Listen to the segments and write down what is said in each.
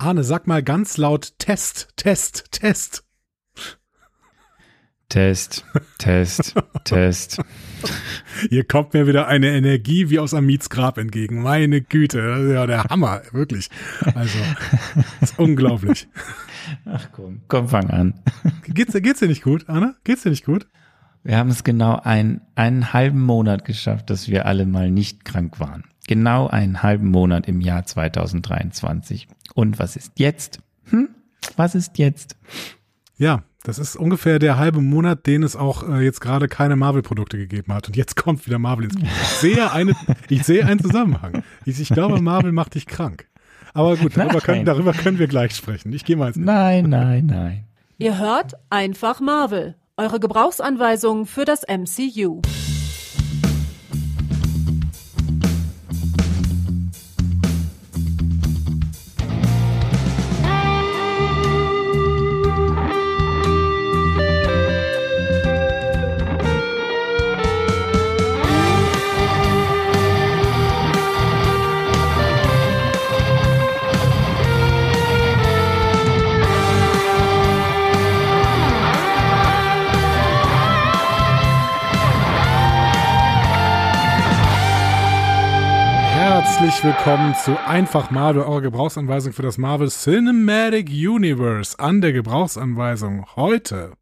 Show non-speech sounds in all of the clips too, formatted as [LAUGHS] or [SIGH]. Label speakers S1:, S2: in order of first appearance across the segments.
S1: Arne, sag mal ganz laut Test, Test, Test.
S2: Test, Test, [LAUGHS] Test.
S1: Hier kommt mir wieder eine Energie wie aus Amids Grab entgegen. Meine Güte, das ist ja der Hammer, wirklich. Also, das ist unglaublich.
S2: Ach komm, komm, fang an.
S1: Geht's, geht's dir nicht gut, Anna? Geht's dir nicht gut?
S2: Wir haben es genau ein, einen halben Monat geschafft, dass wir alle mal nicht krank waren. Genau einen halben Monat im Jahr 2023. Und was ist jetzt? Hm? Was ist jetzt?
S1: Ja, das ist ungefähr der halbe Monat, den es auch äh, jetzt gerade keine Marvel-Produkte gegeben hat. Und jetzt [LAUGHS] kommt wieder Marvel ins Spiel. Ich sehe, eine, ich sehe einen Zusammenhang. Ich, ich glaube, Marvel macht dich krank. Aber gut, darüber können, darüber können wir gleich sprechen. Ich gehe mal ins
S2: Nein, nein, nein.
S3: Ihr hört einfach Marvel, eure Gebrauchsanweisung für das MCU.
S1: Herzlich willkommen zu Einfach Marvel, eurer Gebrauchsanweisung für das Marvel Cinematic Universe. An der Gebrauchsanweisung heute.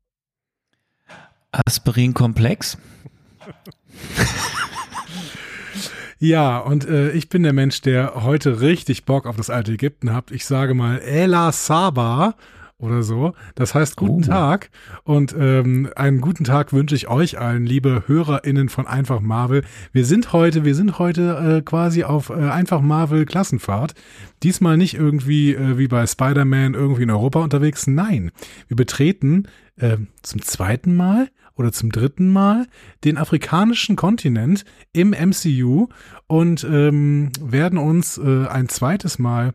S2: Aspirin-Komplex. [LAUGHS]
S1: Ja, und äh, ich bin der Mensch, der heute richtig Bock auf das alte Ägypten hat. Ich sage mal Ela Saba oder so. Das heißt guten
S2: Oh.
S1: Tag und ähm, einen guten Tag wünsche ich euch allen, liebe HörerInnen von Einfach Marvel. Wir sind heute, wir sind heute äh, quasi auf äh, Einfach Marvel Klassenfahrt. Diesmal nicht irgendwie äh, wie bei Spider-Man irgendwie in Europa unterwegs. Nein, wir betreten äh, zum zweiten Mal oder zum dritten Mal den afrikanischen Kontinent im MCU und ähm, werden uns äh, ein zweites Mal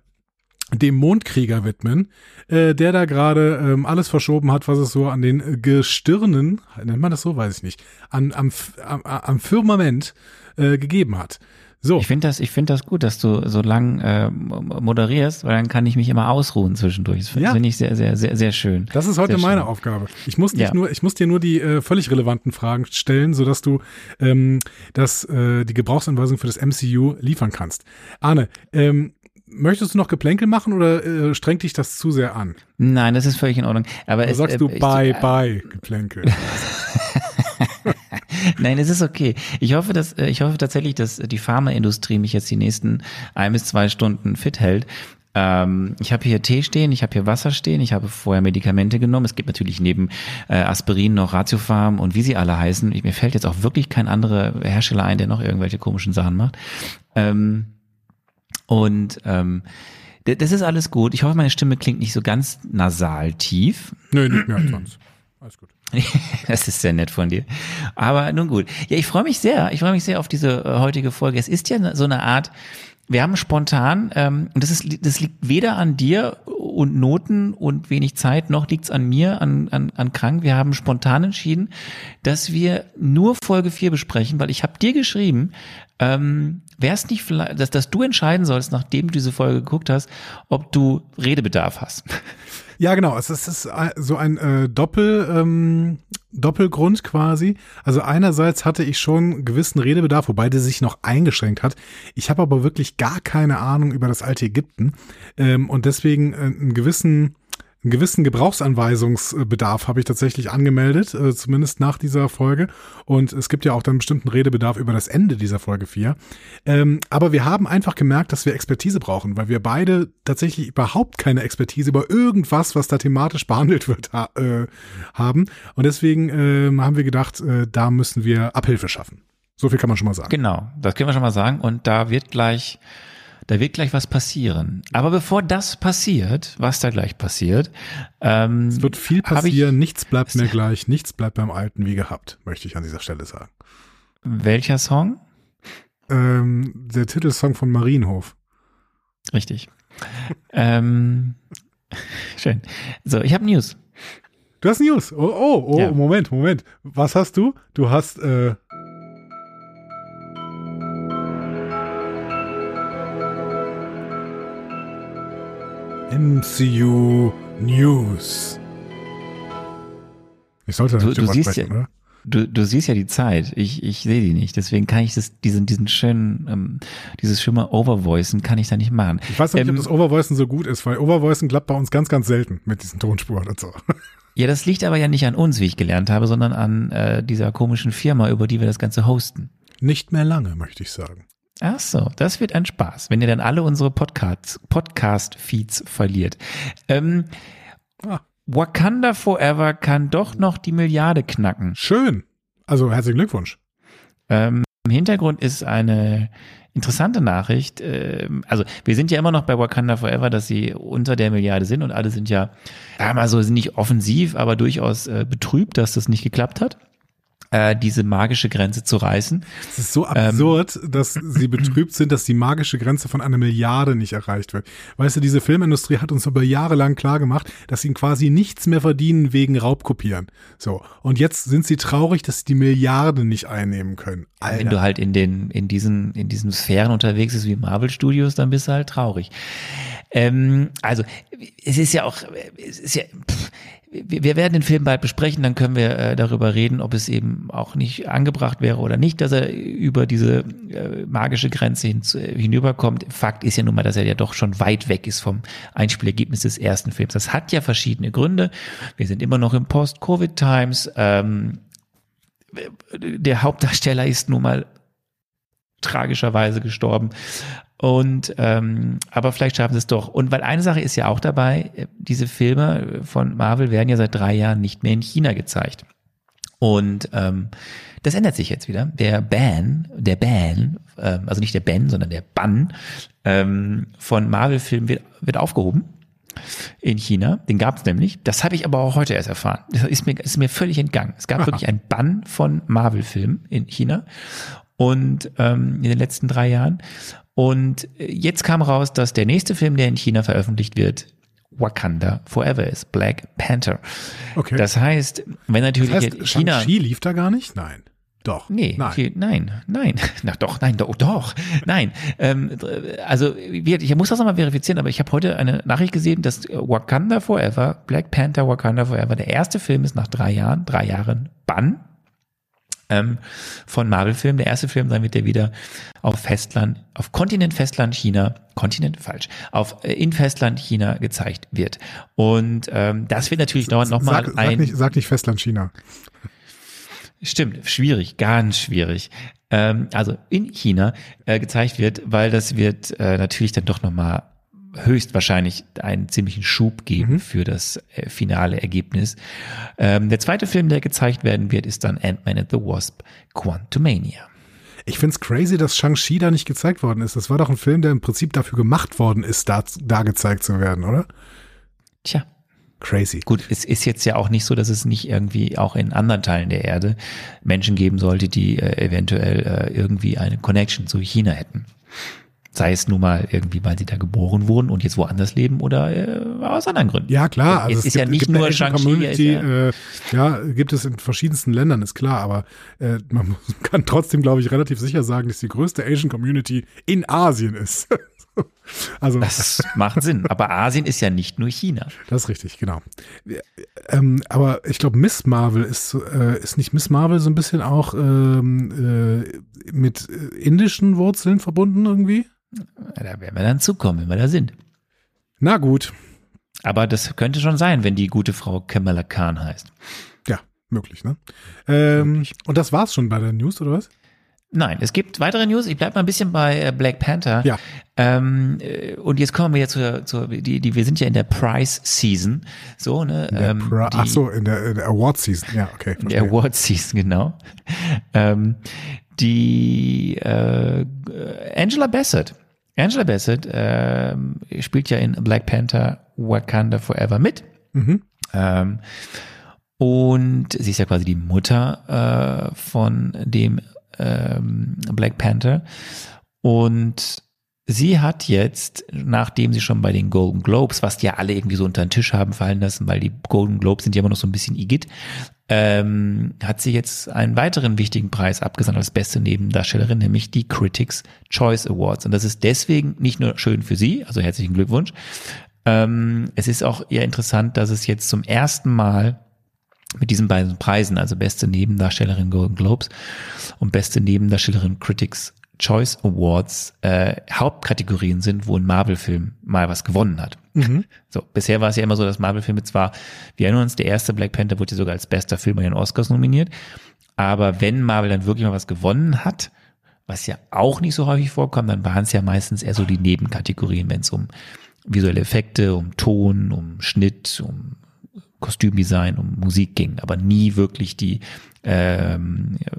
S1: dem Mondkrieger widmen, äh, der da gerade ähm, alles verschoben hat, was es so an den Gestirnen, nennt man das so, weiß ich nicht, an, am, am, am Firmament äh, gegeben hat. So,
S2: Ich finde das, ich finde das gut, dass du so lang äh, moderierst, weil dann kann ich mich immer ausruhen zwischendurch. Das finde
S1: Ja.
S2: finde ich sehr, sehr, sehr, sehr schön.
S1: das ist heute
S2: Sehr
S1: meine
S2: schön.
S1: Aufgabe. Ich muss,
S2: Ja.
S1: nur, ich muss dir nur die äh, völlig relevanten Fragen stellen, sodass du ähm, das, äh, die Gebrauchsanweisung für das MCU liefern kannst. Arne, ähm, möchtest du noch Geplänkel machen oder äh, strengt dich das zu sehr an?
S2: Nein, das ist völlig in Ordnung. Aber es,
S1: sagst
S2: äh,
S1: du
S2: ich-
S1: bye, bye, Geplänkel? [LAUGHS]
S2: Nein, es ist okay. Ich hoffe, dass äh, ich hoffe tatsächlich, dass die Pharmaindustrie mich jetzt die nächsten ein bis zwei Stunden fit hält. Ähm, ich habe hier Tee stehen, ich habe hier Wasser stehen, ich habe vorher Medikamente genommen. Es gibt natürlich neben äh, Aspirin noch Ratiofarm und wie sie alle heißen. Ich, mir fällt jetzt auch wirklich kein anderer Hersteller ein, der noch irgendwelche komischen Sachen macht. Ähm, und ähm, das ist alles gut. Ich hoffe, meine Stimme klingt nicht so ganz nasal tief.
S1: Nö, nicht mehr als sonst. Alles gut. [LAUGHS]
S2: Das ist sehr nett von dir. Aber nun gut. Ja, ich freue mich sehr. Ich freue mich sehr auf diese äh, heutige Folge. Es ist ja so eine Art, wir haben spontan, ähm, und das, ist, das liegt weder an dir und Noten und wenig Zeit, noch liegt es an mir, an, an, an krank. Wir haben spontan entschieden, dass wir nur Folge 4 besprechen, weil ich habe dir geschrieben, ähm, wäre es nicht vielleicht, dass, dass du entscheiden sollst, nachdem du diese Folge geguckt hast, ob du Redebedarf hast.
S1: Ja, genau. Es ist, ein- so ein äh, Doppel, ähm, Doppelgrund quasi. Also einerseits hatte ich schon gewissen Redebedarf, wobei der sich noch eingeschränkt hat. Ich habe aber wirklich gar keine Ahnung über das alte Ägypten ähm, und deswegen äh, einen gewissen einen gewissen Gebrauchsanweisungsbedarf habe ich tatsächlich angemeldet, äh, zumindest nach dieser Folge. Und es gibt ja auch dann bestimmten Redebedarf über das Ende dieser Folge 4. Ähm, aber wir haben einfach gemerkt, dass wir Expertise brauchen, weil wir beide tatsächlich überhaupt keine Expertise über irgendwas, was da thematisch [LAUGHS] behandelt wird, ha äh, haben. Und deswegen ähm, haben wir gedacht, äh, da müssen wir Abhilfe schaffen. So viel kann man schon mal sagen.
S2: Genau, das können wir schon mal sagen. Und da wird gleich, da wird gleich was passieren. Aber bevor das passiert, was da gleich passiert, ähm,
S1: Es wird viel passieren,
S2: Ich,
S1: nichts bleibt mehr gleich, nichts bleibt beim Alten wie gehabt, möchte ich an dieser Stelle sagen.
S2: welcher Song?
S1: Ähm, der Titelsong von Marienhof.
S2: Richtig. ähm, schön. So, ich habe News.
S1: Du hast News. Oh, oh, oh
S2: Ja.
S1: Moment, Moment. Was hast du? Du hast, äh, MCU News. Ich sollte
S2: Du,
S1: nicht
S2: du
S1: drüber
S2: siehst ja,
S1: oder?
S2: du, du siehst ja die Zeit. Ich, ich sehe die nicht. Deswegen kann ich das, diesen, diesen schönen, ähm, dieses schöne Overvoicen kann ich da nicht machen.
S1: Ich weiß nicht,
S2: Ähm,
S1: ob das Overvoicen so gut ist, weil Overvoicen klappt bei uns ganz, ganz selten mit diesen Tonspuren und so. [LAUGHS]
S2: Ja, das liegt aber ja nicht an uns, wie ich gelernt habe, sondern an äh, dieser komischen Firma, über die wir das Ganze hosten.
S1: Nicht mehr lange, möchte ich sagen.
S2: Ach so, das wird ein Spaß, wenn ihr dann alle unsere Podcast-Feeds verliert. Ähm,
S1: Ah.
S2: Wakanda Forever kann doch noch die Milliarde knacken.
S1: Schön. Also herzlichen Glückwunsch.
S2: Ähm, Im Hintergrund ist eine interessante Nachricht. Ähm, also wir sind ja immer noch bei Wakanda Forever, dass sie unter der Milliarde sind und alle sind ja, ja mal so, sind nicht offensiv, aber durchaus äh, betrübt, dass das nicht geklappt hat, äh, diese magische Grenze zu reißen.
S1: Es ist so absurd, dass sie betrübt sind, dass die magische Grenze von einer Milliarde nicht erreicht wird. Weißt du, diese Filmindustrie hat uns über Jahre lang klar gemacht, dass sie quasi nichts mehr verdienen wegen Raubkopieren. So. Und jetzt sind sie traurig, dass sie die Milliarde nicht einnehmen können. Alter.
S2: Wenn du halt in den, in diesen, in diesen Sphären unterwegs bist wie Marvel Studios, dann bist du halt traurig. Ähm, also, es ist ja auch, es ist ja, pff, wir werden den Film bald besprechen, dann können wir äh, darüber reden, ob es eben auch nicht angebracht wäre oder nicht, dass er über diese äh, magische Grenze hin, hinüberkommt. Fakt ist ja nun mal, dass er ja doch schon weit weg ist vom Einspielergebnis des ersten Films. Das hat ja verschiedene Gründe. Wir sind immer noch im Post-Covid-Times. Ähm, der Hauptdarsteller ist nun mal tragischerweise gestorben. Und ähm, aber vielleicht schaffen sie es doch. Und weil eine Sache ist ja auch dabei, äh, diese Filme von Marvel werden ja seit drei Jahren nicht mehr in China gezeigt. Und ähm, das ändert sich jetzt wieder. Der Ban, der Ban, ähm, also nicht der Ban, sondern der Bann ähm, von Marvel-Filmen wird, wird aufgehoben in China. Den gab es nämlich. Das habe ich aber auch heute erst erfahren. Das ist mir, ist mir völlig entgangen. Es gab [LAUGHS] wirklich einen Bann von Marvel-Filmen in China und ähm, in den letzten drei Jahren. Und jetzt kam raus, dass der nächste Film, der in China veröffentlicht wird, Wakanda Forever ist, Black Panther.
S1: Okay.
S2: Das heißt, wenn natürlich
S1: das heißt,
S2: China
S1: Shang-Chi lief da gar nicht? Nein. Doch.
S2: Nee,
S1: Nein.
S2: okay, nein, nein, [LAUGHS] na doch, nein, doch, doch, nein. Ähm, also ich muss das nochmal verifizieren, aber ich habe heute eine Nachricht gesehen, dass Wakanda Forever, Black Panther Wakanda Forever, der erste Film ist nach drei Jahren, drei Jahren Bann ähm, von Marvel-Filmen. Der erste Film wird, der wieder auf Festland, auf Kontinent Festland China, Kontinent falsch, auf äh, in Festland China gezeigt wird. Und ähm, das wird natürlich dauernd nochmal
S1: Sag, sag,
S2: ein
S1: nicht, sag nicht Festland China.
S2: Stimmt, schwierig, ganz schwierig. Ähm, also in China äh, gezeigt wird, weil das wird äh, natürlich dann doch nochmal höchstwahrscheinlich einen ziemlichen Schub geben für das äh, finale Ergebnis. Ähm, der zweite Film, der gezeigt werden wird, ist dann Ant-Man and the Wasp Quantumania.
S1: Ich find's crazy, dass Shang-Chi da nicht gezeigt worden ist. Das war doch ein Film, der im Prinzip dafür gemacht worden ist, da, da gezeigt zu werden, oder?
S2: Tja,
S1: Crazy.
S2: Gut, es ist jetzt ja auch nicht so, dass es nicht irgendwie auch in anderen Teilen der Erde Menschen geben sollte, die äh, eventuell äh, irgendwie eine Connection zu China hätten. Sei es nun mal irgendwie, weil sie da geboren wurden und jetzt woanders leben oder äh, aus anderen Gründen.
S1: Ja, klar. Also
S2: es ist ja nicht nur Shang-Chi. Ja-
S1: äh, ja, gibt es in verschiedensten Ländern, ist klar, aber äh, man [LAUGHS] kann trotzdem, glaube ich, relativ sicher sagen, dass die größte Asian Community in Asien ist. [LAUGHS] also, das,
S2: Das [LAUGHS] macht Sinn. Aber Asien ist ja nicht nur China.
S1: ist richtig, genau. Ähm, aber ich glaube, Miss Marvel ist, äh, ist nicht Miss Marvel so ein bisschen auch ähm, äh, mit äh, indischen Wurzeln verbunden irgendwie?
S2: Da werden wir dann zukommen, wenn wir da sind.
S1: Na gut,
S2: Aber das könnte schon sein, wenn die gute Frau Kamala Khan heißt.
S1: ja, möglich, ne? Ähm, und das war's schon bei der News, oder was?
S2: Nein, es gibt weitere News. Ich bleibe mal ein bisschen bei äh, Black Panther.
S1: Ja.
S2: Ähm, äh, und jetzt kommen wir jetzt zur, zur die, die, wir sind ja in der Prize Season. So, ne? Ähm, die,
S1: Ach so, in der, in der Award Season. Ja, okay.
S2: in der
S1: verstehe.
S2: Award Season, genau. ähm, die äh, Angela Bassett. Angela Bassett ähm, spielt ja in Black Panther Wakanda Forever mit.
S1: Mhm.
S2: Ähm, und sie ist ja quasi die Mutter äh, von dem ähm, Black Panther. Und sie hat jetzt, nachdem sie schon bei den Golden Globes, was die ja alle irgendwie so unter den Tisch haben fallen lassen, weil die Golden Globes sind ja immer noch so ein bisschen Igitt, ähm, hat sie jetzt einen weiteren wichtigen Preis abgesandt als beste Nebendarstellerin, nämlich die Critics Choice Awards. Und das ist deswegen nicht nur schön für sie, also herzlichen Glückwunsch, Ähm, es ist auch eher interessant, dass es jetzt zum ersten Mal mit diesen beiden Preisen, also beste Nebendarstellerin Golden Globes und beste Nebendarstellerin Critics Choice Awards äh, Hauptkategorien sind, wo ein Marvel-Film mal was gewonnen hat.
S1: Mhm. [LAUGHS]
S2: So, bisher war es ja immer so, dass Marvel-Filme zwar, wir erinnern uns, der erste Black Panther wurde ja sogar als bester Film bei den Oscars nominiert, aber wenn Marvel dann wirklich mal was gewonnen hat, was ja auch nicht so häufig vorkommt, dann waren es ja meistens eher so die Nebenkategorien, wenn es um visuelle Effekte, um Ton, um Schnitt, um Kostümdesign, um Musik ging, aber nie wirklich die ähm, äh,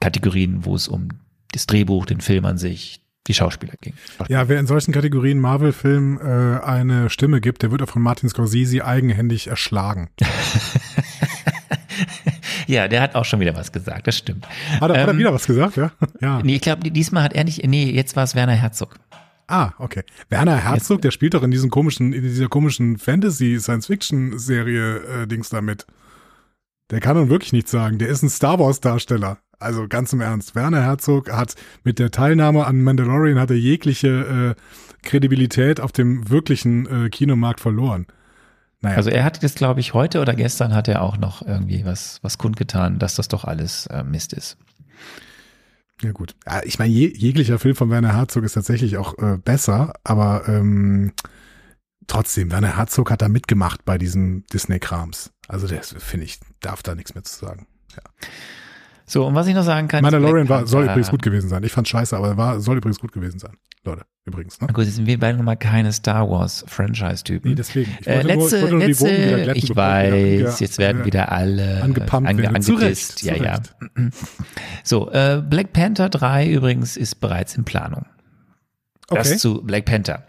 S2: Kategorien, wo es um das Drehbuch, den Film an sich, die Schauspieler ging.
S1: Ja, wer in solchen Kategorien Marvel-Filmen äh, eine Stimme gibt, der wird auch von Martin Scorsese eigenhändig erschlagen. [LAUGHS]
S2: ja, der hat auch schon wieder was gesagt, das stimmt.
S1: Hat er, hat er
S2: Ähm,
S1: wieder was gesagt, ja? Ja. [LAUGHS]
S2: Nee, ich glaube, diesmal hat er nicht, nee, jetzt war es Werner Herzog.
S1: Ah, okay. Werner Herzog, der spielt doch in diesem komischen, in dieser komischen Fantasy-Science-Fiction-Serie äh, Dings da mit. Der kann nun wirklich nichts sagen. Der ist ein Star Wars-Darsteller. Also ganz im Ernst. Werner Herzog hat mit der Teilnahme an Mandalorian hat er jegliche äh, Kredibilität auf dem wirklichen äh, Kinomarkt verloren. Naja.
S2: Also er hat das, glaube ich, heute oder gestern hat er auch noch irgendwie was, was kundgetan, dass das doch alles äh, Mist ist.
S1: Ja gut. Ja, ich meine, je, jeglicher Film von Werner Herzog ist tatsächlich auch äh, besser, aber ähm, trotzdem, Werner Herzog hat da mitgemacht bei diesem Disney-Krams. Also das finde ich, darf da nichts mehr zu sagen.
S2: So, und was ich noch sagen kann.
S1: Mandalorian war, soll übrigens gut gewesen sein. Ich fand scheiße, aber war, soll übrigens gut gewesen sein. Leute, übrigens. Ne?
S2: Na gut, jetzt sind wir beide nochmal keine Star Wars Franchise-Typen.
S1: Nee, deswegen. Ich
S2: Äh,
S1: wollte nur- ich
S2: letzte,
S1: wieder
S2: letzte,
S1: glätten,
S2: ich
S1: wieder
S2: weiß,
S1: ange-
S2: jetzt werden
S1: äh,
S2: wieder alle
S1: angepumpt
S2: ange,
S1: werden.
S2: Angepisst.
S1: Recht,
S2: ja,
S1: zu
S2: ja. [LAUGHS] So, äh, Black Panther 3 übrigens ist bereits in Planung. Das
S1: Okay.
S2: zu Black Panther.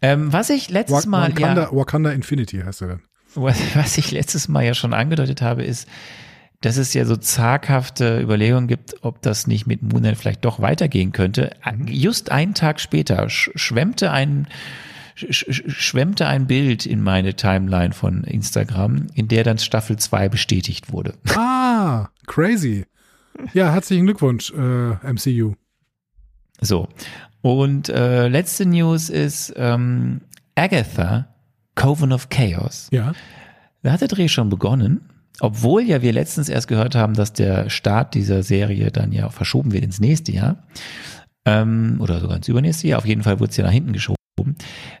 S2: Ähm, was ich letztes Mal
S1: Wakanda,
S2: ja,
S1: Wakanda Infinity heißt er dann.
S2: Was, ich letztes Mal ja schon angedeutet habe, ist, dass es ja so zaghafte Überlegungen gibt, ob das nicht mit Moonlight vielleicht doch weitergehen könnte. Just einen Tag später sch schwemmte ein sch sch schwemmte ein Bild in meine Timeline von Instagram, in der dann Staffel 2 bestätigt wurde. [LAUGHS]
S1: Ah, crazy. Ja, herzlichen Glückwunsch, äh, MCU.
S2: So. Und äh, letzte News ist ähm, Agatha, Coven of Chaos.
S1: Ja.
S2: Da hat der Dreh schon begonnen, obwohl ja wir letztens erst gehört haben, dass der Start dieser Serie dann ja verschoben wird ins nächste Jahr. Ähm, oder sogar ins übernächste Jahr. Auf jeden Fall wurde es ja nach hinten geschoben.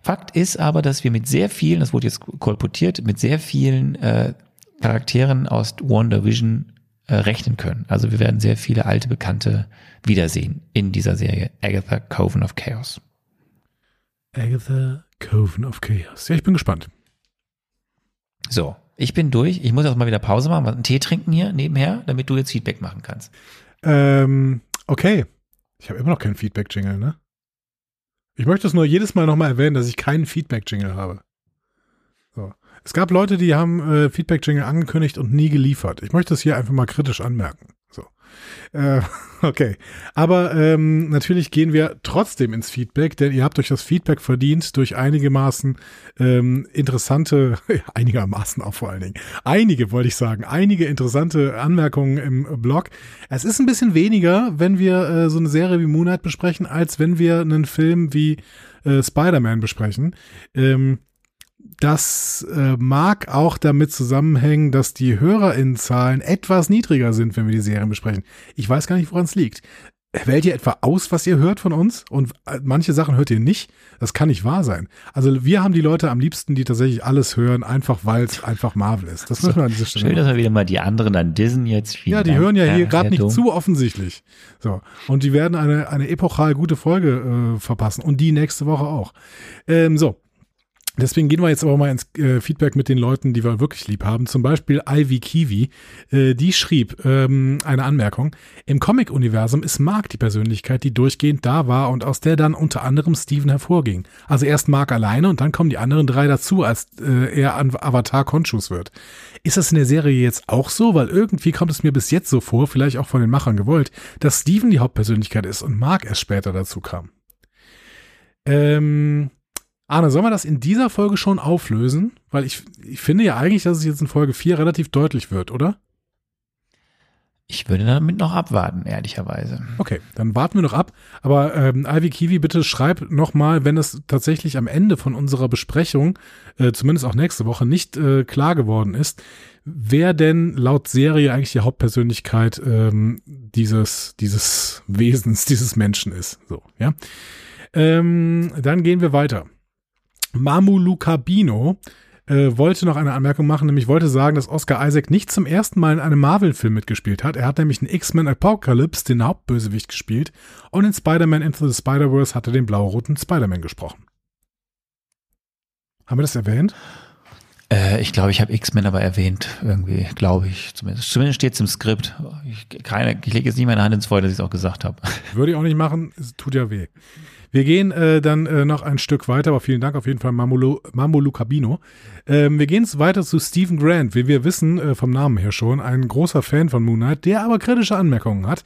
S2: Fakt ist aber, dass wir mit sehr vielen, das wurde jetzt kolportiert, mit sehr vielen äh, Charakteren aus WandaVision äh, rechnen können. Also wir werden sehr viele alte Bekannte wiedersehen in dieser Serie Agatha Coven of Chaos.
S1: Agatha Coven of Chaos. Ja, ich bin gespannt.
S2: So, ich bin durch. Ich muss auch mal wieder Pause machen, einen Tee trinken hier nebenher, damit du jetzt Feedback machen kannst.
S1: Ähm, okay. Ich habe immer noch keinen Feedback-Jingle, ne? Ich möchte es nur jedes Mal nochmal erwähnen, dass ich keinen Feedback-Jingle habe. So. Es gab Leute, die haben äh, Feedback-Jingle angekündigt und nie geliefert. Ich möchte es hier einfach mal kritisch anmerken. Äh, [LAUGHS] okay. Aber ähm, natürlich gehen wir trotzdem ins Feedback, denn ihr habt euch das Feedback verdient durch einigermaßen ähm, interessante, [LAUGHS] einigermaßen auch vor allen Dingen, einige wollte ich sagen, einige interessante Anmerkungen im Blog. Es ist ein bisschen weniger, wenn wir äh, so eine Serie wie Moonlight besprechen, als wenn wir einen Film wie äh, Spider-Man besprechen. Ähm, das äh, mag auch damit zusammenhängen, dass die HörerInnenzahlen etwas niedriger sind, wenn wir die Serien besprechen. Ich weiß gar nicht, woran es liegt. Wählt ihr etwa aus, was ihr hört von uns? Und äh, manche Sachen hört ihr nicht? Das kann nicht wahr sein. Also wir haben die Leute am liebsten, die tatsächlich alles hören, einfach weil es einfach Marvel ist. Das müssen wir an dieser Stelle
S2: Schön, dass wir wieder mal die anderen an Disney jetzt. Vielen
S1: ja, die
S2: Dank,
S1: hören ja hier gerade nicht zu offensichtlich. So. Und die werden eine, eine epochal gute Folge äh, verpassen. Und die nächste Woche auch. Ähm, so. Deswegen gehen wir jetzt aber mal ins äh, Feedback mit den Leuten, die wir wirklich lieb haben. Zum Beispiel Ivy Kiwi. Äh, die schrieb ähm, eine Anmerkung. Im Comic-Universum ist Mark die Persönlichkeit, die durchgehend da war und aus der dann unter anderem Steven hervorging. Also erst Mark alleine und dann kommen die anderen drei dazu, als äh, er an Avatar Conscious wird. Ist das in der Serie jetzt auch so? Weil irgendwie kommt es mir bis jetzt so vor, vielleicht auch von den Machern gewollt, dass Steven die Hauptpersönlichkeit ist und Mark erst später dazu kam. Ähm, Arne, sollen wir das in dieser Folge schon auflösen? Weil ich, ich finde ja eigentlich, dass es jetzt in Folge 4 relativ deutlich wird, oder?
S2: Ich würde damit noch abwarten, ehrlicherweise.
S1: Okay, dann warten wir noch ab. Aber ähm, Ivy Kiwi, bitte schreib nochmal, wenn es tatsächlich am Ende von unserer Besprechung, äh, zumindest auch nächste Woche, nicht äh, klar geworden ist, wer denn laut Serie eigentlich die Hauptpersönlichkeit ähm, dieses, dieses Wesens, [LAUGHS] dieses Menschen ist. So, ja. Ähm, dann gehen wir weiter. Mamu Lucabino äh, wollte noch eine Anmerkung machen, nämlich wollte sagen, dass Oscar Isaac nicht zum ersten Mal in einem Marvel-Film mitgespielt hat. Er hat nämlich in X-Men Apocalypse den Hauptbösewicht gespielt und in Spider-Man Into the Spider-Verse hat er den blau-roten Spider-Man gesprochen. Haben wir das erwähnt?
S2: Äh, ich glaube, ich habe X-Men aber erwähnt, irgendwie, glaube ich. Zumindest, zumindest steht es im Skript. Ich, keine, ich lege jetzt nie meine Hand ins Feuer, dass ich es auch gesagt habe.
S1: Würde ich auch nicht machen, es tut ja weh. Wir gehen äh, dann äh, noch ein Stück weiter, aber vielen Dank auf jeden Fall, Mamolo Cabino. Ähm, wir gehen weiter zu Stephen Grant, wie wir wissen äh, vom Namen her schon, ein großer Fan von Moon Knight, der aber kritische Anmerkungen hat.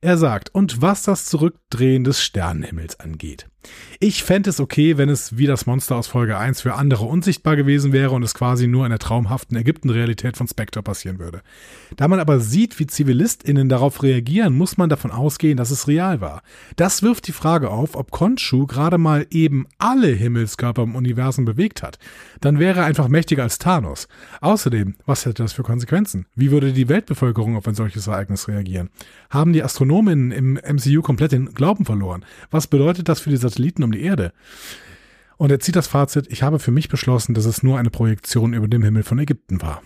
S1: Er sagt, und was das Zurückdrehen des Sternenhimmels angeht. Ich fände es okay, wenn es wie das Monster aus Folge 1 für andere unsichtbar gewesen wäre und es quasi nur in der traumhaften Ägypten-Realität von Spectre passieren würde. Da man aber sieht, wie ZivilistInnen darauf reagieren, muss man davon ausgehen, dass es real war. Das wirft die Frage auf, ob Khonshu gerade mal eben alle Himmelskörper im Universum bewegt hat. Dann wäre er einfach mächtiger als Thanos. Außerdem, was hätte das für Konsequenzen? Wie würde die Weltbevölkerung auf ein solches Ereignis reagieren? Haben die Astronomen im MCU komplett den Glauben verloren? Was bedeutet das für die Satelliten um die Erde? Und er zieht das Fazit, ich habe für mich beschlossen, dass es nur eine Projektion über dem Himmel von Ägypten war.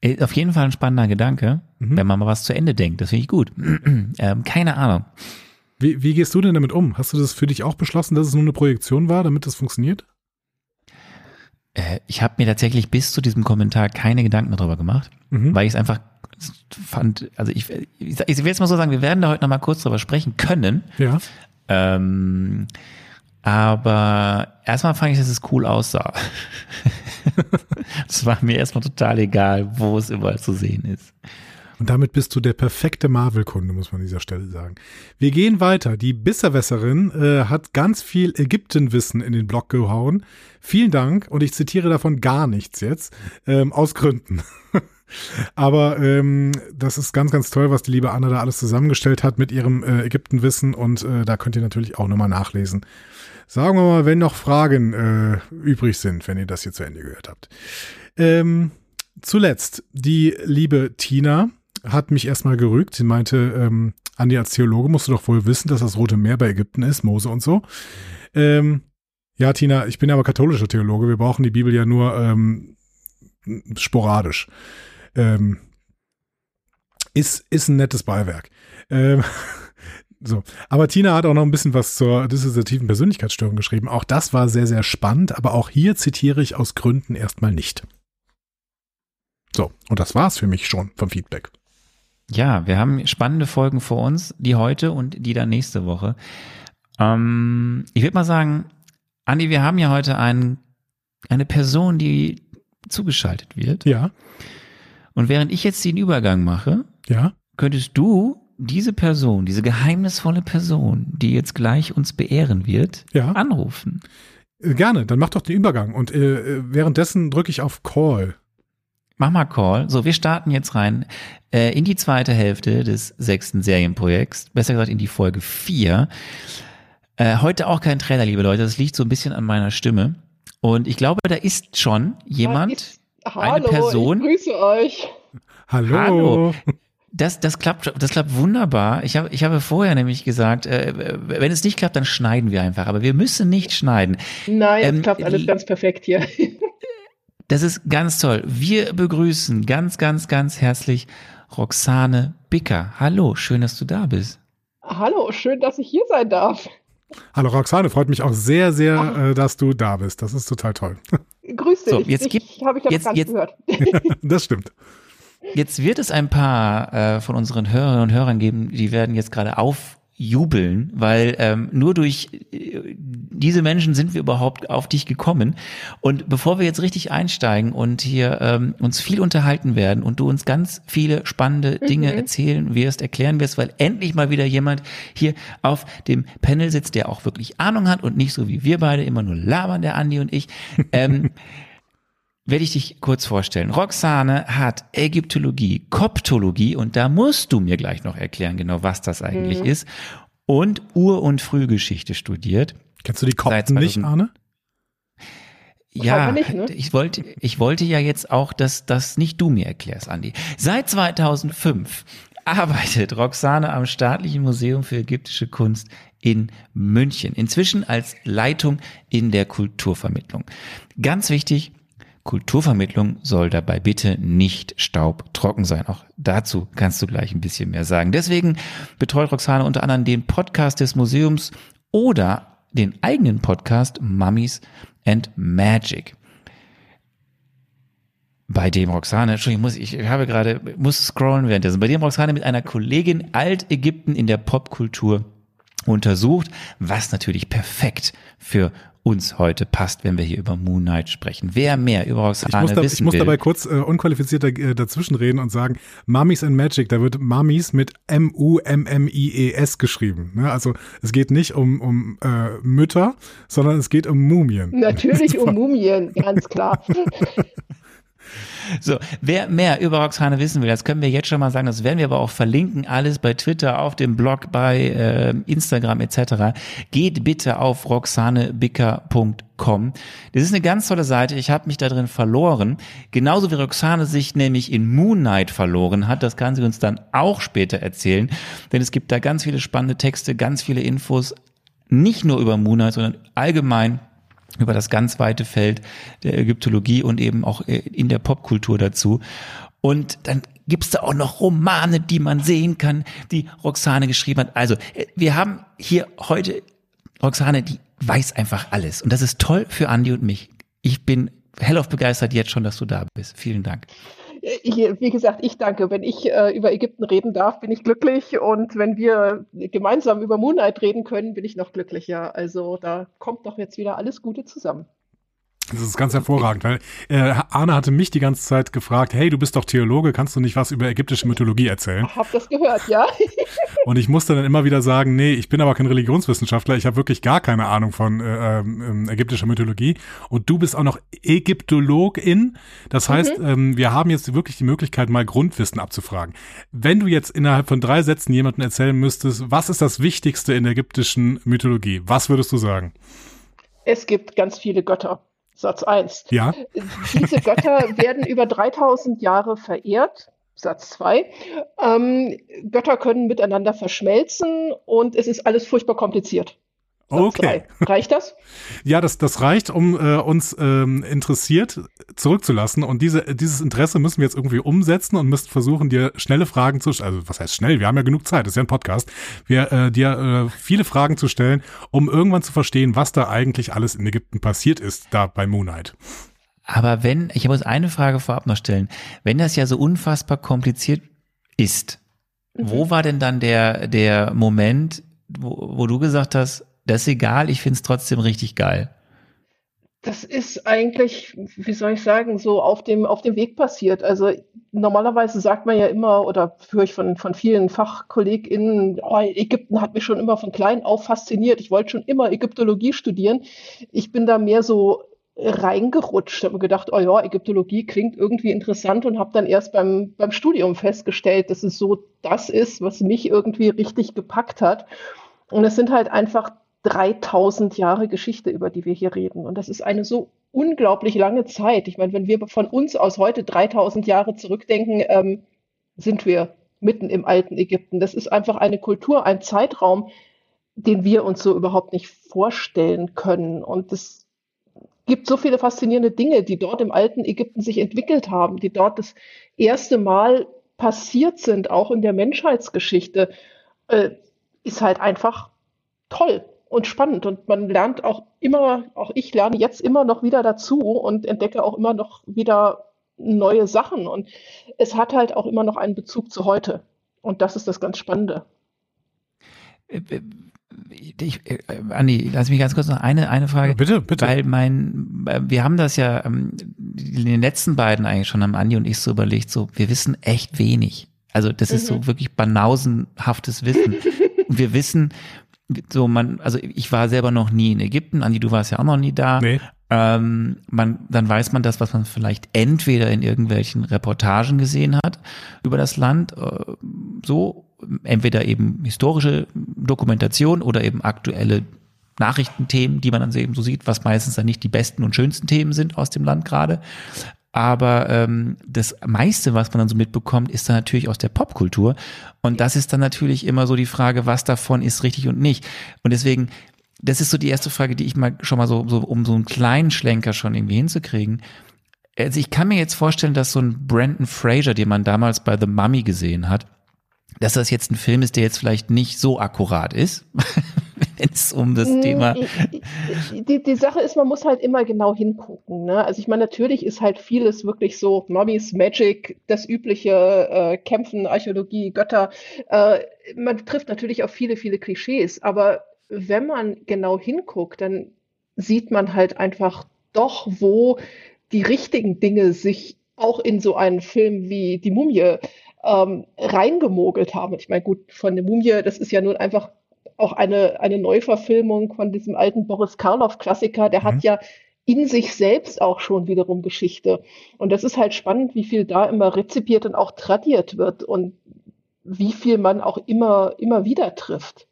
S2: Äh, auf jeden Fall ein spannender Gedanke, mhm. wenn man mal was zu Ende denkt. Das finde ich gut. [CLEARS THROAT] ähm, keine Ahnung.
S1: Wie, wie gehst du denn damit um? Hast du das für dich auch beschlossen, dass es nur eine Projektion war, damit das funktioniert?
S2: Äh, ich habe mir tatsächlich bis zu diesem Kommentar keine Gedanken darüber gemacht, mhm. weil ich es einfach fand, also ich, ich, ich will jetzt mal so sagen, wir werden da heute noch mal kurz drüber sprechen können.
S1: Ja.
S2: Ähm, aber erstmal fand ich, dass es cool aussah. [LAUGHS] Es war mir erstmal total egal, wo es überall zu sehen ist.
S1: Und damit bist du der perfekte Marvel-Kunde, muss man an dieser Stelle sagen. Wir gehen weiter. Die Bisserwässerin äh, hat ganz viel Ägyptenwissen in den Blog gehauen. Vielen Dank. Und ich zitiere davon gar nichts jetzt. Ähm, aus Gründen. [LAUGHS] Aber ähm, das ist ganz, ganz toll, was die liebe Anna da alles zusammengestellt hat mit ihrem äh, Ägyptenwissen. Und äh, da könnt ihr natürlich auch nochmal nachlesen. Sagen wir mal, wenn noch Fragen äh, übrig sind, wenn ihr das hier zu Ende gehört habt. Ähm, zuletzt, die liebe Tina hat mich erstmal gerügt. Sie meinte, ähm, Andi als Theologe musst du doch wohl wissen, dass das Rote Meer bei Ägypten ist, Mose und so. Ähm, ja, Tina, ich bin aber katholischer Theologe. Wir brauchen die Bibel ja nur ähm, sporadisch. Ähm, ist, ist ein nettes Beiwerk. Ähm, [LAUGHS] so. Aber Tina hat auch noch ein bisschen was zur dissoziativen Persönlichkeitsstörung geschrieben. Auch das war sehr, sehr spannend, aber auch hier zitiere ich aus Gründen erstmal nicht. So, und das war's für mich schon vom Feedback.
S2: Ja, wir haben spannende Folgen vor uns, die heute und die dann nächste Woche. Ähm, ich würde mal sagen, Andi, wir haben ja heute einen, eine Person, die zugeschaltet wird.
S1: Ja.
S2: Und während ich jetzt den Übergang mache,
S1: ja.
S2: könntest du diese Person, diese geheimnisvolle Person, die jetzt gleich uns beehren wird,
S1: ja.
S2: anrufen.
S1: Äh, gerne, dann mach doch den Übergang. Und äh, äh währenddessen drücke ich auf Call.
S2: Mach mal Call. So, wir starten jetzt rein äh, in die zweite Hälfte des sechsten Serienprojekts. Besser gesagt in die Folge vier. Äh, heute auch kein Trailer, liebe Leute. Das liegt so ein bisschen an meiner Stimme. Und ich glaube, da ist schon jemand, ist,
S4: hallo, eine Person. Ich grüße euch.
S1: Hallo. hallo.
S2: Das, das klappt, das klappt wunderbar. Ich habe, ich habe vorher nämlich gesagt, äh, wenn es nicht klappt, dann schneiden wir einfach. Aber wir müssen nicht schneiden.
S4: Nein, ähm, es klappt alles ganz perfekt hier.
S2: Das ist ganz toll. Wir begrüßen ganz, ganz, ganz herzlich Roxane Bicker. Hallo, schön, dass du da bist.
S4: Hallo, schön, dass ich hier sein darf.
S1: Hallo Roxane, freut mich auch sehr, sehr, äh, dass du da bist. Das ist total toll. [LAUGHS]
S4: Grüß dich. So,
S2: jetzt gibt,
S4: habe ich
S2: jetzt, jetzt,
S4: gehört. [LAUGHS] [LAUGHS]
S1: das stimmt.
S2: Jetzt wird es ein paar äh, von unseren Hörerinnen und Hörern geben, die werden jetzt gerade aufjubeln, weil ähm, nur durch äh, diese Menschen sind wir überhaupt auf dich gekommen. Und bevor wir jetzt richtig einsteigen und hier ähm, uns viel unterhalten werden und du uns ganz viele spannende Dinge mhm. erzählen wirst, erklären wirst, weil endlich mal wieder jemand hier auf dem Panel sitzt, der auch wirklich Ahnung hat und nicht so wie wir beide immer nur labern, der Andi und ich. Ähm, [LAUGHS] werde ich dich kurz vorstellen. Roxane hat Ägyptologie, Koptologie und da musst du mir gleich noch erklären, genau was das eigentlich mhm. ist. Und Ur- und Frühgeschichte studiert.
S1: Kennst du die Kopten nicht, Arne?
S2: Ja, nicht, ne? ich wollte, ich wollte ja jetzt auch, dass das nicht du mir erklärst, Andi. Seit 2005 arbeitet Roxane am Staatlichen Museum für ägyptische Kunst in München. Inzwischen als Leitung in der Kulturvermittlung. Ganz wichtig, Kulturvermittlung soll dabei bitte nicht staubtrocken sein. Auch dazu kannst du gleich ein bisschen mehr sagen. Deswegen betreut Roxane unter anderem den Podcast des Museums oder den eigenen Podcast Mummies and Magic. Bei dem Roxane, Entschuldigung, muss, ich habe gerade, muss scrollen währenddessen, bei dem Roxane mit einer Kollegin Altägypten in der Popkultur untersucht, was natürlich perfekt für uns heute passt, wenn wir hier über Moon Knight sprechen. Wer mehr über Roxane
S1: ich muss da,
S2: wissen
S1: Ich muss
S2: will,
S1: dabei kurz äh, unqualifiziert äh, dazwischen reden und sagen, Mummies and Magic, da wird Mummies mit M-U-M-M-I-E-S geschrieben. Ne? Also es geht nicht um, um äh, Mütter, sondern es geht um Mumien.
S4: Natürlich um [LAUGHS] Mumien, ganz klar. [LAUGHS]
S2: So, wer mehr über Roxane wissen will, das können wir jetzt schon mal sagen, das werden wir aber auch verlinken, alles bei Twitter, auf dem Blog, bei äh, Instagram etc. Geht bitte auf roxanebicker.com. Das ist eine ganz tolle Seite, ich habe mich da drin verloren. Genauso wie Roxane sich nämlich in Moon Knight verloren hat, das kann sie uns dann auch später erzählen, denn es gibt da ganz viele spannende Texte, ganz viele Infos, nicht nur über Moon Knight, sondern allgemein über das ganz weite Feld der Ägyptologie und eben auch äh, in der Popkultur dazu. Und dann gibt's da auch noch Romane, die man sehen kann, die Roxane geschrieben hat. Also äh, wir haben hier heute Roxane, die weiß einfach alles. Und das ist toll für Andi und mich. Ich bin hellauf begeistert jetzt schon, dass du da bist. Vielen Dank.
S4: Ich, wie gesagt, ich danke. Wenn ich äh, über Ägypten reden darf, bin ich glücklich. Und wenn wir gemeinsam über Moonlight reden können, bin ich noch glücklicher. Also da kommt doch jetzt wieder alles Gute zusammen.
S1: Das ist ganz hervorragend, weil äh, Arne hatte mich die ganze Zeit gefragt, hey, du bist doch Theologe, kannst du nicht was über ägyptische Mythologie erzählen?
S4: Ich hab das gehört, ja. [LAUGHS]
S1: und ich musste dann immer wieder sagen, nee, ich bin aber kein Religionswissenschaftler, ich habe wirklich gar keine Ahnung von äh, ähm, ägyptischer Mythologie. Und du bist auch noch Ägyptologin. Das mhm. heißt, mhm. ähm, wir haben jetzt wirklich die Möglichkeit, mal Grundwissen abzufragen. Wenn du jetzt innerhalb von drei Sätzen jemandem erzählen müsstest, was ist das Wichtigste in der ägyptischen Mythologie? Was würdest du sagen?
S4: Es gibt ganz viele Götter. Satz 1.
S1: Ja.
S4: Diese Götter [LAUGHS] werden über 3000 Jahre verehrt. Satz 2. Ähm, Götter können miteinander verschmelzen und es ist alles furchtbar kompliziert.
S1: Okay.
S4: Reicht das?
S1: ja, das, das reicht, um äh, uns ähm, interessiert zurückzulassen. Und diese, dieses Interesse müssen wir jetzt irgendwie umsetzen und müssen versuchen, dir schnelle Fragen zu stellen. Also was heißt schnell? Wir haben ja genug Zeit, das ist ja ein Podcast. Wir, äh, dir äh, viele Fragen zu stellen, um irgendwann zu verstehen, was da eigentlich alles in Ägypten passiert ist, da bei Moonlight.
S2: Aber wenn, ich muss eine Frage vorab noch stellen, wenn das ja so unfassbar kompliziert ist, mhm. wo war denn dann der, der Moment, wo, wo du gesagt hast, das ist egal, ich finde es trotzdem richtig geil.
S4: Das ist eigentlich, wie soll ich sagen, so auf dem, auf dem Weg passiert. Also normalerweise sagt man ja immer, oder höre ich von, von vielen FachkollegInnen, oh, Ägypten hat mich schon immer von klein auf fasziniert. Ich wollte schon immer Ägyptologie studieren. Ich bin da mehr so reingerutscht, habe gedacht, oh ja, Ägyptologie klingt irgendwie interessant und habe dann erst beim, beim Studium festgestellt, dass es so das ist, was mich irgendwie richtig gepackt hat. Und es sind halt einfach 3000 Jahre Geschichte, über die wir hier reden. Und das ist eine so unglaublich lange Zeit. Ich meine, wenn wir von uns aus heute 3000 Jahre zurückdenken, ähm, sind wir mitten im alten Ägypten. Das ist einfach eine Kultur, ein Zeitraum, den wir uns so überhaupt nicht vorstellen können. Und es gibt so viele faszinierende Dinge, die dort im alten Ägypten sich entwickelt haben, die dort das erste Mal passiert sind, auch in der Menschheitsgeschichte, äh, ist halt einfach toll und spannend. Und man lernt auch immer, auch ich lerne jetzt immer noch wieder dazu und entdecke auch immer noch wieder neue Sachen. Und es hat halt auch immer noch einen Bezug zu heute. Und das ist das ganz Spannende.
S2: Ich, äh, Andi, lass mich ganz kurz noch eine, eine Frage.
S1: Bitte, bitte.
S2: Weil mein, wir haben das ja ähm, in den letzten beiden eigentlich schon, haben Andi und ich so überlegt, so, wir wissen echt wenig. Also das mhm. ist so mhm. wirklich banausenhaftes Wissen. [LAUGHS] Und wir wissen, so man, also ich war selber noch nie in Ägypten, Andi, du warst ja auch noch nie da. Nee. Ähm, man, dann weiß man das, was man vielleicht entweder in irgendwelchen Reportagen gesehen hat über das Land, äh, so entweder eben historische Dokumentation oder eben aktuelle Nachrichtenthemen, die man dann eben so sieht, was meistens dann nicht die besten und schönsten Themen sind aus dem Land gerade. Aber ähm, das meiste, was man dann so mitbekommt, ist dann natürlich aus der Popkultur. Und das ist dann natürlich immer so die Frage, was davon ist richtig und nicht. Und deswegen, das ist so die erste Frage, die ich mal schon mal so, so um so einen kleinen Schlenker schon irgendwie hinzukriegen. Also ich kann mir jetzt vorstellen, dass so ein Brandon Fraser, den man damals bei The Mummy gesehen hat, dass das jetzt ein Film ist, der jetzt vielleicht nicht so akkurat ist, [LAUGHS] wenn es um das
S4: Mm,
S2: Thema.
S4: Die, die Sache ist, man muss halt immer genau hingucken. Ne? Also ich meine, natürlich ist halt vieles wirklich so Mummies, Magic, das übliche äh, Kämpfen, Archäologie, Götter. Äh, man trifft natürlich auf viele, viele Klischees, aber wenn man genau hinguckt, dann sieht man halt einfach doch, wo die richtigen Dinge sich auch in so einen Film wie Die Mumie ähm, reingemogelt haben. Ich meine, gut, von der Mumie, das ist ja nun einfach auch eine, eine Neuverfilmung von diesem alten Boris Karloff-Klassiker. Der
S1: Mhm.
S4: hat ja in sich selbst auch schon wiederum Geschichte. Und das ist halt spannend, wie viel da immer rezipiert und auch tradiert wird und wie viel man auch immer, immer wieder trifft.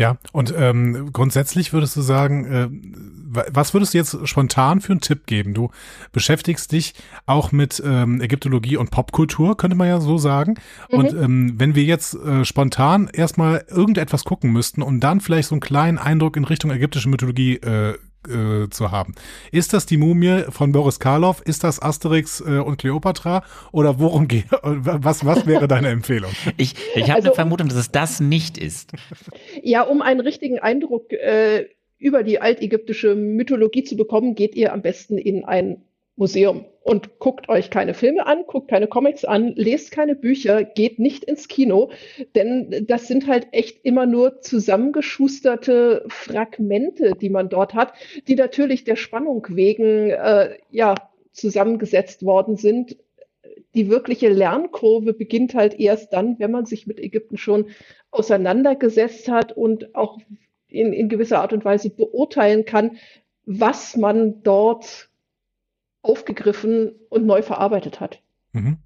S1: Ja, und ähm, grundsätzlich würdest du sagen, äh, wa- was würdest du jetzt spontan für einen Tipp geben? Du beschäftigst dich auch mit ähm, Ägyptologie und Popkultur, könnte man ja so sagen. Und ähm, wenn wir jetzt äh, spontan erstmal irgendetwas gucken müssten, um dann vielleicht so einen kleinen Eindruck in Richtung ägyptische Mythologie äh, äh, zu haben. Ist das die Mumie von Boris Karloff? Ist das Asterix äh, und Cleopatra? Oder worum geht? [LAUGHS] Was, was wäre deine Empfehlung?
S2: Ich, ich habe
S4: Also-
S2: eine Vermutung, dass es das nicht ist.
S4: Ja, um einen richtigen Eindruck äh, über die altägyptische Mythologie zu bekommen, geht ihr am besten in ein Museum und guckt euch keine Filme an, guckt keine Comics an, lest keine Bücher, geht nicht ins Kino, denn das sind halt echt immer nur zusammengeschusterte Fragmente, die man dort hat, die natürlich der Spannung wegen äh, ja zusammengesetzt worden sind. Die wirkliche Lernkurve beginnt halt erst dann, wenn man sich mit Ägypten schon auseinandergesetzt hat und auch in, in gewisser Art und Weise beurteilen kann, was man dort aufgegriffen und neu verarbeitet hat.
S1: Mhm.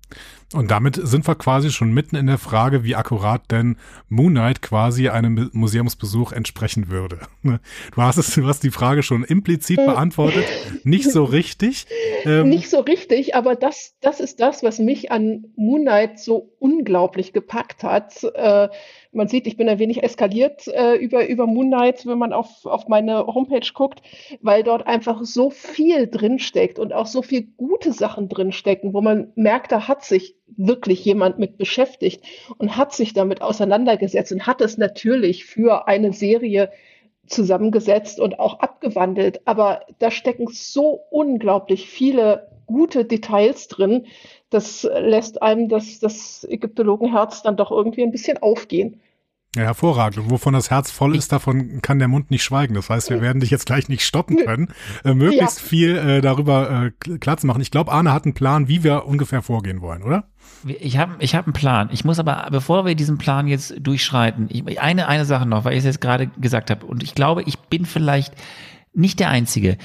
S1: Und damit sind wir quasi schon mitten in der Frage, wie akkurat denn Moon Knight quasi einem Be- Museumsbesuch entsprechen würde. [LAUGHS] Ne? Du hast es, du hast die Frage schon implizit beantwortet, nicht so richtig. [LAUGHS] Ähm,
S4: Nicht so richtig, aber das, das ist das, was mich an Moon Knight so unglaublich gepackt hat. Äh, man sieht, ich bin ein wenig eskaliert äh, über, über Moon Knight, wenn man auf, auf meine Homepage guckt, weil dort einfach so viel drinsteckt und auch so viel gute Sachen drinstecken, wo man merkt, da hat sich wirklich jemand mit beschäftigt und hat sich damit auseinandergesetzt und hat es natürlich für eine Serie zusammengesetzt und auch abgewandelt. Aber da stecken so unglaublich viele gute Details drin. Das lässt einem das, das Ägyptologenherz dann doch irgendwie ein bisschen aufgehen.
S1: Ja, hervorragend. Und wovon das Herz voll ist, davon kann der Mund nicht schweigen. Das heißt, wir werden dich jetzt gleich nicht stoppen können, äh, möglichst
S4: Ja.
S1: viel äh, darüber äh, kl- klar zu machen. Ich glaube, Arne hat einen Plan, wie wir ungefähr vorgehen wollen, oder?
S2: Ich habe ich hab einen Plan. Ich muss aber, bevor wir diesen Plan jetzt durchschreiten, ich, eine, eine Sache noch, weil ich es jetzt gerade gesagt habe. Und ich glaube, ich bin vielleicht nicht der Einzige.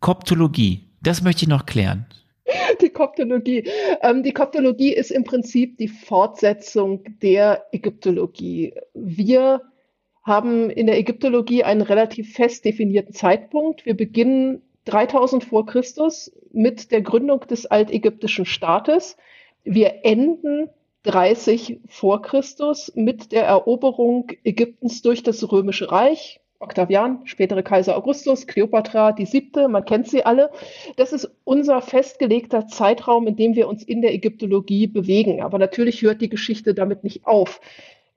S2: Koptologie, das möchte ich noch klären. [LAUGHS]
S4: Die Koptologie. Ähm, die Koptologie ist im Prinzip die Fortsetzung der Ägyptologie. Wir haben in der Ägyptologie einen relativ fest definierten Zeitpunkt. Wir beginnen 3000 vor Christus mit der Gründung des altägyptischen Staates. Wir enden 30 vor Christus mit der Eroberung Ägyptens durch das Römische Reich. Octavian, spätere Kaiser Augustus, Kleopatra, die siebte, man kennt sie alle. Das ist unser festgelegter Zeitraum, in dem wir uns in der Ägyptologie bewegen. Aber natürlich hört die Geschichte damit nicht auf.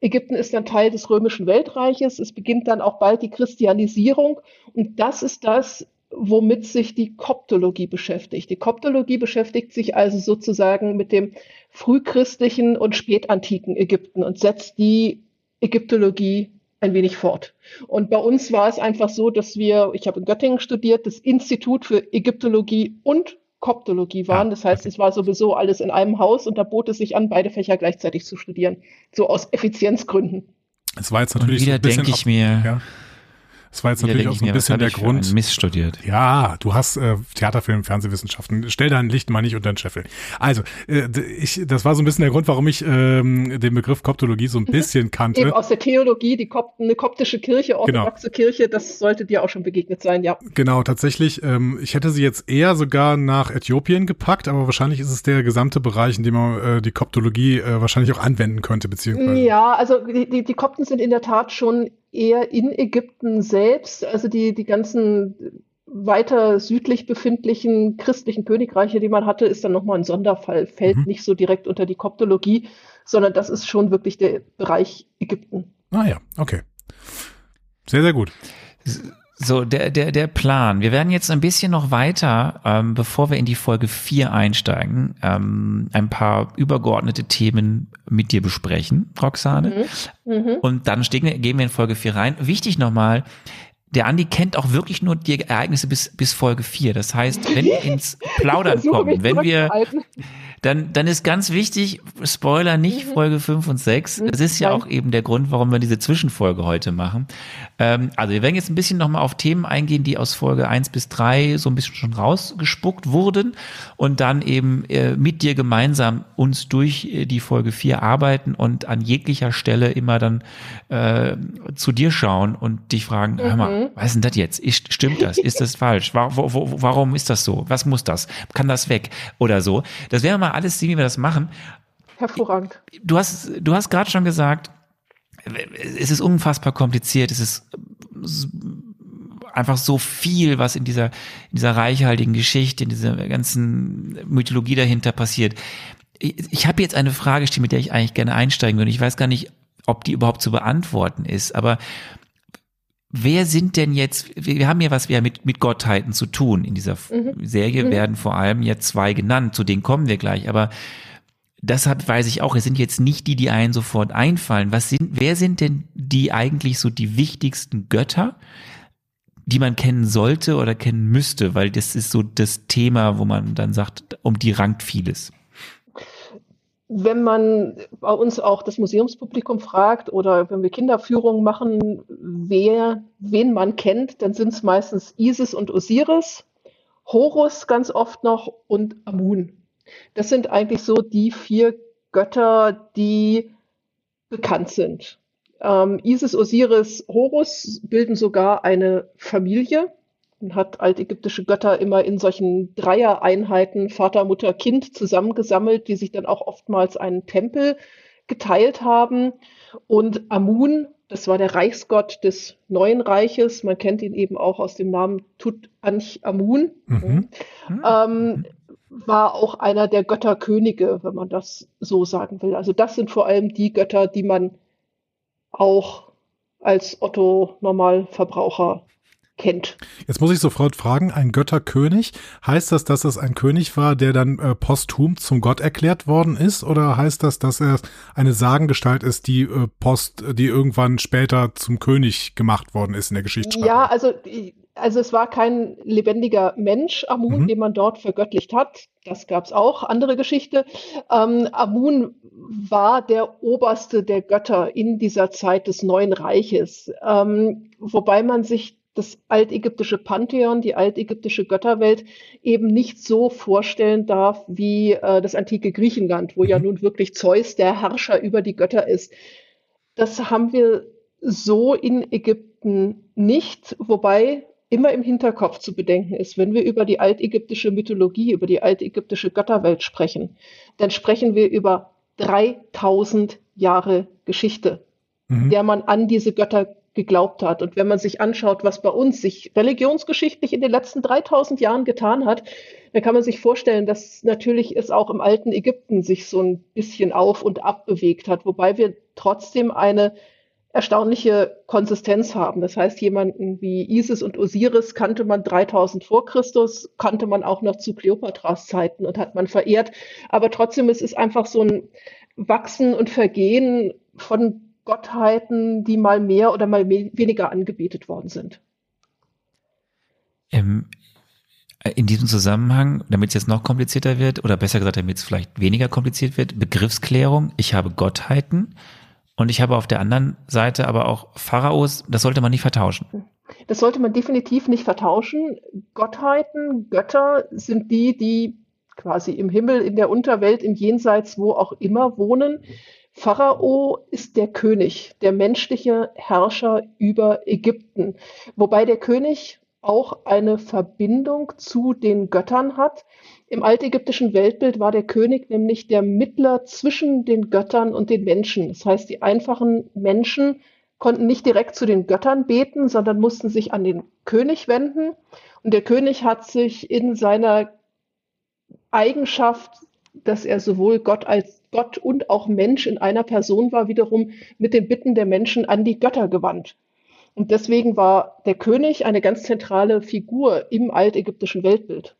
S4: Ägypten ist dann Teil des römischen Weltreiches. Es beginnt dann auch bald die Christianisierung. Und das ist das, womit sich die Koptologie beschäftigt. Die Koptologie beschäftigt sich also sozusagen mit dem frühchristlichen und spätantiken Ägypten und setzt die Ägyptologie ein wenig fort. Und bei uns war es einfach so, dass wir, ich habe in Göttingen studiert, das Institut für Ägyptologie und Koptologie waren.
S1: Ah,
S4: Das heißt, es war sowieso alles in einem Haus und da bot es sich an, beide Fächer gleichzeitig zu studieren. So aus Effizienzgründen.
S1: Es war jetzt
S2: Und
S1: natürlich so
S2: wieder
S1: bisschen
S2: denke ich mir,
S1: Ja. Das war jetzt
S2: Ja,
S1: natürlich auch so ein
S2: mir,
S1: bisschen
S2: hab
S1: der Grund.
S2: Mist studiert.
S1: Ja, du hast äh, Theaterfilm, Fernsehwissenschaften. Stell dein Licht mal nicht unter den Scheffel. Also, äh, ich, das war so ein bisschen der Grund, warum ich ähm, den Begriff Koptologie so ein bisschen
S4: Eben
S1: kannte.
S4: aus der Theologie, die Kopt eine koptische Kirche, orthodoxe Kirche, das sollte dir auch schon begegnet sein, ja.
S1: Genau, tatsächlich. Ähm, ich hätte sie jetzt eher sogar nach Äthiopien gepackt, aber wahrscheinlich ist es der gesamte Bereich, in dem man äh, die Koptologie äh, wahrscheinlich auch anwenden könnte, beziehungsweise.
S4: Ja, also die, die, die Kopten sind in der Tat schon eher in Ägypten selbst. Also die, die ganzen weiter südlich befindlichen christlichen Königreiche, die man hatte, ist dann nochmal ein Sonderfall, fällt
S1: Mhm.
S4: nicht so direkt unter die Koptologie, sondern das ist schon wirklich der Bereich Ägypten.
S1: Ah ja, okay. Sehr, sehr gut.
S2: So, der, der, der Plan. Wir werden jetzt ein bisschen noch weiter, ähm, bevor wir in die Folge 4 einsteigen, ähm, ein paar übergeordnete Themen mit dir besprechen, Roxane.
S4: Mhm.
S2: Und dann stehen, wir- gehen wir in Folge 4 rein. Wichtig nochmal, der Andi kennt auch wirklich nur die Ereignisse bis, bis Folge 4. Das heißt, wenn wir ins [LAUGHS] Plaudern kommen, wenn wir, dann, dann ist ganz wichtig, Spoiler nicht Folge 5 und 6. Das ist ja
S4: Nein.
S2: auch eben der Grund, warum wir diese Zwischenfolge heute machen. Ähm, also wir werden jetzt ein bisschen nochmal auf Themen eingehen, die aus Folge 1 bis 3 so ein bisschen schon rausgespuckt wurden und dann eben äh, mit dir gemeinsam uns durch äh, die Folge 4 arbeiten und an jeglicher Stelle immer dann äh, zu dir schauen und dich fragen, hör mal, was ist denn das jetzt? Ist, stimmt das? Ist das falsch? Wa- wo, wo, warum ist das so? Was muss das? Kann das weg? Oder so. Das werden wir mal alles sehen, wie wir das machen.
S4: Hervorragend.
S2: Du hast, du hast gerade schon gesagt, es ist unfassbar kompliziert, es ist einfach so viel, was in dieser, in dieser reichhaltigen Geschichte, in dieser ganzen Mythologie dahinter passiert. Ich, ich habe jetzt eine Frage mit der ich eigentlich gerne einsteigen würde. Ich weiß gar nicht, ob die überhaupt zu beantworten ist, aber wer sind denn jetzt, wir haben ja was wir mit, mit Gottheiten zu tun. In dieser Serie werden vor allem jetzt zwei genannt, zu denen kommen wir gleich, aber das hat, weiß ich auch, es sind jetzt nicht die, die einen sofort einfallen. Was sind, wer sind denn die eigentlich so die wichtigsten Götter, die man kennen sollte oder kennen müsste? Weil das ist so das Thema, wo man dann sagt, um die rankt vieles.
S4: Wenn man bei uns auch das Museumspublikum fragt oder wenn wir Kinderführungen machen, wer, wen man kennt, dann sind es meistens Isis und Osiris, Horus ganz oft noch und Amun. Das sind eigentlich so die vier Götter, die bekannt sind. Ähm, Isis, Osiris, Horus bilden sogar eine Familie. Man hat altägyptische Götter immer in solchen Dreier-Einheiten, Vater, Mutter, Kind, zusammengesammelt, die sich dann auch oftmals einen Tempel geteilt haben. Und Amun, das war der Reichsgott des Neuen Reiches, man kennt ihn eben auch aus dem Namen Tutanchamun,
S1: Mhm.
S4: ähm, war auch einer der Götterkönige, wenn man das so sagen will. Also das sind vor allem die Götter, die man auch als Otto Normalverbraucher kennt.
S1: Jetzt muss ich sofort fragen, ein Götterkönig, heißt das, dass es ein König war, der dann äh, posthum zum Gott erklärt worden ist? Oder heißt das, dass er eine Sagengestalt ist, die äh, post, die irgendwann später zum König gemacht worden ist in der Geschichtsschreibung?
S4: Ja, also, also es war kein lebendiger Mensch, Amun,
S1: Mhm.
S4: den man dort vergöttlicht hat. Das gab es auch, andere Geschichte. Ähm, Amun war der oberste der Götter in dieser Zeit des Neuen Reiches, ähm, wobei man sich das altägyptische Pantheon, die altägyptische Götterwelt eben nicht so vorstellen darf wie äh, das antike Griechenland, wo ja
S1: Mhm.
S4: nun wirklich Zeus der Herrscher über die Götter ist. Das haben wir so in Ägypten nicht, wobei immer im Hinterkopf zu bedenken ist, wenn wir über die altägyptische Mythologie, über die altägyptische Götterwelt sprechen, dann sprechen wir über 3000 Jahre Geschichte,
S1: Mhm.
S4: der man an diese Götter geglaubt hat. Und wenn man sich anschaut, was bei uns sich religionsgeschichtlich in den letzten 3000 Jahren getan hat, dann kann man sich vorstellen, dass natürlich es auch im alten Ägypten sich so ein bisschen auf und ab bewegt hat, wobei wir trotzdem eine erstaunliche Konsistenz haben. Das heißt, jemanden wie Isis und Osiris kannte man 3000 vor Christus, kannte man auch noch zu Kleopatras Zeiten und hat man verehrt. Aber trotzdem, es ist einfach so ein Wachsen und Vergehen von Gottheiten, die mal mehr oder mal weniger angebetet worden sind.
S2: Ähm, in diesem Zusammenhang, damit es jetzt noch komplizierter wird, oder besser gesagt, damit es vielleicht weniger kompliziert wird, Begriffsklärung. Ich habe Gottheiten und ich habe auf der anderen Seite aber auch Pharaos, das sollte man nicht vertauschen.
S4: Das sollte man definitiv nicht vertauschen. Gottheiten, Götter sind die, die quasi im Himmel, in der Unterwelt, im Jenseits, wo auch immer wohnen. Pharao ist der König, der menschliche Herrscher über Ägypten, wobei der König auch eine Verbindung zu den Göttern hat. Im altägyptischen Weltbild war der König nämlich der Mittler zwischen den Göttern und den Menschen. Das heißt, die einfachen Menschen konnten nicht direkt zu den Göttern beten, sondern mussten sich an den König wenden. Und der König hat sich in seiner Eigenschaft, dass er sowohl Gott als Gott und auch Mensch in einer Person war, wiederum mit den Bitten der Menschen an die Götter gewandt. Und deswegen war der König eine ganz zentrale Figur im altägyptischen Weltbild.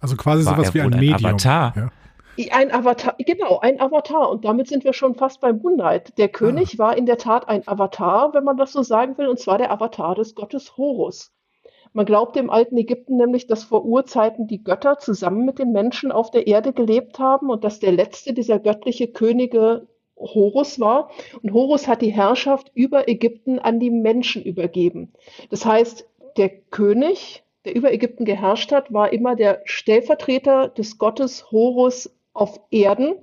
S1: Also quasi war sowas wie ein, ein Medium.
S2: Avatar.
S1: Ja.
S4: Ein Avatar, genau, ein Avatar. Und damit sind wir schon fast beim Moonlight. Der König ah. war in der Tat ein Avatar, wenn man das so sagen will, und zwar der Avatar des Gottes Horus. Man glaubte im alten Ägypten nämlich, dass vor Urzeiten die Götter zusammen mit den Menschen auf der Erde gelebt haben und dass der letzte dieser göttliche Könige Horus war. Und Horus hat die Herrschaft über Ägypten an die Menschen übergeben. Das heißt, der König, der über Ägypten geherrscht hat, war immer der Stellvertreter des Gottes Horus auf Erden.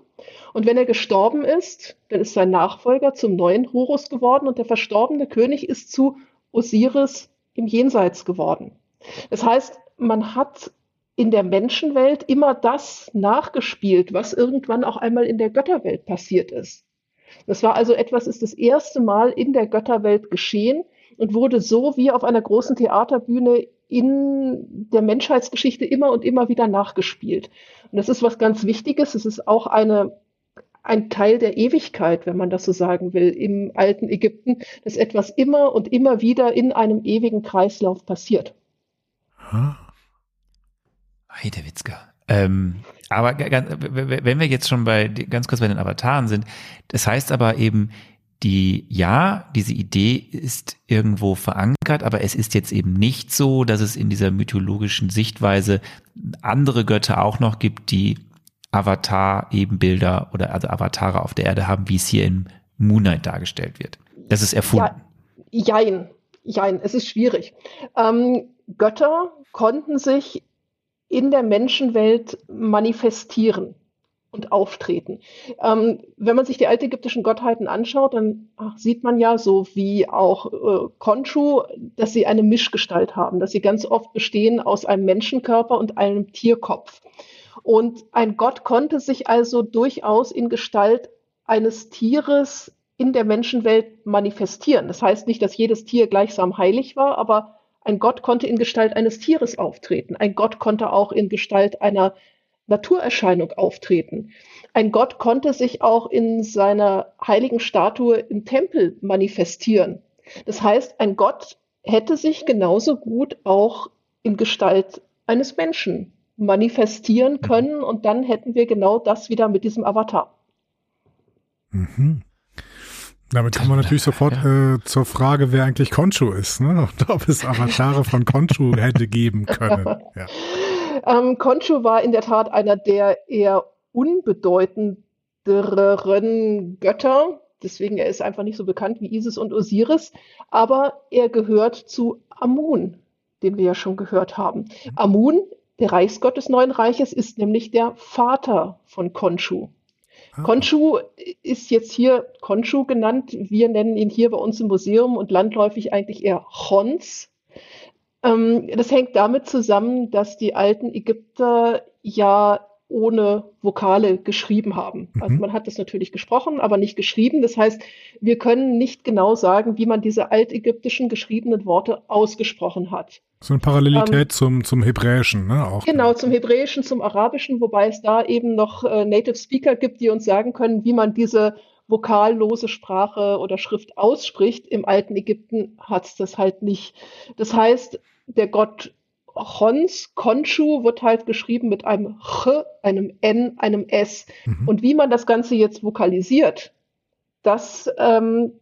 S4: Und wenn er gestorben ist, dann ist sein Nachfolger zum neuen Horus geworden und der verstorbene König ist zu Osiris im Jenseits geworden. Das heißt, man hat in der Menschenwelt immer das nachgespielt, was irgendwann auch einmal in der Götterwelt passiert ist. Das war also etwas, ist das erste Mal in der Götterwelt geschehen und wurde so wie auf einer großen Theaterbühne in der Menschheitsgeschichte immer und immer wieder nachgespielt. Und das ist was ganz Wichtiges. Es ist auch eine ein Teil der Ewigkeit, wenn man das so sagen will, im alten Ägypten, dass etwas immer und immer wieder in einem ewigen Kreislauf passiert.
S2: Heide Witzka. Ähm, aber wenn wir jetzt schon bei ganz kurz bei den Avataren sind, das heißt aber eben, die, ja, diese Idee ist irgendwo verankert, aber es ist jetzt eben nicht so, dass es in dieser mythologischen Sichtweise andere Götter auch noch gibt, die Avatar-Ebenbilder oder also Avatare auf der Erde haben, wie es hier in Moonlight dargestellt wird. Das ist erfunden.
S4: Ja, jein, jein, es ist schwierig. Ähm, Götter konnten sich in der Menschenwelt manifestieren und auftreten. Ähm, wenn man sich die altägyptischen Gottheiten anschaut, dann ach, sieht man ja so wie auch äh, Khonshu, dass sie eine Mischgestalt haben, dass sie ganz oft bestehen aus einem Menschenkörper und einem Tierkopf. Und ein Gott konnte sich also durchaus in Gestalt eines Tieres in der Menschenwelt manifestieren. Das heißt nicht, dass jedes Tier gleichsam heilig war, aber ein Gott konnte in Gestalt eines Tieres auftreten. Ein Gott konnte auch in Gestalt einer Naturerscheinung auftreten. Ein Gott konnte sich auch in seiner heiligen Statue im Tempel manifestieren. Das heißt, ein Gott hätte sich genauso gut auch in Gestalt eines Menschen manifestieren können und dann hätten wir genau das wieder mit diesem Avatar.
S1: Mhm. Damit kommen wir natürlich sofort äh, zur Frage, wer eigentlich Conchu ist, ne? Und [LAUGHS] ob es Avatare von Conchu [LAUGHS] hätte geben können. [LAUGHS] Ja.
S4: Ähm, Conchu war in der Tat einer der eher unbedeutenderen Götter. Deswegen er ist einfach nicht so bekannt wie Isis und Osiris, aber er gehört zu Amun, den wir ja schon gehört haben. Amun der Reichsgott des Neuen Reiches ist nämlich der Vater von Konshu. Ah. Konshu ist jetzt hier Konshu genannt. Wir nennen ihn hier bei uns im Museum und landläufig eigentlich eher Chons. Ähm, das hängt damit zusammen, dass die alten Ägypter ja ohne Vokale geschrieben haben. Mhm. Also man hat das natürlich gesprochen, aber nicht geschrieben. Das heißt, wir können nicht genau sagen, wie man diese altägyptischen geschriebenen Worte ausgesprochen hat.
S1: So eine Parallelität ähm, zum, zum Hebräischen, ne?
S4: Auch. Genau, zum Hebräischen, zum Arabischen, wobei es da eben noch äh, Native Speaker gibt, die uns sagen können, wie man diese vokallose Sprache oder Schrift ausspricht. Im alten Ägypten hat es das halt nicht. Das heißt, der Gott Hons, Konshu wird halt geschrieben mit einem Ch, einem N, einem S. Mhm. Und wie man das Ganze jetzt vokalisiert, das ähm,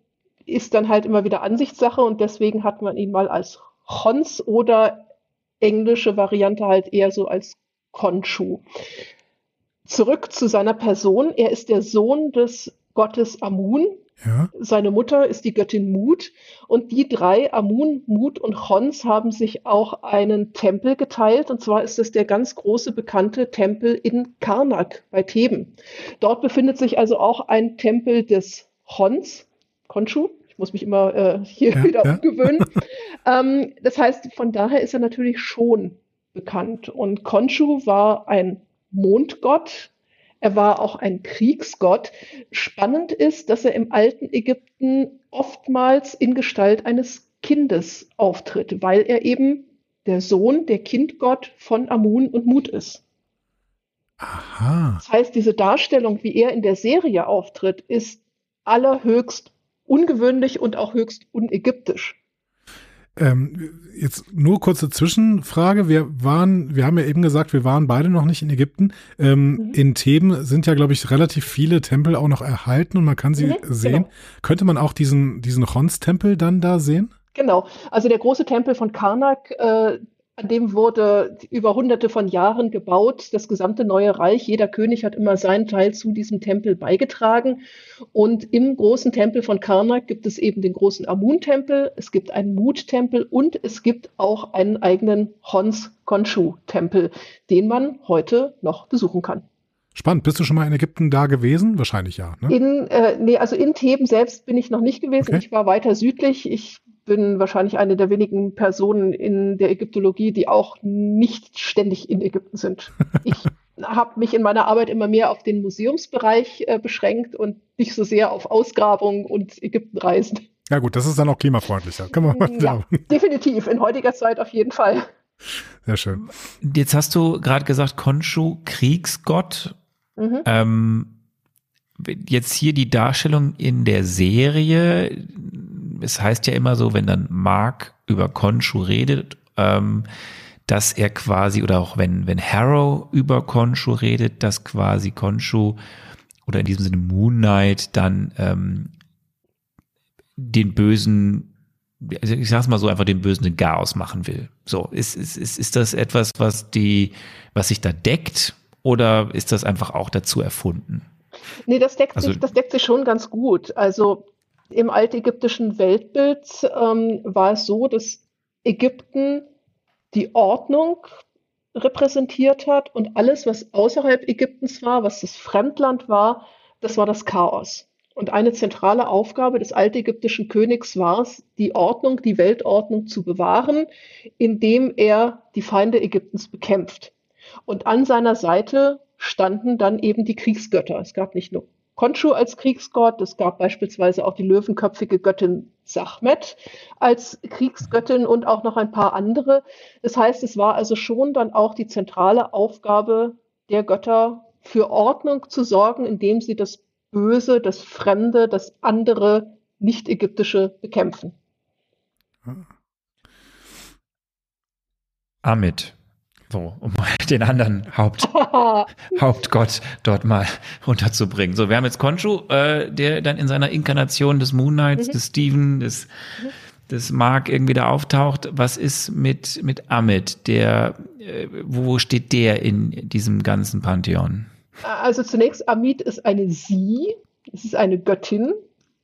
S4: ist dann halt immer wieder Ansichtssache und deswegen hat man ihn mal als Hons oder englische Variante halt eher so als Konshu. Zurück zu seiner Person. Er ist der Sohn des Gottes Amun.
S1: Ja.
S4: Seine Mutter ist die Göttin Mut und die drei, Amun, Mut und Chons, haben sich auch einen Tempel geteilt und zwar ist es der ganz große bekannte Tempel in Karnak bei Theben. Dort befindet sich also auch ein Tempel des Chons, Konshu. Ich muss mich immer äh, hier
S1: Ja,
S4: wieder
S1: ja.
S4: umgewöhnen. [LAUGHS] ähm, das heißt, von daher ist er natürlich schon bekannt. Und Konshu war ein Mondgott. Er war auch ein Kriegsgott. Spannend ist, dass er im alten Ägypten oftmals in Gestalt eines Kindes auftritt, weil er eben der Sohn, der Kindgott von Amun und Mut ist.
S1: Aha.
S4: Das heißt, diese Darstellung, wie er in der Serie auftritt, ist allerhöchst ungewöhnlich und auch höchst unägyptisch.
S1: Ähm, jetzt nur kurze Zwischenfrage. Wir waren, wir haben ja eben gesagt, wir waren beide noch nicht in Ägypten. Ähm,
S4: Mhm.
S1: In Theben sind ja, glaube ich, relativ viele Tempel auch noch erhalten und man kann sie
S4: Mhm,
S1: sehen.
S4: genau.
S1: Könnte man auch diesen, diesen Chons-Tempel dann da sehen?
S4: Genau. Also der große Tempel von Karnak, äh, an dem wurde über hunderte von Jahren gebaut, das gesamte neue Reich. Jeder König hat immer seinen Teil zu diesem Tempel beigetragen. Und im großen Tempel von Karnak gibt es eben den großen Amun-Tempel, es gibt einen Mut-Tempel und es gibt auch einen eigenen Hons-Konshu-Tempel, den man heute noch besuchen kann.
S1: Spannend. Bist du schon mal in Ägypten da gewesen? Wahrscheinlich ja. Ne?
S4: In, äh, nee, also in Theben selbst bin ich noch nicht gewesen.
S1: Okay.
S4: Ich war weiter südlich. Ich bin wahrscheinlich eine der wenigen Personen in der Ägyptologie, die auch nicht ständig in Ägypten sind. [LAUGHS] Ich habe mich in meiner Arbeit immer mehr auf den Museumsbereich äh, beschränkt und nicht so sehr auf Ausgrabungen und Ägyptenreisen.
S1: Ja gut, das ist dann auch klimafreundlicher. Kann man mal
S4: Ja,
S1: glauben. [LAUGHS]
S4: definitiv. In heutiger Zeit auf jeden Fall.
S1: Sehr schön.
S2: Jetzt hast du gerade gesagt, Konshu, Kriegsgott.
S4: Mhm.
S2: Ähm, jetzt hier die Darstellung in der Serie. Es heißt ja immer so, wenn dann Mark über Konshu redet, ähm, dass er quasi, oder auch wenn, wenn Harrow über Konshu redet, dass quasi Konshu oder in diesem Sinne Moon Knight dann ähm, den bösen, ich sag's mal so, einfach den bösen den Chaos machen will. So, ist, ist, ist, ist das etwas, was die, was sich da deckt, oder ist das einfach auch dazu erfunden?
S4: Nee, das deckt,
S2: Also-
S4: sich, das deckt sich schon ganz gut. Also im altägyptischen Weltbild ähm, war es so, dass Ägypten die Ordnung repräsentiert hat und alles, was außerhalb Ägyptens war, was das Fremdland war, das war das Chaos. Und eine zentrale Aufgabe des altägyptischen Königs war es, die Ordnung, die Weltordnung zu bewahren, indem er die Feinde Ägyptens bekämpft. Und an seiner Seite standen dann eben die Kriegsgötter. Es gab nicht nur Konshu als Kriegsgott, es gab beispielsweise auch die löwenköpfige Göttin Sachmet als Kriegsgöttin und auch noch ein paar andere. Das heißt, es war also schon dann auch die zentrale Aufgabe der Götter, für Ordnung zu sorgen, indem sie das Böse, das Fremde, das andere, nicht-ägyptische bekämpfen.
S2: Amit. So, um mal den anderen Haupt, [LAUGHS] Hauptgott dort mal unterzubringen. So, wir haben jetzt Konshu, äh, der dann in seiner Inkarnation des Moon Knights,
S4: Mhm.
S2: des Steven, des, des Mark irgendwie da auftaucht. Was ist mit, mit Amit? Der, äh, wo steht der in diesem ganzen Pantheon?
S4: Also zunächst, Amit ist eine Sie, es ist eine Göttin,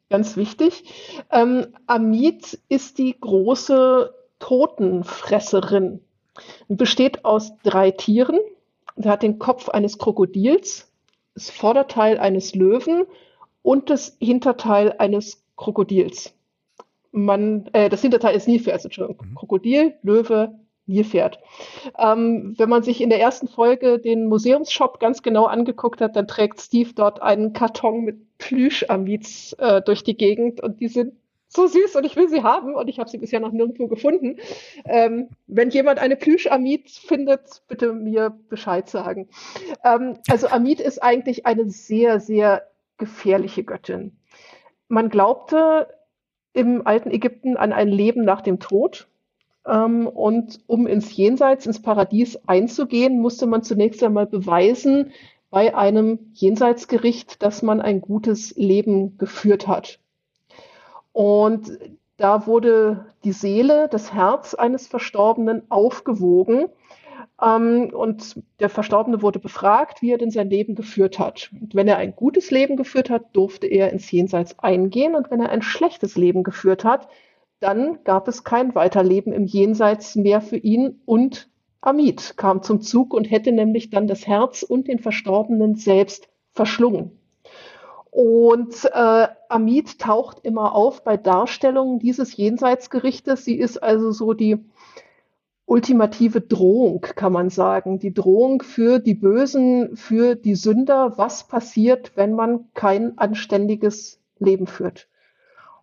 S4: ganz wichtig. Ähm, Amit ist die große Totenfresserin und besteht aus drei Tieren. Sie hat den Kopf eines Krokodils, das Vorderteil eines Löwen und das Hinterteil eines Krokodils. Man, äh, das Hinterteil ist Nilpferd, Entschuldigung. Krokodil, Löwe, Nilpferd. Ähm, wenn man sich in der ersten Folge den Museumsshop ganz genau angeguckt hat, dann trägt Steve dort einen Karton mit Plüschamits äh, durch die Gegend und die sind so süß und ich will sie haben und ich habe sie bisher noch nirgendwo gefunden. Ähm, wenn jemand eine Plüschamit findet, bitte mir Bescheid sagen. Ähm, also Amit ist eigentlich eine sehr, sehr gefährliche Göttin. Man glaubte im alten Ägypten an ein Leben nach dem Tod. Ähm, und um ins Jenseits, ins Paradies einzugehen, musste man zunächst einmal beweisen bei einem Jenseitsgericht, dass man ein gutes Leben geführt hat. Und da wurde die Seele, das Herz eines Verstorbenen aufgewogen Ähm, und der Verstorbene wurde befragt, wie er denn sein Leben geführt hat. Und wenn er ein gutes Leben geführt hat, durfte er ins Jenseits eingehen. Und wenn er ein schlechtes Leben geführt hat, dann gab es kein Weiterleben im Jenseits mehr für ihn und Amit kam zum Zug und hätte nämlich dann das Herz und den Verstorbenen selbst verschlungen. Und äh, Amit taucht immer auf bei Darstellungen dieses Jenseitsgerichtes. Sie ist also so die ultimative Drohung, kann man sagen. Die Drohung für die Bösen, für die Sünder. Was passiert, wenn man kein anständiges Leben führt?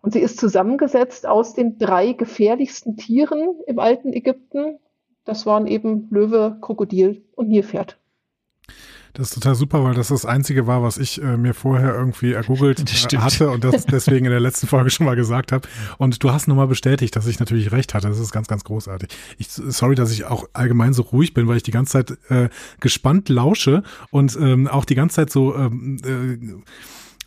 S4: Und sie ist zusammengesetzt aus den drei gefährlichsten Tieren im alten Ägypten. Das waren eben Löwe, Krokodil und Nilpferd.
S1: Das ist total super, weil das das Einzige war, was ich äh, mir vorher irgendwie ergoogelt äh, hatte und das deswegen in der letzten Folge schon mal gesagt habe. Und du hast nochmal bestätigt, dass ich natürlich recht hatte. Das ist ganz, ganz großartig. Ich, sorry, dass ich auch allgemein so ruhig bin, weil ich die ganze Zeit äh, gespannt lausche und ähm, auch die ganze Zeit so ähm, äh,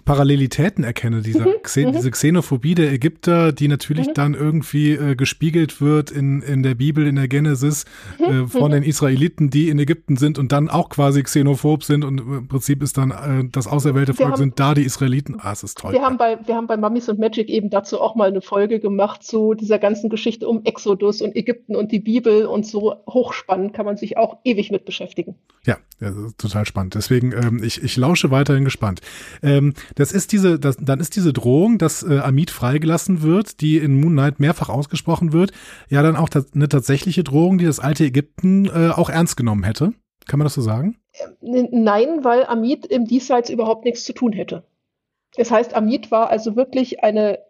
S1: Parallelitäten erkenne, dieser mhm, Xen mhm. diese Xenophobie der Ägypter, die natürlich mhm. dann irgendwie äh, gespiegelt wird in, in der Bibel, in der Genesis äh, von den Israeliten, die in Ägypten sind und dann auch quasi xenophob sind und im Prinzip ist dann äh, das auserwählte Volk haben, sind da die Israeliten. Ah, es ist toll.
S4: Wir haben bei, wir haben bei Mummies und Magic eben dazu auch mal eine Folge gemacht zu dieser ganzen Geschichte um Exodus und Ägypten und die Bibel und so hochspannend kann man sich auch ewig mit beschäftigen.
S1: Ja, ja total spannend. Deswegen, ähm, ich, ich lausche weiterhin gespannt. Ähm, das ist diese, das, dann ist diese Drohung, dass äh, Amit freigelassen wird, die in Moon Knight mehrfach ausgesprochen wird, ja dann auch eine tatsächliche Drohung, die das alte Ägypten äh, auch ernst genommen hätte. Kann man das so sagen?
S4: Nein, weil Amit im Diesseits überhaupt nichts zu tun hätte. Das heißt, Amit war also wirklich eine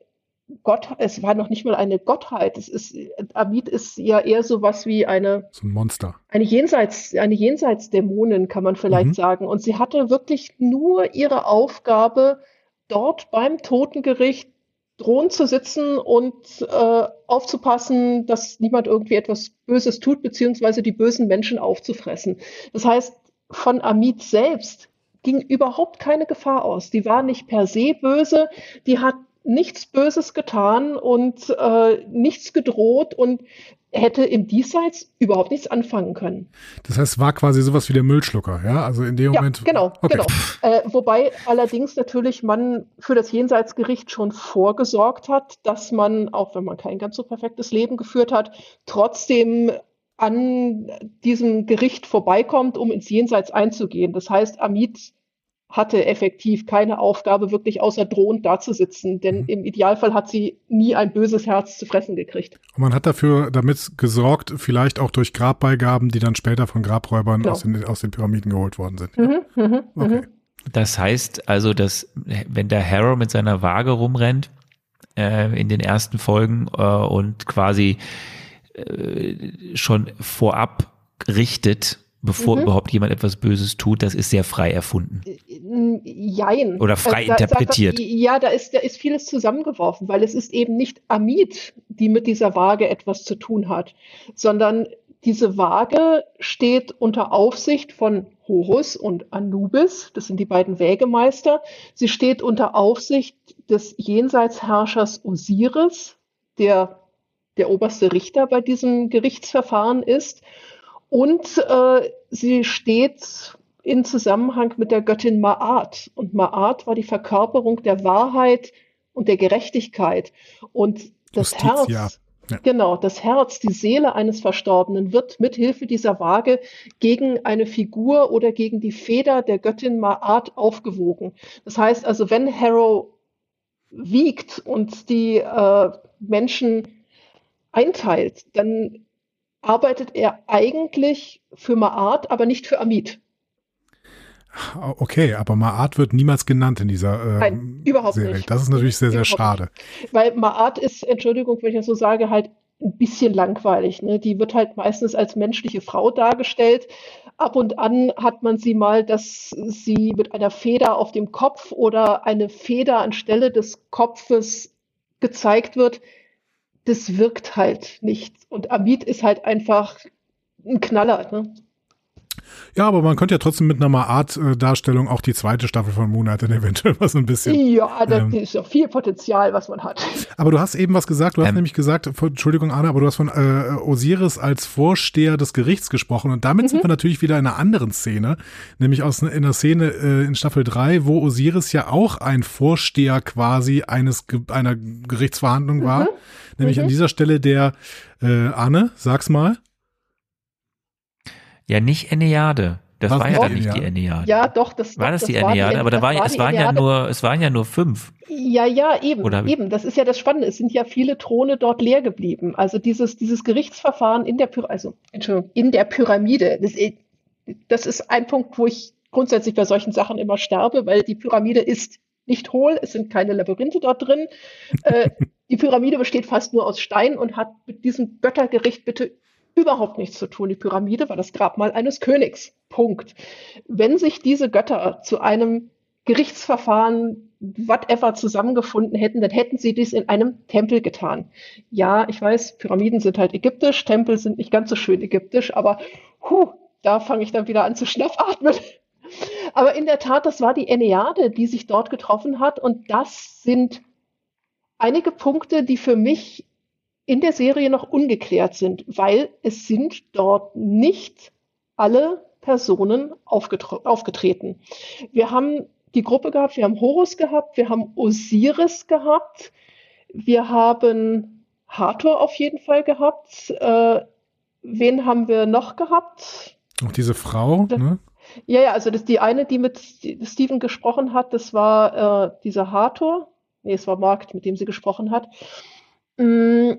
S4: Gott, es war noch nicht mal eine Gottheit. Es ist, Amit ist ja eher so was wie eine.
S1: So ein Monster.
S4: Eine Jenseits, eine Jenseitsdämonin, kann man vielleicht mhm. sagen. Und sie hatte wirklich nur ihre Aufgabe, dort beim Totengericht drohen zu sitzen und äh, aufzupassen, dass niemand irgendwie etwas Böses tut, beziehungsweise die bösen Menschen aufzufressen. Das heißt, von Amit selbst ging überhaupt keine Gefahr aus. Die war nicht per se böse, die hat nichts Böses getan und äh, nichts gedroht und hätte im Diesseits überhaupt nichts anfangen können.
S1: Das heißt, war quasi sowas wie der Müllschlucker, ja? Also in dem
S4: ja,
S1: Moment.
S4: Genau, okay. genau. Äh, wobei allerdings natürlich man für das Jenseitsgericht schon vorgesorgt hat, dass man, auch wenn man kein ganz so perfektes Leben geführt hat, trotzdem an diesem Gericht vorbeikommt, um ins Jenseits einzugehen. Das heißt, Amit hatte effektiv keine Aufgabe, wirklich außer drohend dazusitzen. Denn mhm. im Idealfall hat sie nie ein böses Herz zu fressen gekriegt.
S1: Und man hat dafür damit gesorgt, vielleicht auch durch Grabbeigaben, die dann später von Grabräubern genau. aus, den, aus den Pyramiden geholt worden sind. Mhm,
S2: mh, mhm. okay. Das heißt also, dass wenn der Harrow mit seiner Waage rumrennt äh, in den ersten Folgen äh, und quasi äh, schon vorab richtet, bevor mhm. überhaupt jemand etwas Böses tut, das ist sehr frei erfunden.
S4: Jein.
S2: Oder frei also, da, interpretiert.
S4: Da, ja, da ist, da ist vieles zusammengeworfen, weil es ist eben nicht Amit, die mit dieser Waage etwas zu tun hat, sondern diese Waage steht unter Aufsicht von Horus und Anubis, das sind die beiden Wägemeister. Sie steht unter Aufsicht des Jenseitsherrschers Osiris, der der oberste Richter bei diesem Gerichtsverfahren ist. Und äh, sie steht in Zusammenhang mit der Göttin Ma'at. Und Ma'at war die Verkörperung der Wahrheit und der Gerechtigkeit. Und das Justitia. Herz, ja. genau, das Herz, die Seele eines Verstorbenen wird mit Hilfe dieser Waage gegen eine Figur oder gegen die Feder der Göttin Ma'at aufgewogen. Das heißt also, wenn Harrow wiegt und die äh, Menschen einteilt, dann arbeitet er eigentlich für Maat, aber nicht für Amit.
S1: Okay, aber Maat wird niemals genannt in dieser äh,
S4: Nein, überhaupt Serie.
S1: Nicht. Das ist natürlich sehr, sehr überhaupt schade.
S4: Nicht. Weil Maat ist, Entschuldigung, wenn ich das so sage, halt ein bisschen langweilig. Ne? Die wird halt meistens als menschliche Frau dargestellt. Ab und an hat man sie mal, dass sie mit einer Feder auf dem Kopf oder eine Feder anstelle des Kopfes gezeigt wird das wirkt halt nicht. Und Amit ist halt einfach ein Knaller. Ne?
S1: Ja, aber man könnte ja trotzdem mit einer Art-Darstellung auch die zweite Staffel von Moonlight dann [LAUGHS] eventuell was ein bisschen.
S4: Ja, da
S1: Ähm.
S4: ist ja viel Potenzial, was man hat.
S1: Aber du hast eben was gesagt, du hast
S2: Ähm.
S1: nämlich gesagt, Entschuldigung Anna, aber du hast von äh, Osiris als Vorsteher des Gerichts gesprochen und damit sind wir natürlich wieder in einer anderen Szene, nämlich aus in der Szene äh, in Staffel 3, wo Osiris ja auch ein Vorsteher quasi eines einer Gerichtsverhandlung war, nämlich an dieser Stelle der äh, Anne, sag's mal.
S2: Ja, nicht Enneade. Das
S1: Was
S2: war ja
S1: nicht
S2: dann nicht die
S1: Enneade?
S4: Ja, doch, das
S2: war
S4: doch,
S2: das die
S4: war
S2: Enneade? Aber da
S4: das
S2: war, ja- es
S4: die
S2: waren ja
S4: Enneade.
S2: nur, es waren ja nur fünf.
S4: Ja, ja, eben,
S2: Oder
S4: eben. Das ist ja das Spannende. Es sind ja viele Throne dort leer geblieben. Also dieses, dieses Gerichtsverfahren in der Pyramide, also, Entschuldigung, in der Pyramide. Das, i- das ist ein Punkt, wo ich grundsätzlich bei solchen Sachen immer sterbe, weil die Pyramide ist nicht hohl. Es sind keine Labyrinthe dort drin. äh, [LAUGHS] die Pyramide besteht fast nur aus Stein und hat mit diesem Göttergericht bitte überhaupt nichts zu tun. Die Pyramide war das Grabmal eines Königs. Punkt. Wenn sich diese Götter zu einem Gerichtsverfahren, whatever, zusammengefunden hätten, dann hätten sie dies in einem Tempel getan. Ja, ich weiß, Pyramiden sind halt ägyptisch, Tempel sind nicht ganz so schön ägyptisch, aber huh, da fange ich dann wieder an zu schnapfatmen. Aber in der Tat, das war die Enneade, die sich dort getroffen hat. Und das sind einige Punkte, die für mich in der Serie noch ungeklärt sind, weil es sind dort nicht alle Personen aufgetreten. Wir haben die Gruppe gehabt, wir haben Horus gehabt, wir haben Osiris gehabt, wir haben Hathor auf jeden Fall gehabt. Äh, wen haben wir noch gehabt?
S1: Auch diese Frau, ne?
S4: Ja, ja, also das, die eine, die mit Steven gesprochen hat, das war äh, dieser Hathor. Nee, es war Mark, mit dem sie gesprochen hat. Mm,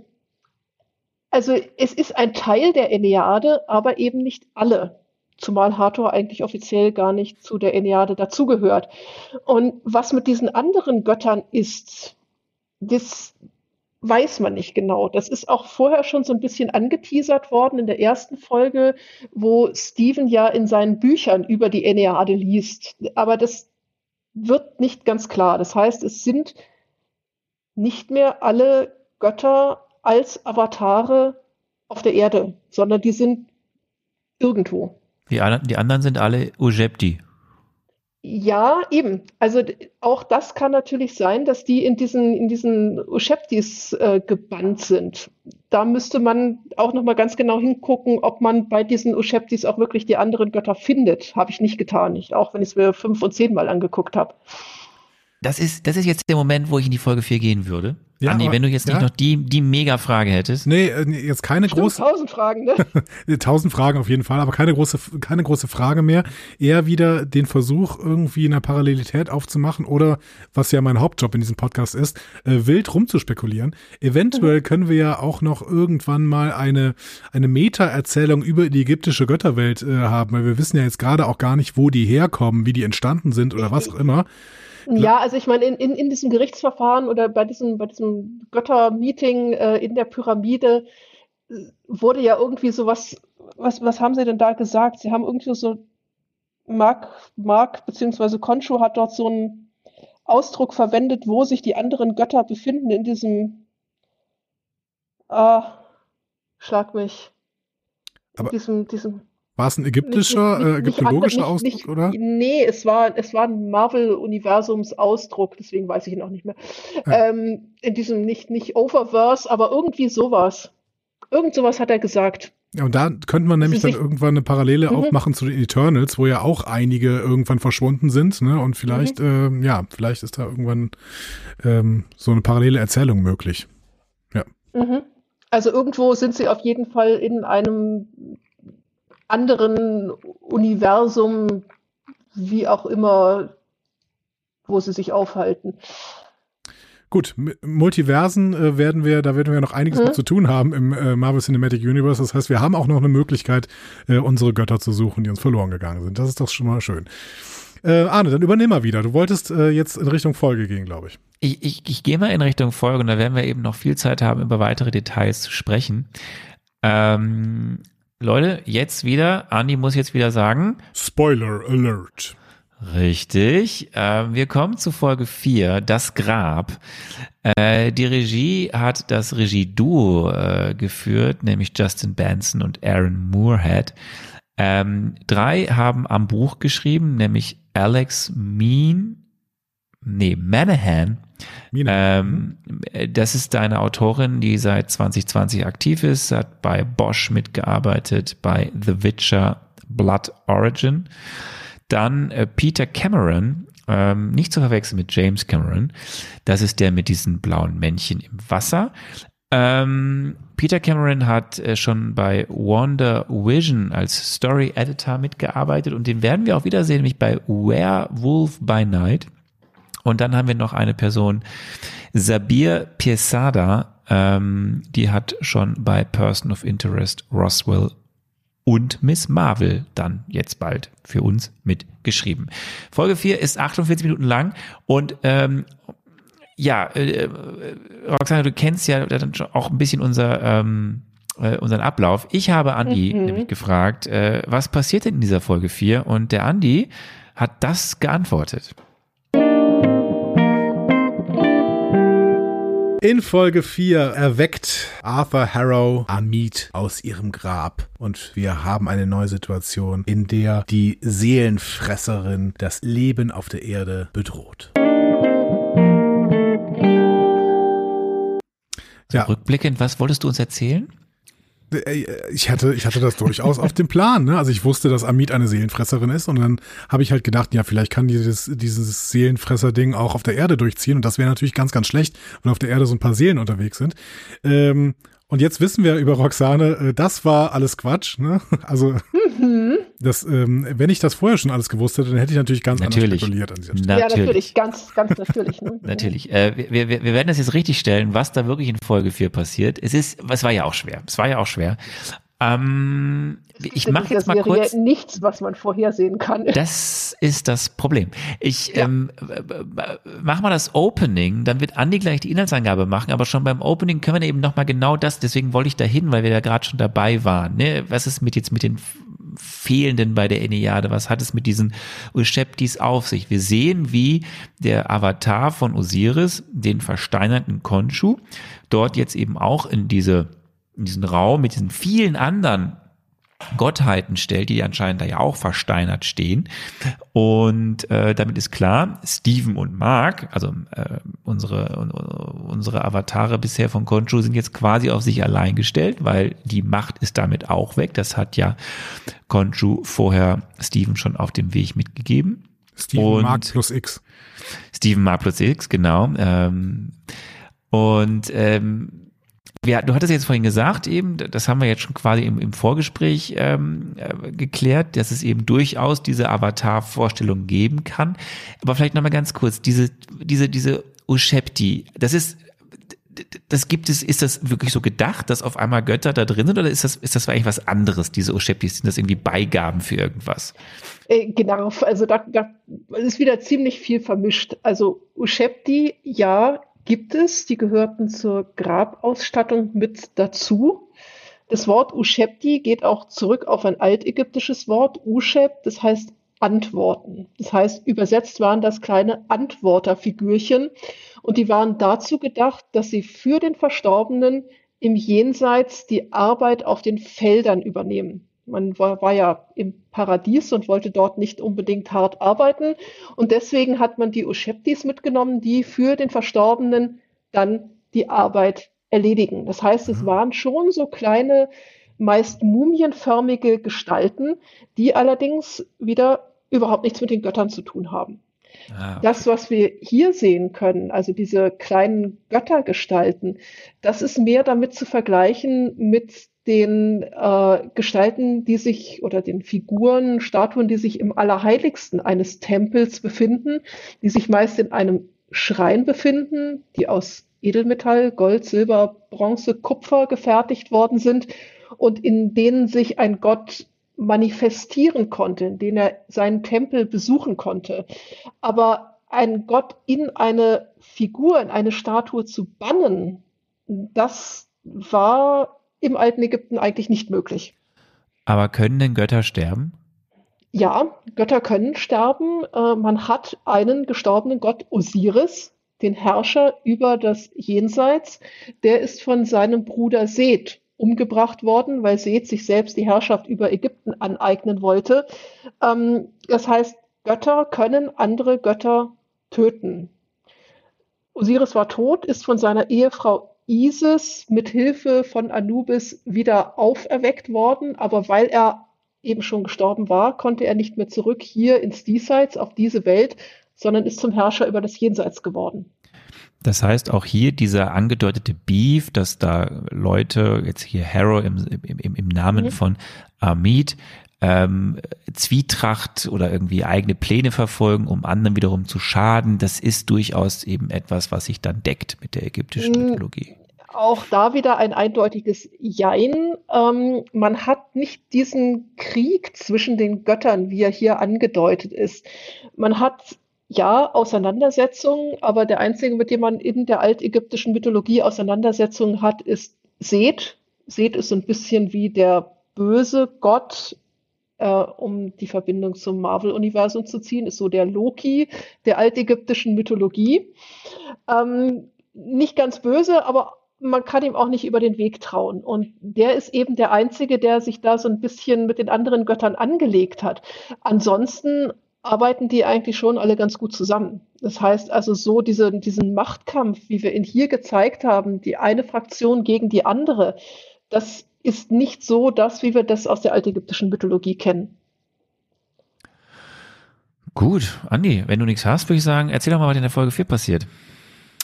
S4: Also es ist ein Teil der Enneade, aber eben nicht alle. Zumal Hathor eigentlich offiziell gar nicht zu der Enneade dazugehört. Und was mit diesen anderen Göttern ist, das weiß man nicht genau. Das ist auch vorher schon so ein bisschen angeteasert worden in der ersten Folge, wo Steven ja in seinen Büchern über die Enneade liest. Aber das wird nicht ganz klar. Das heißt, es sind nicht mehr alle Götter als Avatare auf der Erde, sondern die sind irgendwo.
S2: Die, an- die anderen sind alle Ujebti.
S4: Ja, eben. Also auch das kann natürlich sein, dass die in diesen, in diesen Usheptis äh, gebannt sind. Da müsste man auch nochmal ganz genau hingucken, ob man bei diesen Usheptis auch wirklich die anderen Götter findet. Habe ich nicht getan, nicht, auch wenn ich es mir fünf und zehnmal angeguckt habe.
S2: Das ist, das ist jetzt der Moment, wo ich in die Folge 4 gehen würde.
S1: Ja,
S2: Andi,
S1: aber-
S2: wenn du jetzt nicht
S1: ja.
S2: noch die, die Mega-Frage hättest.
S1: Nee, äh, jetzt keine
S4: Stimmt,
S1: große,
S4: tausend Fragen, ne? [LAUGHS]
S1: tausend Fragen auf jeden Fall, aber keine große, keine große Frage mehr. Eher wieder den Versuch, irgendwie eine Parallelität aufzumachen oder, was ja mein Hauptjob in diesem Podcast ist, äh, wild rumzuspekulieren. Eventuell können wir ja auch noch irgendwann mal eine, eine Meta-Erzählung über die ägyptische Götterwelt äh, haben, weil wir wissen ja jetzt gerade auch gar nicht, wo die herkommen, wie die entstanden sind oder was auch immer.
S4: Ja, also ich meine, in, in, in diesem Gerichtsverfahren oder bei diesem, bei diesem Göttermeeting äh, in der Pyramide äh, wurde ja irgendwie sowas, was, was haben sie denn da gesagt? Sie haben irgendwie so, Mark, Mark beziehungsweise Konshu hat dort so einen Ausdruck verwendet, wo sich die anderen Götter befinden in diesem, ah, schlag mich, in
S1: Aber-
S4: diesem, diesem
S1: War es ein ägyptischer,
S4: nicht-
S1: äh,
S4: nicht- nicht
S1: ägyptologischer
S4: nicht-
S1: Ausdruck, oder?
S4: Nee, es war, es war ein Marvel-Universums-Ausdruck, deswegen weiß ich ihn auch nicht mehr.
S1: Ja.
S4: Ähm, in diesem nicht, nicht Oververse, aber irgendwie sowas. Irgend sowas hat er gesagt.
S1: Ja, und da könnte man nämlich dann irgendwann eine Parallele
S4: Mhm.
S1: aufmachen zu den Eternals, wo ja auch einige irgendwann verschwunden sind, ne? Und vielleicht,
S4: Mhm.
S1: ähm, ja, vielleicht ist da irgendwann ähm, so eine parallele Erzählung möglich.
S4: Mhm. Also irgendwo sind sie auf jeden Fall in einem anderen Universum, wie auch immer, wo sie sich aufhalten.
S1: Gut, Multiversen äh, werden wir, da werden wir noch einiges
S4: Mhm.
S1: mit zu tun haben im äh, Marvel Cinematic Universe. Das heißt, wir haben auch noch eine Möglichkeit, äh, unsere Götter zu suchen, die uns verloren gegangen sind. Das ist doch schon mal schön. Äh, Arne, dann übernimm mal wieder. Du wolltest äh, jetzt in Richtung Folge gehen, glaube ich.
S2: Ich, ich, ich gehe mal in Richtung Folge und da werden wir eben noch viel Zeit haben, über weitere Details zu sprechen. Ähm, Leute, jetzt wieder, Andi muss jetzt wieder sagen,
S1: Spoiler Alert.
S2: Richtig. Ähm, wir kommen zu Folge 4, das Grab. Äh, die Regie hat das Regieduo äh, geführt, nämlich Justin Benson und Aaron Moorhead. Ähm, drei haben am Buch geschrieben, nämlich Alex Mean, nee, Manahan. Ähm, das ist eine Autorin, die seit 2020 aktiv ist, hat bei Bosch mitgearbeitet, bei The Witcher Blood Origin. Dann äh, Peter Cameron, ähm, nicht zu verwechseln mit James Cameron. Das ist der mit diesen blauen Männchen im Wasser. Ähm, Peter Cameron hat äh, schon bei Wonder Vision als Story Editor mitgearbeitet und den werden wir auch wiedersehen, nämlich bei Werewolf by Night. Und dann haben wir noch eine Person, Sabir Piesada, ähm, die hat schon bei Person of Interest Roswell und Miss Marvel dann jetzt bald für uns mitgeschrieben. Folge 4 ist 48 Minuten lang und ähm, ja, äh, äh, Roxane, du kennst ja dann schon auch ein bisschen unser ähm, äh, unseren Ablauf. Ich habe Andi
S4: Mhm.
S2: nämlich gefragt, äh, was passiert denn in dieser Folge 4? Und der Andi hat das geantwortet.
S1: In Folge 4 erweckt Arthur Harrow Amit aus ihrem Grab. Und wir haben eine neue Situation, in der die Seelenfresserin das Leben auf der Erde bedroht. Ja.
S2: Rückblickend, was wolltest du uns erzählen?
S1: Äh, Ich hatte, ich hatte das durchaus auf dem Plan. Ne? Also ich wusste, dass Amit eine Seelenfresserin ist und dann habe ich halt gedacht, ja, vielleicht kann dieses, dieses Seelenfresser-Ding auch auf der Erde durchziehen und das wäre natürlich ganz, ganz schlecht, wenn auf der Erde so ein paar Seelen unterwegs sind. Ähm, und jetzt wissen wir über Roxane, äh, das war alles Quatsch. Ne? [LAUGHS] Also das, ähm, wenn ich das vorher schon alles gewusst hätte, dann hätte ich natürlich ganz anders
S2: Natürlich.
S1: spekuliert an dieser Stelle.
S4: Ja, natürlich, ganz, ganz natürlich. Ne? [LAUGHS]
S2: Natürlich. Äh, wir, wir, wir werden das jetzt richtig stellen, was da wirklich in Folge 4 passiert. Es ist, es war ja auch schwer. Es war ja auch schwer. Ähm, ich mache jetzt mal
S4: Serie
S2: kurz.
S4: nichts, was man vorhersehen kann.
S2: Das ist das Problem. Ich
S4: Ja.
S2: ähm, äh, äh, mach mal das Opening, dann wird Andi gleich die Inhaltsangabe machen, aber schon beim Opening können wir eben nochmal genau das, deswegen wollte ich da hin, weil wir da gerade schon dabei waren. Ne? Was ist mit jetzt mit den Fehlenden bei der Enneade? Was hat es mit diesen Usheptis auf sich? Wir sehen, wie der Avatar von Osiris, den versteinerten Konshu, dort jetzt eben auch in diese in diesen Raum mit diesen vielen anderen Gottheiten stellt, die anscheinend da ja auch versteinert stehen. Und äh, damit ist klar, Steven und Mark, also äh, unsere, unsere Avatare bisher von Conchu sind jetzt quasi auf sich allein gestellt, weil die Macht ist damit auch weg. Das hat ja Conchu vorher Steven schon auf dem Weg mitgegeben.
S1: Steven
S2: Und-
S1: Mark plus X.
S2: Steven Mark plus X, genau. Ähm, und ähm, ja, du hattest jetzt vorhin gesagt, eben, das haben wir jetzt schon quasi im, im Vorgespräch ähm, äh, geklärt, dass es eben durchaus diese Avatar-Vorstellung geben kann. Aber vielleicht nochmal ganz kurz, diese, diese, diese Ushepti, das ist, das gibt es, ist das wirklich so gedacht, dass auf einmal Götter da drin sind oder ist das, ist das eigentlich was anderes, diese Usheptis? Sind das irgendwie Beigaben für irgendwas?
S4: Äh, Genau, also da, da ist wieder ziemlich viel vermischt. Also Ushepti, ja, gibt es, die gehörten zur Grabausstattung mit dazu. Das Wort Ushepti geht auch zurück auf ein altägyptisches Wort, Usheb, das heißt Antworten. Das heißt, übersetzt waren das kleine Antworterfigürchen und die waren dazu gedacht, dass sie für den Verstorbenen im Jenseits die Arbeit auf den Feldern übernehmen. Man war, war ja im Paradies und wollte dort nicht unbedingt hart arbeiten. Und deswegen hat man die Usheptis mitgenommen, die für den Verstorbenen dann die Arbeit erledigen. Das heißt, es waren schon so kleine, meist mumienförmige Gestalten, die allerdings wieder überhaupt nichts mit den Göttern zu tun haben.
S2: Ah,
S4: Das, was wir hier sehen können, also diese kleinen Göttergestalten, das ist mehr damit zu vergleichen mit den äh, Gestalten, die sich oder den Figuren, Statuen, die sich im Allerheiligsten eines Tempels befinden, die sich meist in einem Schrein befinden, die aus Edelmetall, Gold, Silber, Bronze, Kupfer gefertigt worden sind und in denen sich ein Gott manifestieren konnte, in denen er seinen Tempel besuchen konnte. Aber ein Gott in eine Figur, in eine Statue zu bannen, das war im alten Ägypten eigentlich nicht möglich.
S2: Aber können denn Götter sterben?
S4: Ja, Götter können sterben. Äh, man hat einen gestorbenen Gott Osiris, den Herrscher über das Jenseits. Der ist von seinem Bruder Seth umgebracht worden, weil Seth sich selbst die Herrschaft über Ägypten aneignen wollte. Ähm, das heißt, Götter können andere Götter töten. Osiris war tot, ist von seiner Ehefrau Isis mit Hilfe von Anubis wieder auferweckt worden, aber weil er eben schon gestorben war, konnte er nicht mehr zurück hier ins Diesseits, auf diese Welt, sondern ist zum Herrscher über das Jenseits geworden.
S2: Das heißt auch hier dieser angedeutete Beef, dass da Leute, jetzt hier Harrow im, im, im Namen mhm. von Amit, ähm, Zwietracht oder irgendwie eigene Pläne verfolgen, um anderen wiederum zu schaden, das ist durchaus eben etwas, was sich dann deckt mit der ägyptischen mhm. Mythologie.
S4: Auch da wieder ein eindeutiges Jein. Ähm, man hat nicht diesen Krieg zwischen den Göttern, wie er hier angedeutet ist. Man hat ja, Auseinandersetzungen, aber der einzige, mit dem man in der altägyptischen Mythologie Auseinandersetzungen hat, ist Seth. Seth ist so ein bisschen wie der böse Gott, äh, um die Verbindung zum Marvel-Universum zu ziehen, ist so der Loki der altägyptischen Mythologie. Ähm, nicht ganz böse, aber man kann ihm auch nicht über den Weg trauen. Und der ist eben der Einzige, der sich da so ein bisschen mit den anderen Göttern angelegt hat. Ansonsten arbeiten die eigentlich schon alle ganz gut zusammen. Das heißt also so diese, diesen Machtkampf, wie wir ihn hier gezeigt haben, die eine Fraktion gegen die andere, das ist nicht so das, wie wir das aus der altägyptischen Mythologie kennen.
S2: Gut, Andi, wenn du nichts hast, würde ich sagen, erzähl doch mal, was in der Folge 4 passiert.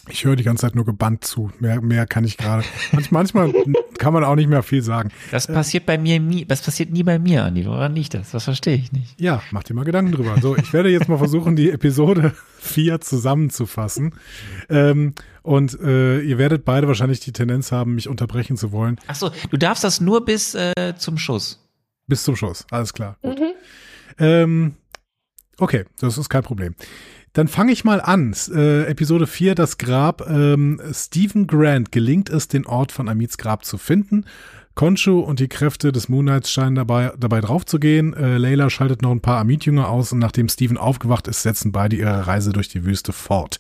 S1: Ich höre die ganze Zeit nur gebannt zu. Mehr, mehr kann ich gerade. Manchmal kann man auch nicht mehr viel sagen.
S2: Das passiert bei mir nie, das passiert nie bei mir, Andi. Woran liegt das? Das verstehe ich nicht.
S1: Ja, mach dir mal Gedanken drüber. So, ich werde jetzt mal versuchen, die Episode [LAUGHS] 4 zusammenzufassen. Ähm, und äh, ihr werdet beide wahrscheinlich die Tendenz haben, mich unterbrechen zu wollen.
S2: Ach so, du darfst das nur bis äh, zum Schuss.
S1: Bis zum Schuss, alles klar. Mhm. Ähm, okay, das ist kein Problem. Dann fange ich mal an. Äh, Episode 4, das Grab. Ähm, Stephen Grant gelingt es, den Ort von Amits Grab zu finden. Konshu und die Kräfte des Moonlights scheinen dabei, dabei draufzugehen. Äh, Layla schaltet noch ein paar Amit-Jünger aus und nachdem Stephen aufgewacht ist, setzen beide ihre Reise durch die Wüste fort.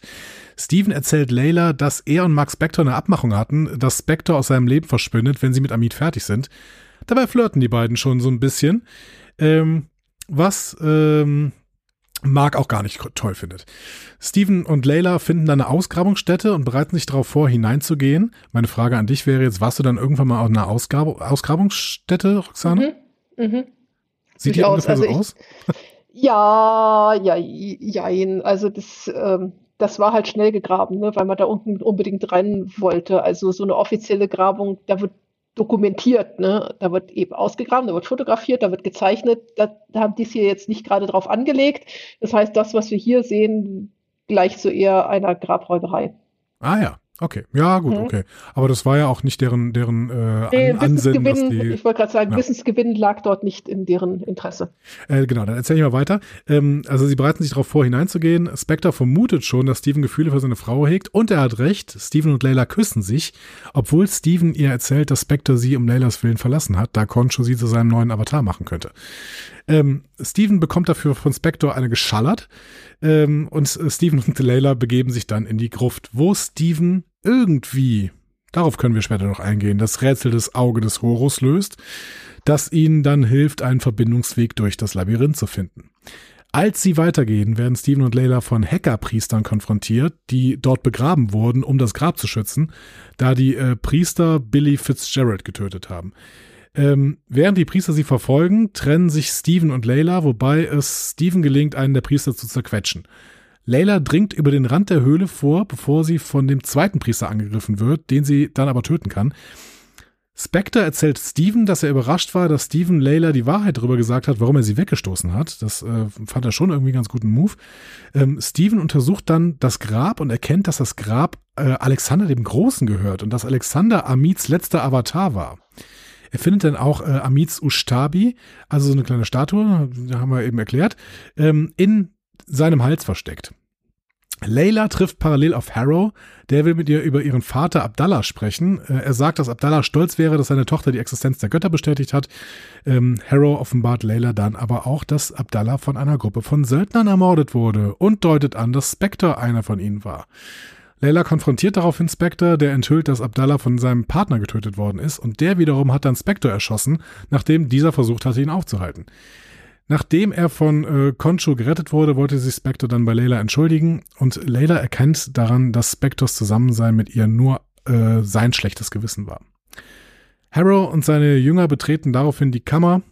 S1: Stephen erzählt Layla, dass er und Max Spector eine Abmachung hatten, dass Spector aus seinem Leben verschwindet, wenn sie mit Amit fertig sind. Dabei flirten die beiden schon so ein bisschen. Ähm, was ähm, Mark auch gar nicht toll findet. Steven und Layla finden dann eine Ausgrabungsstätte und bereiten sich darauf vor, hineinzugehen. Meine Frage an dich wäre jetzt, warst du dann irgendwann mal auf einer Ausgrab Ausgrabungsstätte, Roxane? Mhm. Mhm. Sieht die ungefähr also so ich, aus? [LAUGHS]
S4: Ja, ja, ja, also das, ähm, das war halt schnell gegraben, ne, weil man da unten unbedingt rein wollte. Also so eine offizielle Grabung, da wird dokumentiert. Ne? Da wird eben ausgegraben, da wird fotografiert, da wird gezeichnet. Da, da haben die es hier jetzt nicht gerade drauf angelegt. Das heißt, das, was wir hier sehen, gleicht so eher einer Grabräuberei.
S1: Ah ja. Okay, ja gut, mhm. okay. Aber das war ja auch nicht deren, deren äh, nee, Ansinnen.
S4: Die, ich wollte gerade sagen, ja. Wissensgewinn lag dort nicht in deren Interesse.
S1: Äh, genau, dann erzähle ich mal weiter. Ähm, also sie bereiten sich darauf vor, hineinzugehen. Spectre vermutet schon, dass Steven Gefühle für seine Frau hegt und er hat recht. Steven und Layla küssen sich, obwohl Steven ihr erzählt, dass Spectre sie um Laylas Willen verlassen hat, da Concho sie zu seinem neuen Avatar machen könnte. Ähm, Steven bekommt dafür von Spectre eine geschallert ähm, und äh, Steven und Layla begeben sich dann in die Gruft, wo Steven irgendwie, darauf können wir später noch eingehen, das Rätsel des Auge des Horus löst, das ihnen dann hilft, einen Verbindungsweg durch das Labyrinth zu finden. Als sie weitergehen, werden Steven und Layla von Hackerpriestern konfrontiert, die dort begraben wurden, um das Grab zu schützen, da die äh, Priester Billy Fitzgerald getötet haben. Ähm, während die Priester sie verfolgen, trennen sich Steven und Layla, wobei es Steven gelingt, einen der Priester zu zerquetschen. Layla dringt über den Rand der Höhle vor, bevor sie von dem zweiten Priester angegriffen wird, den sie dann aber töten kann. Spectre erzählt Steven, dass er überrascht war, dass Steven Layla die Wahrheit darüber gesagt hat, warum er sie weggestoßen hat. Das äh, fand er schon irgendwie einen ganz guten Move. Ähm, Steven untersucht dann das Grab und erkennt, dass das Grab äh, Alexander dem Großen gehört und dass Alexander Amits letzter Avatar war. Er findet dann auch äh, Amits Ustabi, also so eine kleine Statue, haben wir eben erklärt, ähm, in seinem Hals versteckt. Layla trifft parallel auf Harrow, der will mit ihr über ihren Vater Abdallah sprechen. Äh, er sagt, dass Abdallah stolz wäre, dass seine Tochter die Existenz der Götter bestätigt hat. Ähm, Harrow offenbart Layla dann aber auch, dass Abdallah von einer Gruppe von Söldnern ermordet wurde und deutet an, dass Spectre einer von ihnen war. Layla konfrontiert daraufhin Spectre, der enthüllt, dass Abdallah von seinem Partner getötet worden ist und der wiederum hat dann Spectre erschossen, nachdem dieser versucht hatte, ihn aufzuhalten. Nachdem er von äh, Concho gerettet wurde, wollte sich Spectre dann bei Layla entschuldigen und Layla erkennt daran, dass Spectres Zusammensein mit ihr nur äh, sein schlechtes Gewissen war. Harrow und seine Jünger betreten daraufhin die Kammer.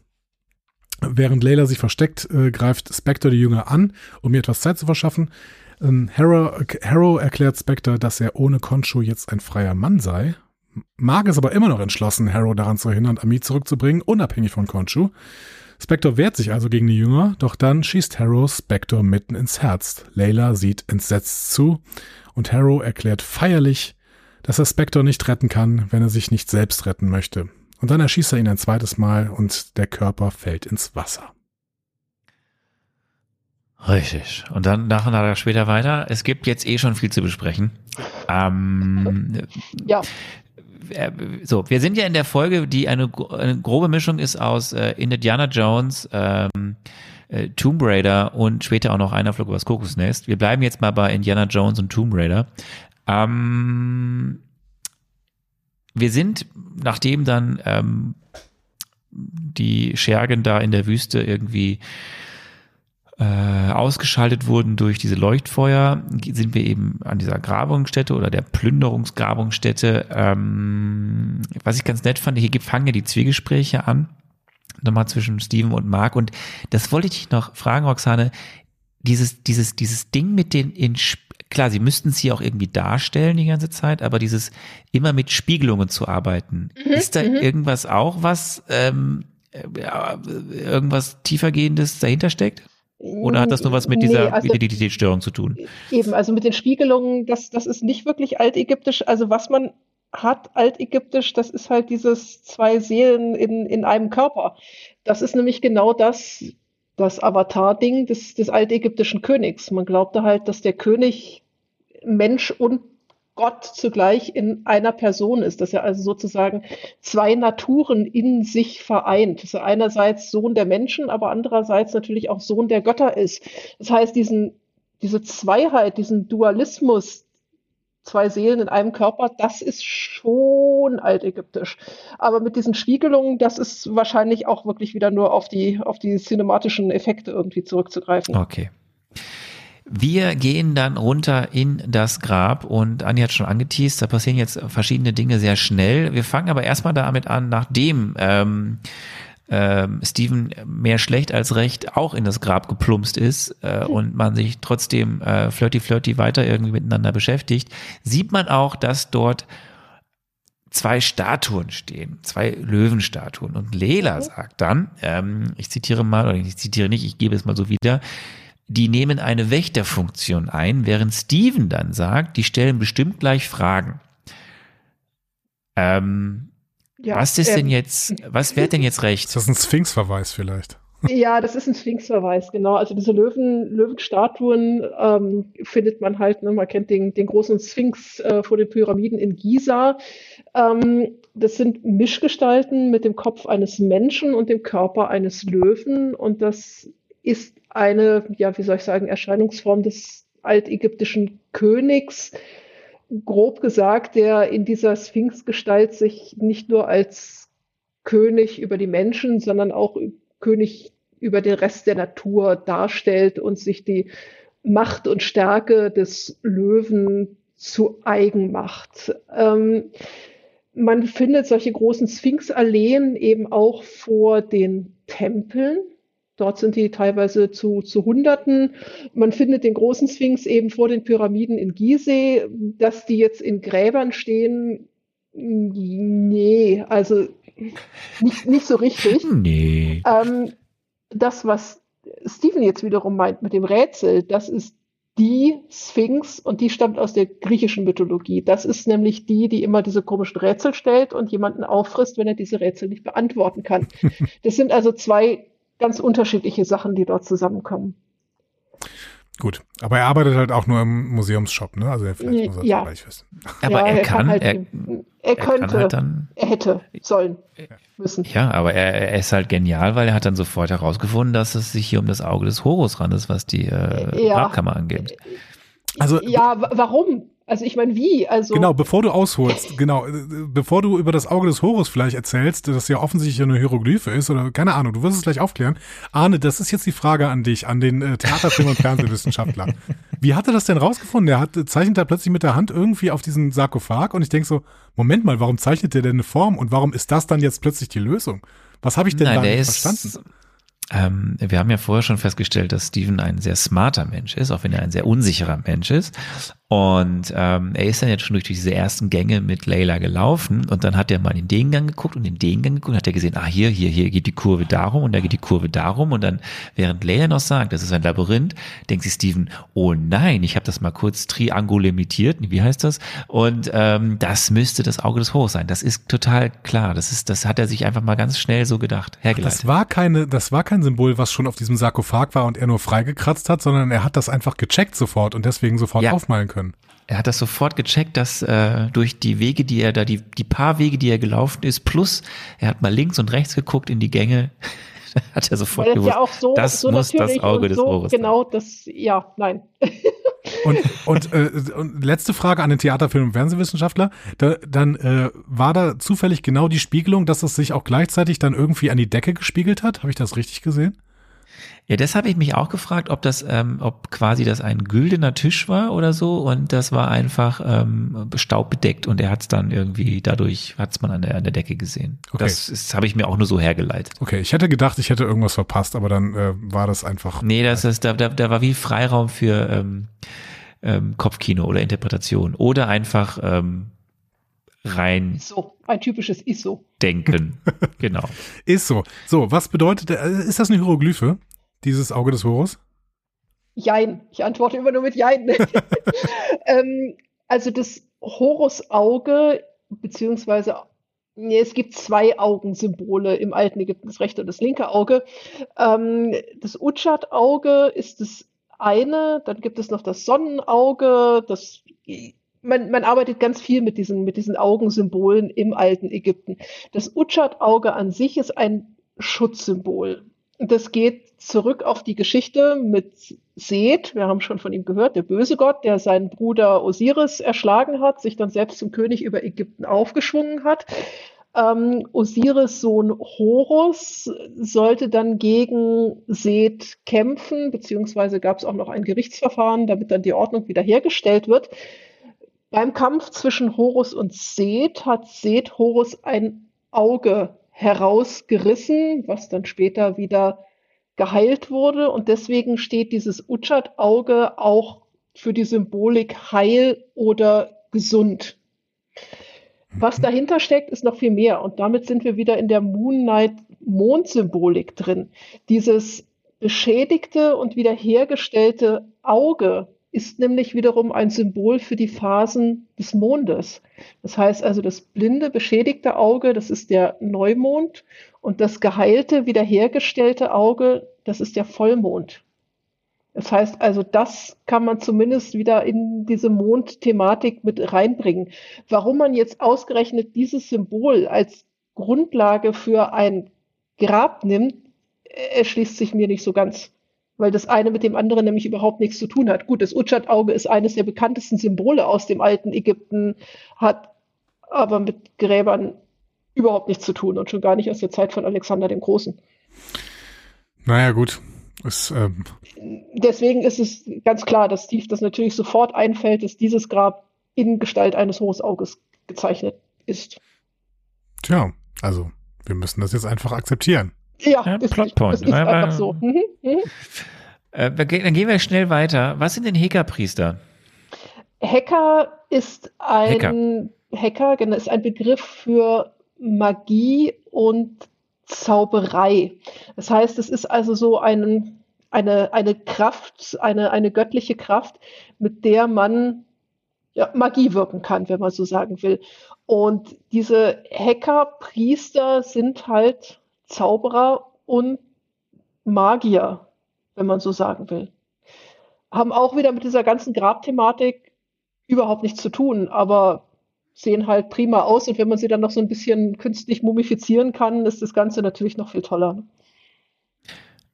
S1: Während Layla sich versteckt, äh, greift Spectre die Jünger an, um ihr etwas Zeit zu verschaffen. Ähm, Harrow, Harrow erklärt Spectre, dass er ohne Concho jetzt ein freier Mann sei. Mag ist aber immer noch entschlossen, Harrow daran zu hindern, Amit zurückzubringen, unabhängig von Concho. Spector wehrt sich also gegen die Jünger, doch dann schießt Harrow Spector mitten ins Herz. Layla sieht entsetzt zu und Harrow erklärt feierlich, dass er Spector nicht retten kann, wenn er sich nicht selbst retten möchte. Und dann erschießt er ihn ein zweites Mal und der Körper fällt ins Wasser.
S2: Richtig. Und dann nach und nach später weiter. Es gibt jetzt eh schon viel zu besprechen. Ähm,
S4: Ja,
S2: äh, so, wir sind ja in der Folge, die eine, eine grobe Mischung ist aus äh, Indiana Jones, ähm, äh, Tomb Raider und später auch noch einer Flug übers Kokosnest. Wir bleiben jetzt mal bei Indiana Jones und Tomb Raider. Ähm, wir sind, nachdem dann ähm, die Schergen da in der Wüste irgendwie äh, ausgeschaltet wurden durch diese Leuchtfeuer, sind wir eben an dieser Grabungsstätte oder der Plünderungsgrabungsstätte. Ähm, was ich ganz nett fand, hier fangen ja die Zwiegespräche an, nochmal zwischen Steven und Mark. Und das wollte ich dich noch fragen, Roxane. Dieses, dieses, dieses Ding mit den in klar, sie müssten es hier auch irgendwie darstellen die ganze Zeit, aber dieses immer mit Spiegelungen zu arbeiten, ist da irgendwas auch, was ähm, äh, irgendwas tiefergehendes dahinter steckt? Oder hat das nur was mit
S4: Nee,
S2: dieser
S4: also-
S2: Identitätsstörung zu tun?
S4: Eben, also mit den Spiegelungen, das, das ist nicht wirklich altägyptisch. Also was man hat altägyptisch, das ist halt dieses zwei Seelen in, in einem Körper. Das ist nämlich genau das, das Avatar-Ding des, des altägyptischen Königs. Man glaubte halt, dass der König Mensch und Gott zugleich in einer Person ist, dass er also sozusagen zwei Naturen in sich vereint, dass er einerseits Sohn der Menschen, aber andererseits natürlich auch Sohn der Götter ist. Das heißt, diesen, diese Zweiheit, diesen Dualismus, zwei Seelen in einem Körper, das ist schon altägyptisch. Aber mit diesen Spiegelungen, das ist wahrscheinlich auch wirklich wieder nur auf die, auf die cinematischen Effekte irgendwie zurückzugreifen.
S2: Okay. Wir gehen dann runter in das Grab und Anni hat schon angeteased, da passieren jetzt verschiedene Dinge sehr schnell. Wir fangen aber erstmal damit an, nachdem ähm, ähm, Steven mehr schlecht als recht auch in das Grab geplumpst ist äh, und man sich trotzdem äh, flirty flirty weiter irgendwie miteinander beschäftigt, sieht man auch, dass dort zwei Statuen stehen, zwei Löwenstatuen. Und Lela sagt dann, ähm, ich zitiere mal, oder ich zitiere nicht, ich gebe es mal so wieder, die nehmen eine Wächterfunktion ein, während Steven dann sagt, die stellen bestimmt gleich Fragen. Ähm,
S4: Ja,
S2: was ist
S4: ähm,
S2: denn jetzt, was wäre denn jetzt
S1: Ist
S2: recht?
S1: das ein Sphinx-Verweis vielleicht?
S4: Ja, das ist ein Sphinxverweis, genau. Also diese Löwen, Löwenstatuen ähm, findet man halt, ne, man kennt den, den großen Sphinx äh, vor den Pyramiden in Giza. Ähm, das sind Mischgestalten mit dem Kopf eines Menschen und dem Körper eines Löwen. Und das ist eine, ja, wie soll ich sagen, Erscheinungsform des altägyptischen Königs. Grob gesagt, der in dieser Sphinxgestalt sich nicht nur als König über die Menschen, sondern auch König über den Rest der Natur darstellt und sich die Macht und Stärke des Löwen zu eigen macht. Ähm, man findet solche großen Sphinxalleen eben auch vor den Tempeln. Dort sind die teilweise zu, zu Hunderten. Man findet den großen Sphinx eben vor den Pyramiden in Gizeh. Dass die jetzt in Gräbern stehen, nee, also nicht, nicht so richtig. [LAUGHS]
S2: Nee.
S4: Ähm, das, was Stephen jetzt wiederum meint mit dem Rätsel, das ist die Sphinx und die stammt aus der griechischen Mythologie. Das ist nämlich die, die immer diese komischen Rätsel stellt und jemanden auffrisst, wenn er diese Rätsel nicht beantworten kann. [LAUGHS] Das sind also zwei ganz unterschiedliche Sachen, die dort zusammenkommen.
S1: Gut, aber er arbeitet halt auch nur im Museumsshop, ne? Also vielleicht muss er
S4: Ja.
S1: das gleich wissen.
S2: Aber
S4: Ja,
S2: er, kann,
S4: halt,
S2: er,
S4: er,
S2: er
S4: könnte,
S2: kann halt dann,
S4: er hätte, sollen, müssen.
S2: ja, aber er, er ist halt genial, weil er hat dann sofort herausgefunden, dass es sich hier um das Auge des Horus handelt, was die äh,
S4: Ja.
S2: Grabkammer angeht.
S1: Also
S4: Ja, wa- warum? Also ich meine, wie? Also
S1: Genau, bevor du ausholst, [LAUGHS] genau, äh, bevor du über das Auge des Horus vielleicht erzählst, das ja offensichtlich eine Hieroglyphe ist oder keine Ahnung, du wirst es gleich aufklären. Arne, das ist jetzt die Frage an dich, an den äh, Theaterfilm- und Fernsehwissenschaftler. [LAUGHS] Wie hat er das denn rausgefunden? Er hat, zeichnet da plötzlich mit der Hand irgendwie auf diesen Sarkophag und ich denk so, Moment mal, warum zeichnet der denn eine Form und warum ist das dann jetzt plötzlich die Lösung? Was habe ich denn
S2: Nein,
S1: da
S2: der
S1: nicht
S2: ist,
S1: verstanden?
S2: ähm, wir haben ja vorher schon festgestellt, dass Steven ein sehr smarter Mensch ist, auch wenn er ein sehr unsicherer Mensch ist. Und ähm, er ist dann jetzt schon durch diese ersten Gänge mit Layla gelaufen und dann hat er mal in den Gang geguckt und in den Gang geguckt und hat er gesehen, ah hier, hier, hier geht die Kurve darum und da geht die Kurve darum und dann, während Layla noch sagt, das ist ein Labyrinth, denkt sich Steven, oh nein, ich habe das mal kurz triangulimitiert, wie heißt das? Und ähm, das müsste das Auge des Hochs sein. Das ist total klar. Das ist, das hat er sich einfach mal ganz schnell so gedacht, hergeleitet.
S1: Das war keine, das war kein Symbol, was schon auf diesem Sarkophag war und er nur freigekratzt hat, sondern er hat das einfach gecheckt sofort und deswegen sofort
S2: Ja.
S1: aufmalen können.
S2: Er hat das sofort gecheckt, dass äh, durch die Wege, die er da, die, die paar Wege, die er gelaufen ist, plus er hat mal links und rechts geguckt in die Gänge, [LAUGHS] hat er sofort
S4: das
S2: gewusst,
S4: ja auch so,
S2: das
S4: so
S2: muss das Auge
S4: und
S2: des
S4: so,
S2: Ohres.
S4: Genau, das, ja, nein. [LAUGHS]
S1: Und, und, äh, und letzte Frage an den Theaterfilm- und Fernsehwissenschaftler. Da, dann äh, war da zufällig genau die Spiegelung, dass es sich auch gleichzeitig dann irgendwie an die Decke gespiegelt hat? Habe ich das richtig gesehen?
S2: Ja, das habe ich mich auch gefragt, ob das, ähm, ob quasi das ein güldener Tisch war oder so und das war einfach ähm, staubbedeckt und er hat es dann irgendwie, dadurch hat es man an der, an der Decke gesehen.
S1: Okay.
S2: Das ist- habe ich mir auch nur so hergeleitet.
S1: Okay, ich hätte gedacht, ich hätte irgendwas verpasst, aber dann äh, war das einfach.
S2: Nee, das ist, da, da, da war wie Freiraum für ähm, ähm, Kopfkino oder Interpretation oder einfach ähm, rein
S4: So, ein typisches ISO.
S2: denken. [LAUGHS] genau.
S1: Ist so. So, was bedeutet, äh, ist das eine Hieroglyphe? Dieses Auge des Horus?
S4: Jein. Ich antworte immer nur mit Jein. [LAUGHS] ähm, also das Horusauge, beziehungsweise, nee, es gibt zwei Augensymbole im alten Ägypten, das rechte und das linke Auge. Ähm, das Utschat-Auge ist das eine, dann gibt es noch das Sonnenauge, das man, man arbeitet ganz viel mit diesen, mit diesen Augensymbolen im alten Ägypten. Das Utschat-Auge an sich ist ein Schutzsymbol. Das geht zurück auf die Geschichte mit Seth. Wir haben schon von ihm gehört, der böse Gott, der seinen Bruder Osiris erschlagen hat, sich dann selbst zum König über Ägypten aufgeschwungen hat. Ähm, Osiris Sohn Horus sollte dann gegen Seth kämpfen, beziehungsweise gab es auch noch ein Gerichtsverfahren, damit dann die Ordnung wiederhergestellt wird. Beim Kampf zwischen Horus und Seth hat Seth Horus ein Auge herausgerissen, was dann später wieder geheilt wurde. Und deswegen steht dieses Utschat-Auge auch für die Symbolik heil oder gesund. Was dahinter steckt, ist noch viel mehr. Und damit sind wir wieder in der Moon Knight Mondsymbolik drin. Dieses beschädigte und wiederhergestellte Auge ist nämlich wiederum ein Symbol für die Phasen des Mondes. Das heißt also, das blinde, beschädigte Auge, das ist der Neumond und das geheilte, wiederhergestellte Auge, das ist der Vollmond. Das heißt also, das kann man zumindest wieder in diese Mondthematik mit reinbringen. Warum man jetzt ausgerechnet dieses Symbol als Grundlage für ein Grab nimmt, erschließt sich mir nicht so ganz weil das eine mit dem anderen nämlich überhaupt nichts zu tun hat. Gut, das Utschat-Auge ist eines der bekanntesten Symbole aus dem alten Ägypten, hat aber mit Gräbern überhaupt nichts zu tun und schon gar nicht aus der Zeit von Alexander dem Großen.
S1: Naja, gut. Es, ähm,
S4: Deswegen ist es ganz klar, dass Steve das natürlich sofort einfällt, dass dieses Grab in Gestalt eines Horusauges gezeichnet ist.
S1: tja, also wir müssen das jetzt einfach akzeptieren.
S4: Ja,
S2: Ja,
S4: das,
S2: Plotpoint.
S4: das ist
S2: Weil-
S4: einfach so. Mhm, mhm.
S2: Äh, dann ge- dann gehen wir schnell weiter. Was sind denn Heka-Priester?
S4: Hacker ist ein Hacker, genau, ist ein Begriff für Magie und Zauberei. Das heißt, es ist also so ein, eine, eine Kraft, eine, eine göttliche Kraft, mit der man ja, Magie wirken kann, wenn man so sagen will. Und diese Hacker-Priester sind halt Zauberer und Magier, wenn man so sagen will. Haben auch wieder mit dieser ganzen Grabthematik überhaupt nichts zu tun, aber sehen halt prima aus und wenn man sie dann noch so ein bisschen künstlich mumifizieren kann, ist das Ganze natürlich noch viel toller.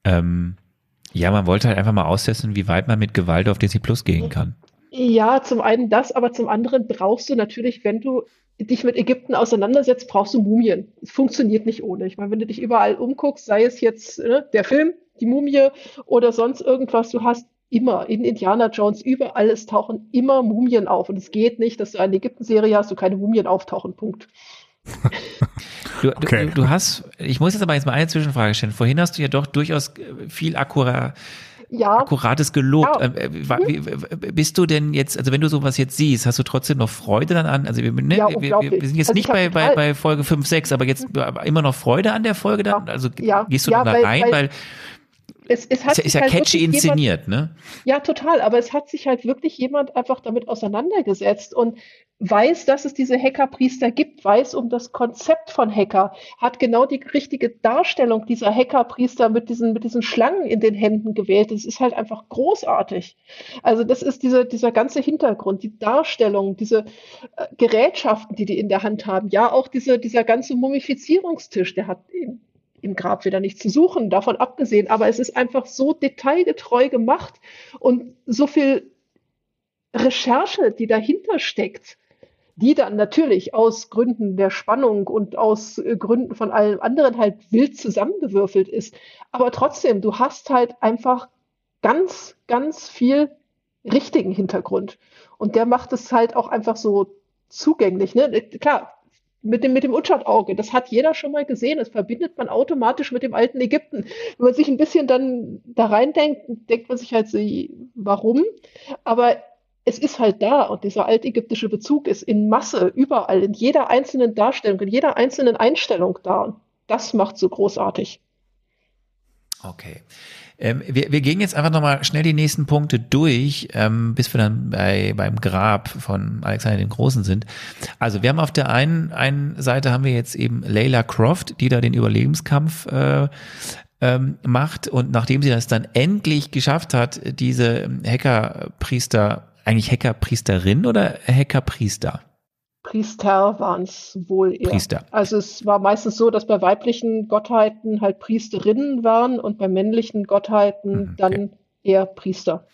S2: Ähm, ja, man wollte halt einfach mal austesten, wie weit man mit Gewalt auf DC Plus gehen kann.
S4: Ja, zum einen das, aber zum anderen brauchst du natürlich, wenn du dich mit Ägypten auseinandersetzt, brauchst du Mumien. Es funktioniert nicht ohne. Ich meine, wenn du dich überall umguckst, sei es jetzt ne, der Film, die Mumie oder sonst irgendwas, du hast immer in Indiana Jones überall es tauchen immer Mumien auf und es geht nicht, dass du eine Ägypten-Serie hast, wo keine Mumien auftauchen. Punkt. [LAUGHS]
S2: Du, okay. du, du, hast, ich muss jetzt aber jetzt mal eine Zwischenfrage stellen. Vorhin hast du ja doch durchaus viel akkurat ja. akkurates gelobt. Ja. Äh, mhm. Bist du denn jetzt, also wenn du sowas jetzt siehst, hast du trotzdem noch Freude dann an? Also wir, ne, ja, wir, wir, sind jetzt also nicht bei, bei, bei Folge 5, 6, aber jetzt mhm. immer noch Freude an der Folge dann? Also gehst du dann da rein, weil, weil
S4: es, es hat
S2: ist, ist ja halt catchy inszeniert,
S4: jemand, ne? Ja, total. Aber es hat sich halt wirklich jemand einfach damit auseinandergesetzt und weiß, dass es diese Hackerpriester gibt, weiß um das Konzept von Hacker, hat genau die richtige Darstellung dieser Hackerpriester mit diesen, mit diesen Schlangen in den Händen gewählt. Das ist halt einfach großartig. Also das ist diese, dieser ganze Hintergrund, die Darstellung, diese äh, Gerätschaften, die die in der Hand haben. Ja, auch diese, dieser ganze Mumifizierungstisch, der hat eben im Grab wieder nichts zu suchen, davon abgesehen. Aber es ist einfach so detailgetreu gemacht und so viel Recherche, die dahinter steckt, die dann natürlich aus Gründen der Spannung und aus äh, Gründen von allem anderen halt wild zusammengewürfelt ist. Aber trotzdem, du hast halt einfach ganz, ganz viel richtigen Hintergrund. Und der macht es halt auch einfach so zugänglich. Ne? Klar, mit dem, mit dem Utschat-Auge. Das hat jeder schon mal gesehen. Das verbindet man automatisch mit dem alten Ägypten. Wenn man sich ein bisschen dann da reindenkt, denkt man sich halt warum? Aber es ist halt da und dieser altägyptische Bezug ist in Masse überall, in jeder einzelnen Darstellung, in jeder einzelnen Einstellung da. Und das macht so großartig.
S2: Okay. Ähm, wir, wir gehen jetzt einfach nochmal schnell die nächsten Punkte durch, ähm, bis wir dann bei, beim Grab von Alexander den Großen sind. Also wir haben auf der einen, einen Seite haben wir jetzt eben Layla Croft, die da den Überlebenskampf äh, ähm, macht und nachdem sie das dann endlich geschafft hat, diese Hackerpriester, eigentlich Hackerpriesterin oder Hackerpriester?
S4: Priester waren es wohl eher. Priester. Also es war meistens so, dass bei weiblichen Gottheiten halt Priesterinnen waren und bei männlichen Gottheiten mhm, okay. dann eher Priester.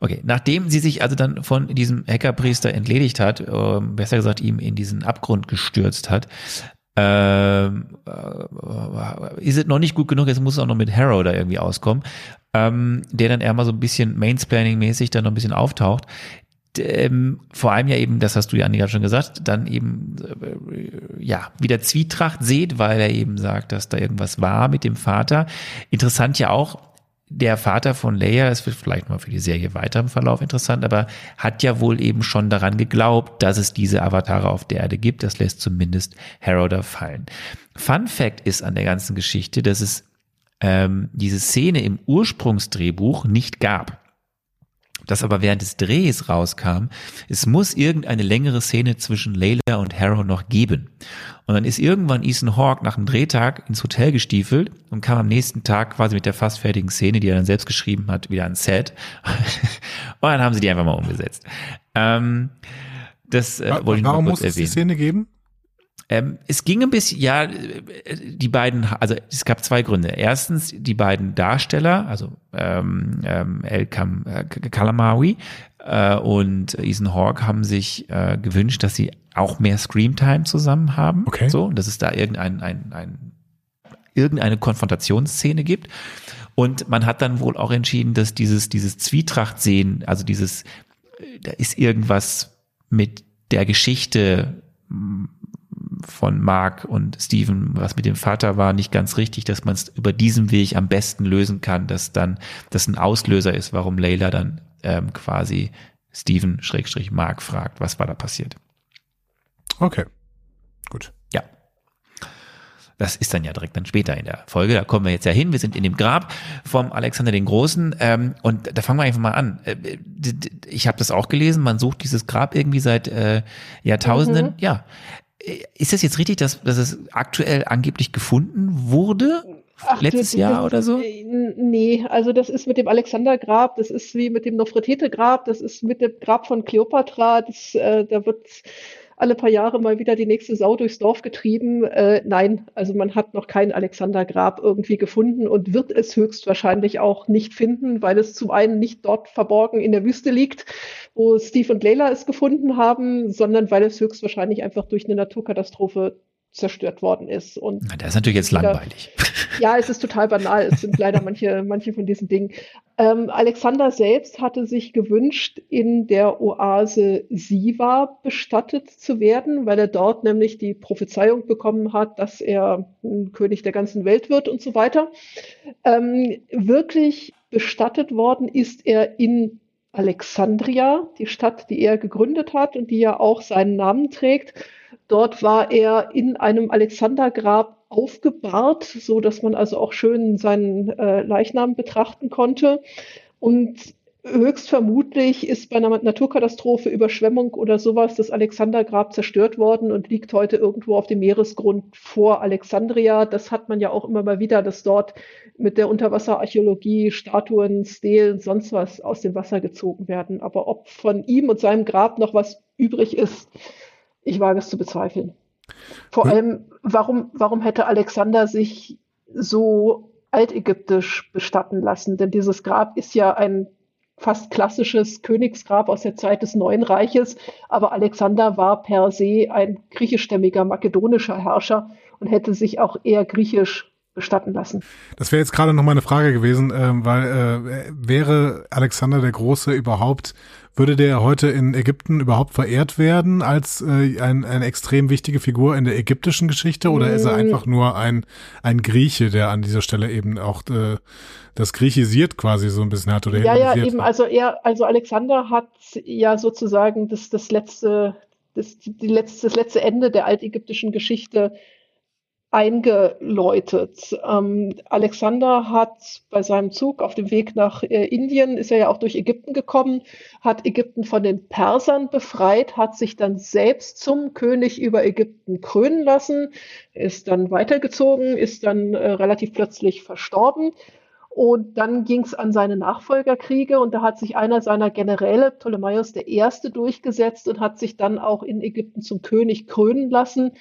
S2: Okay, nachdem sie sich also dann von diesem Hackerpriester entledigt hat, äh, besser gesagt ihm in diesen Abgrund gestürzt hat, ähm, äh, ist es noch nicht gut genug, jetzt muss es auch noch mit Harrow da irgendwie auskommen, ähm, der dann eher mal so ein bisschen Mainsplaining-mäßig dann noch ein bisschen auftaucht ähm, vor allem ja eben, das hast du ja Annika schon gesagt, dann eben äh, ja wieder Zwietracht seht, weil er eben sagt, dass da irgendwas war mit dem Vater. Interessant ja auch, der Vater von Leia, es wird vielleicht mal für die Serie weiter im Verlauf interessant, aber hat ja wohl eben schon daran geglaubt, dass es diese Avatare auf der Erde gibt. Das lässt zumindest Harrow fallen. Fun Fact ist an der ganzen Geschichte, dass es ähm, diese Szene im Ursprungsdrehbuch nicht gab das aber während des Drehs rauskam, es muss irgendeine längere Szene zwischen Layla und Harrow noch geben. Und dann ist irgendwann Ethan Hawke nach einem Drehtag ins Hotel gestiefelt und kam am nächsten Tag quasi mit der fast fertigen Szene, die er dann selbst geschrieben hat, wieder ans Set. [LAUGHS] und dann haben sie die einfach mal umgesetzt. Ähm, das äh, wollte ich
S1: Warum muss es die Szene geben?
S2: Ähm, es ging ein bisschen, ja, die beiden, also es gab zwei Gründe. Erstens, die beiden Darsteller, also ähm, ähm, El Kam, äh, Kalamawi äh, und Ethan Hawke haben sich äh, gewünscht, dass sie auch mehr Screamtime zusammen haben. Okay. So, dass es da irgendein, ein, ein, irgendeine Konfrontationsszene gibt. Und man hat dann wohl auch entschieden, dass dieses, dieses Zwietrachtsehen, also dieses, da ist irgendwas mit der Geschichte von Mark und Steven, was mit dem Vater war, nicht ganz richtig, dass man es über diesen Weg am besten lösen kann, dass dann das ein Auslöser ist, warum Layla dann ähm, quasi Steven Schrägstrich Mark fragt, was war da passiert.
S1: Okay, gut.
S2: Ja. Das ist dann ja direkt dann später in der Folge. Da kommen wir jetzt ja hin. Wir sind in dem Grab vom Alexander den Großen. Ähm, und da fangen wir einfach mal an. Äh, ich habe das auch gelesen. Man sucht dieses Grab irgendwie seit äh, Jahrtausenden. Mhm. Ja. Ist das jetzt richtig, dass, dass es aktuell angeblich gefunden wurde? Ach, letztes das, Jahr oder so? Äh,
S4: nee, also das ist mit dem Alexandergrab, das ist wie mit dem Nofretete-Grab, das ist mit dem Grab von Kleopatra, das, äh, da wird alle paar Jahre mal wieder die nächste Sau durchs Dorf getrieben. Äh, nein, also man hat noch kein Alexandergrab irgendwie gefunden und wird es höchstwahrscheinlich auch nicht finden, weil es zum einen nicht dort verborgen in der Wüste liegt, wo Steve und Leila es gefunden haben, sondern weil es höchstwahrscheinlich einfach durch eine Naturkatastrophe zerstört worden ist. Und
S2: Na, das ist natürlich jetzt langweilig. [LAUGHS]
S4: Ja, es ist total banal. Es sind leider manche, [LAUGHS] manche von diesen Dingen. Ähm, Alexander selbst hatte sich gewünscht, in der Oase Siva bestattet zu werden, weil er dort nämlich die Prophezeiung bekommen hat, dass er ein König der ganzen Welt wird und so weiter. Ähm, wirklich bestattet worden ist er in Alexandria, die Stadt, die er gegründet hat und die ja auch seinen Namen trägt. Dort war er in einem Alexandergrab aufgebahrt, so dass man also auch schön seinen äh, Leichnam betrachten konnte. Und höchstvermutlich ist bei einer Naturkatastrophe, Überschwemmung oder sowas das Alexandergrab zerstört worden und liegt heute irgendwo auf dem Meeresgrund vor Alexandria. Das hat man ja auch immer mal wieder, dass dort mit der Unterwasserarchäologie Statuen, Stelen, sonst was aus dem Wasser gezogen werden. Aber ob von ihm und seinem Grab noch was übrig ist, ich wage es zu bezweifeln. Vor allem, warum, warum hätte Alexander sich so altägyptisch bestatten lassen? Denn dieses Grab ist ja ein fast klassisches Königsgrab aus der Zeit des Neuen Reiches, aber Alexander war per se ein griechischstämmiger makedonischer Herrscher und hätte sich auch eher griechisch bestatten lassen.
S1: Das wäre jetzt gerade noch mal eine Frage gewesen, äh, weil äh, wäre Alexander der Große überhaupt, würde der heute in Ägypten überhaupt verehrt werden als äh, ein, eine extrem wichtige Figur in der ägyptischen Geschichte oder mm. ist er mm. einfach nur ein, ein Grieche, der an dieser Stelle eben auch äh, das griechisiert quasi so ein bisschen hat oder
S4: Ja, ja, eben, also er, also Alexander hat ja sozusagen das, das letzte, das, die letzte, das letzte Ende der altägyptischen Geschichte eingeläutet. Ähm, Alexander hat bei seinem Zug auf dem Weg nach äh, Indien, ist er ja auch durch Ägypten gekommen, hat Ägypten von den Persern befreit, hat sich dann selbst zum König über Ägypten krönen lassen, ist dann weitergezogen, ist dann äh, relativ plötzlich verstorben. Und dann ging es an seine Nachfolgerkriege und da hat sich einer seiner Generäle, Ptolemaios I., durchgesetzt und hat sich dann auch in Ägypten zum König krönen lassen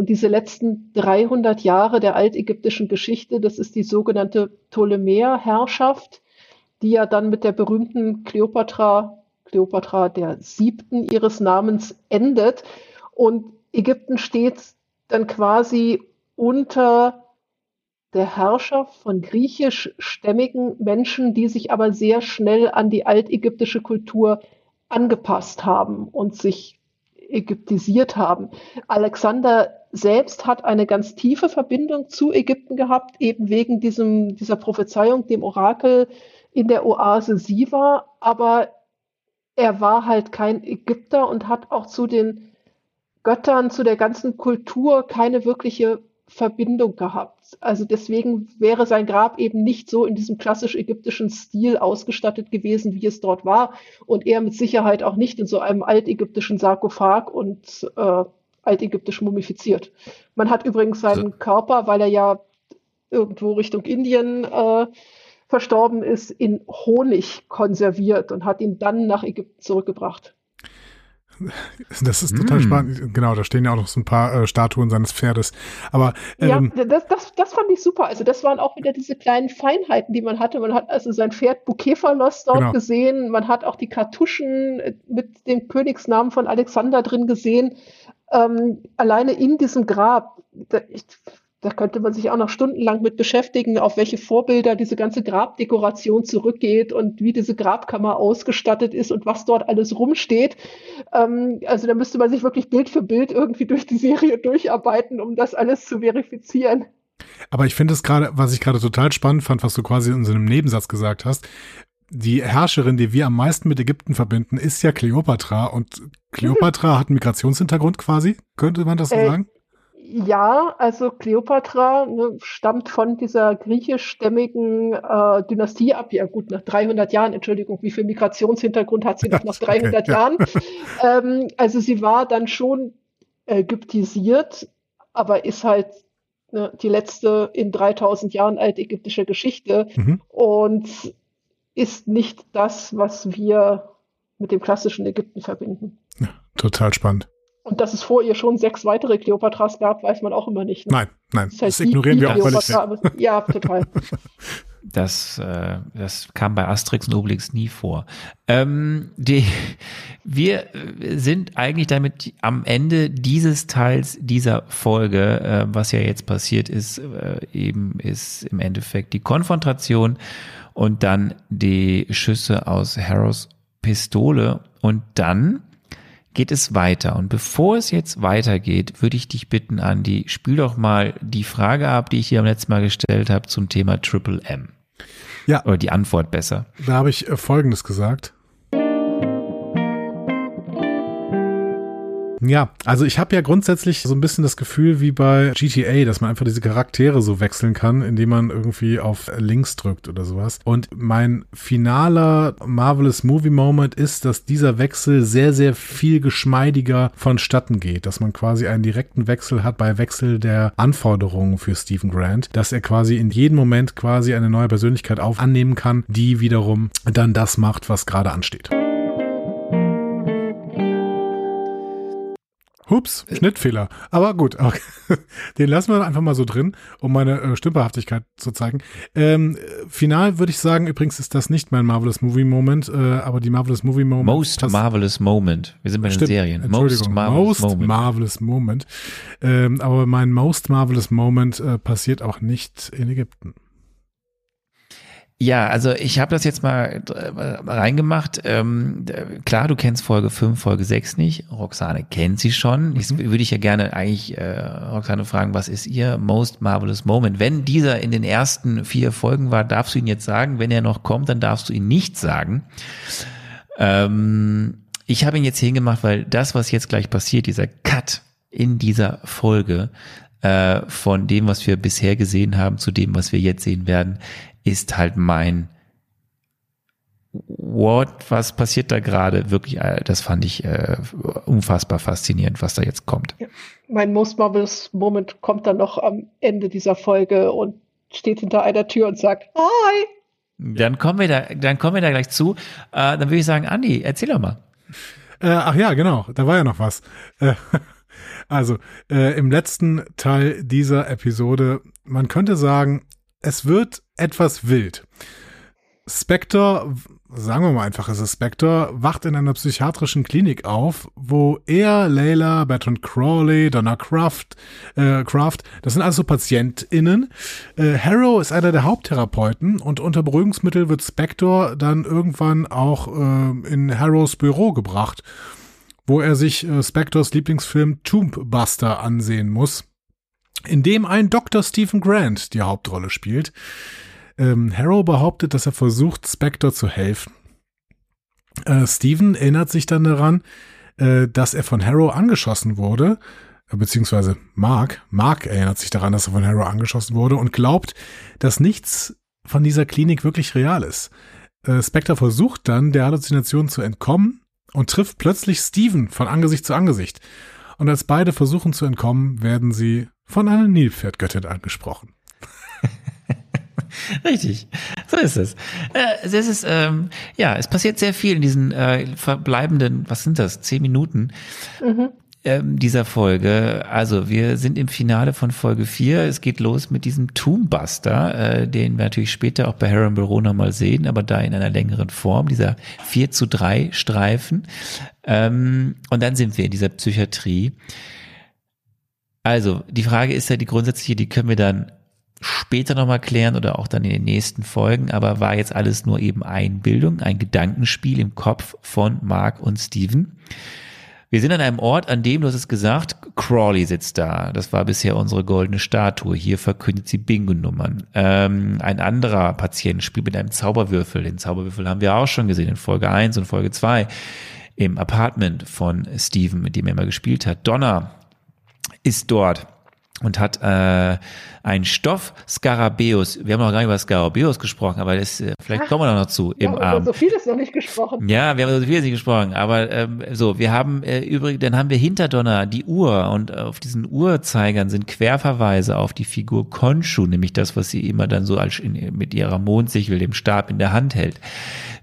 S4: und diese letzten 300 Jahre der altägyptischen Geschichte, das ist die sogenannte Ptolemäerherrschaft, die ja dann mit der berühmten Kleopatra, Kleopatra der siebten ihres Namens endet. Und Ägypten steht dann quasi unter der Herrschaft von griechischstämmigen Menschen, die sich aber sehr schnell an die altägyptische Kultur angepasst haben und sich ägyptisiert haben. Alexander selbst hat eine ganz tiefe Verbindung zu Ägypten gehabt, eben wegen diesem, dieser Prophezeiung, dem Orakel in der Oase Siva, aber er war halt kein Ägypter und hat auch zu den Göttern, zu der ganzen Kultur keine wirkliche Verbindung gehabt. Also deswegen wäre sein Grab eben nicht so in diesem klassisch ägyptischen Stil ausgestattet gewesen, wie es dort war. Und er mit Sicherheit auch nicht in so einem altägyptischen Sarkophag und äh, altägyptisch mumifiziert. Man hat übrigens seinen. Körper, weil er ja irgendwo Richtung Indien äh, verstorben ist, in Honig konserviert und hat ihn dann nach Ägypten zurückgebracht. [LAUGHS]
S1: Das ist total mm. spannend. Genau, da stehen ja auch noch so ein paar äh, Statuen seines Pferdes. Aber
S4: ähm, ja, das, das, das fand ich super. Also das waren auch wieder diese kleinen Feinheiten, die man hatte. Man hat also sein Pferd Bukephalos dort genau. gesehen. Man hat auch die Kartuschen äh, mit dem Königsnamen von Alexander drin gesehen ähm, alleine in diesem Grab, da, ich, da könnte man sich auch noch stundenlang mit beschäftigen, auf welche Vorbilder diese ganze Grabdekoration zurückgeht und wie diese Grabkammer ausgestattet ist und was dort alles rumsteht. Ähm, also da müsste man sich wirklich Bild für Bild irgendwie durch die Serie durcharbeiten, um das alles zu verifizieren.
S1: Aber ich finde es gerade, was ich gerade total spannend fand, was du quasi in so einem Nebensatz gesagt hast, die Herrscherin, die wir am meisten mit Ägypten verbinden, ist ja Kleopatra. Und Kleopatra [LAUGHS] hat einen Migrationshintergrund quasi, könnte man das so äh, sagen?
S4: Ja, also Kleopatra ne, stammt von dieser griechischstämmigen äh, Dynastie ab. Ja gut, nach 300 Jahren, Entschuldigung, wie viel Migrationshintergrund hat sie noch nach 300 [LAUGHS] okay, Jahren? Ja. [LAUGHS] Ähm, also sie war dann schon ägyptisiert, aber ist halt ne, die letzte in 3000 Jahren altägyptischer Geschichte. Mhm. Und ist nicht das, was wir mit dem klassischen Ägypten verbinden.
S1: Ja, total spannend.
S4: Und dass es vor ihr schon sechs weitere Kleopatras gab, weiß man auch immer nicht.
S1: Ne? Nein, nein,
S4: das, heißt
S1: das ignorieren wir auch völlig.
S4: Ja, total. [LAUGHS]
S2: Das, äh, das kam bei Asterix und Obelix nie vor. Ähm, die, wir sind eigentlich damit am Ende dieses Teils dieser Folge, äh, was ja jetzt passiert ist, äh, eben ist im Endeffekt die Konfrontation und dann die Schüsse aus Harrows Pistole und dann geht es weiter. Und bevor es jetzt weitergeht, würde ich dich bitten, Andi, spiel doch mal die Frage ab, die ich hier am letzten Mal gestellt habe zum Thema Triple M.
S1: Ja.
S2: Oder die Antwort besser.
S1: Da habe ich äh, Folgendes gesagt. Ja, also ich habe ja grundsätzlich so ein bisschen das Gefühl wie bei GTA, dass man einfach diese Charaktere so wechseln kann, indem man irgendwie auf Links drückt oder sowas. Und mein finaler Marvelous Movie Moment ist, dass dieser Wechsel sehr, sehr viel geschmeidiger vonstatten geht, dass man quasi einen direkten Wechsel hat bei Wechsel der Anforderungen für Stephen Grant, dass er quasi in jedem Moment quasi eine neue Persönlichkeit auf annehmen kann, die wiederum dann das macht, was gerade ansteht. Hups, Schnittfehler. Aber gut, [LAUGHS] okay. den lassen wir einfach mal so drin, um meine äh, Stümperhaftigkeit zu zeigen. Ähm, final würde ich sagen, übrigens ist das nicht mein Marvelous Movie Moment, äh, aber die Marvelous Movie Moment.
S2: Most Marvelous Moment. Wir sind bei den
S1: Stimmt,
S2: Serien.
S1: Most Marvelous Most Moment. Marvelous Moment. Ähm, aber mein Most Marvelous Moment äh, passiert auch nicht in Ägypten.
S2: Ja, also ich habe das jetzt mal reingemacht. Ähm, klar, du kennst Folge 5, Folge 6 nicht. Roxane kennt sie schon. Ich mhm. würde ich ja gerne eigentlich äh, Roxane fragen, was ist ihr Most Marvelous Moment? Wenn dieser in den ersten vier Folgen war, darfst du ihn jetzt sagen. Wenn er noch kommt, dann darfst du ihn nicht sagen. Ähm, ich habe ihn jetzt hingemacht, weil das, was jetzt gleich passiert, dieser Cut in dieser Folge, äh, von dem, was wir bisher gesehen haben, zu dem, was wir jetzt sehen werden, ist halt mein What, was passiert da gerade? Wirklich, äh, das fand ich äh, unfassbar faszinierend, was da jetzt kommt. Ja.
S4: Mein Most Marvelous Moment kommt dann noch am Ende dieser Folge und steht hinter einer Tür und sagt Hi.
S2: Dann kommen wir da, dann kommen wir da gleich zu. Äh, dann würde ich sagen, Andi, erzähl doch mal.
S1: Äh, ach ja, genau, da war ja noch was. Äh, [LAUGHS] also, äh, im letzten Teil dieser Episode, man könnte sagen, es wird etwas wild. Spectre, sagen wir mal einfach, es ist Spectre, wacht in einer psychiatrischen Klinik auf, wo er, Layla, Bertrand Crawley, Donna Kraft, äh, Kraft, das sind also PatientInnen. Äh, Harrow ist einer der Haupttherapeuten und unter Beruhigungsmittel wird Spectre dann irgendwann auch äh, in Harrows Büro gebracht, wo er sich äh, Spectors Lieblingsfilm Tombbuster ansehen muss in dem ein Dr. Stephen Grant die Hauptrolle spielt. Ähm, Harrow behauptet, dass er versucht, Spectre zu helfen. Äh, Stephen erinnert sich dann daran, äh, dass er von Harrow angeschossen wurde, äh, beziehungsweise Mark, Mark erinnert sich daran, dass er von Harrow angeschossen wurde und glaubt, dass nichts von dieser Klinik wirklich real ist. Äh, Spectre versucht dann, der Halluzination zu entkommen und trifft plötzlich Stephen von Angesicht zu Angesicht. Und als beide versuchen zu entkommen, werden sie von einer Nilpferdgöttin angesprochen. [LAUGHS]
S2: Richtig, so ist es. Äh, es ist, ähm, ja, es passiert sehr viel in diesen äh, verbleibenden, was sind das, zehn Minuten mhm. Ähm, dieser Folge. Also wir sind im Finale von Folge 4. Es geht los mit diesem Tombbuster, äh, den wir natürlich später auch bei Harry Barona mal sehen, aber da in einer längeren Form, dieser 4 zu 3 Streifen. Ähm, und dann sind wir in dieser Psychiatrie. Also, die Frage ist ja die grundsätzliche, die können wir dann später nochmal klären oder auch dann in den nächsten Folgen, aber war jetzt alles nur eben Einbildung, ein Gedankenspiel im Kopf von Mark und Steven. Wir sind an einem Ort, an dem, du hast es gesagt, Crawley sitzt da. Das war bisher unsere goldene Statue. Hier verkündet sie Bingo-Nummern. Ähm, ein anderer Patient spielt mit einem Zauberwürfel. Den Zauberwürfel haben wir auch schon gesehen in Folge 1 und Folge 2 im Apartment von Steven, mit dem er immer gespielt hat. Donna ist dort und hat äh, ein Stoff-Skarabäus. Wir haben noch gar nicht über Skarabäus gesprochen, aber das, äh, vielleicht kommen wir noch zu im
S4: ja,
S2: Abend.
S4: so vieles noch nicht gesprochen.
S2: Ja, wir haben so vieles nicht gesprochen, aber ähm, so, wir haben äh, übrigens, dann haben wir Hinterdonner, die Uhr und auf diesen Uhrzeigern sind Querverweise auf die Figur Konshu, nämlich das, was sie immer dann so als in, mit ihrer Mondsichel, dem Stab in der Hand hält.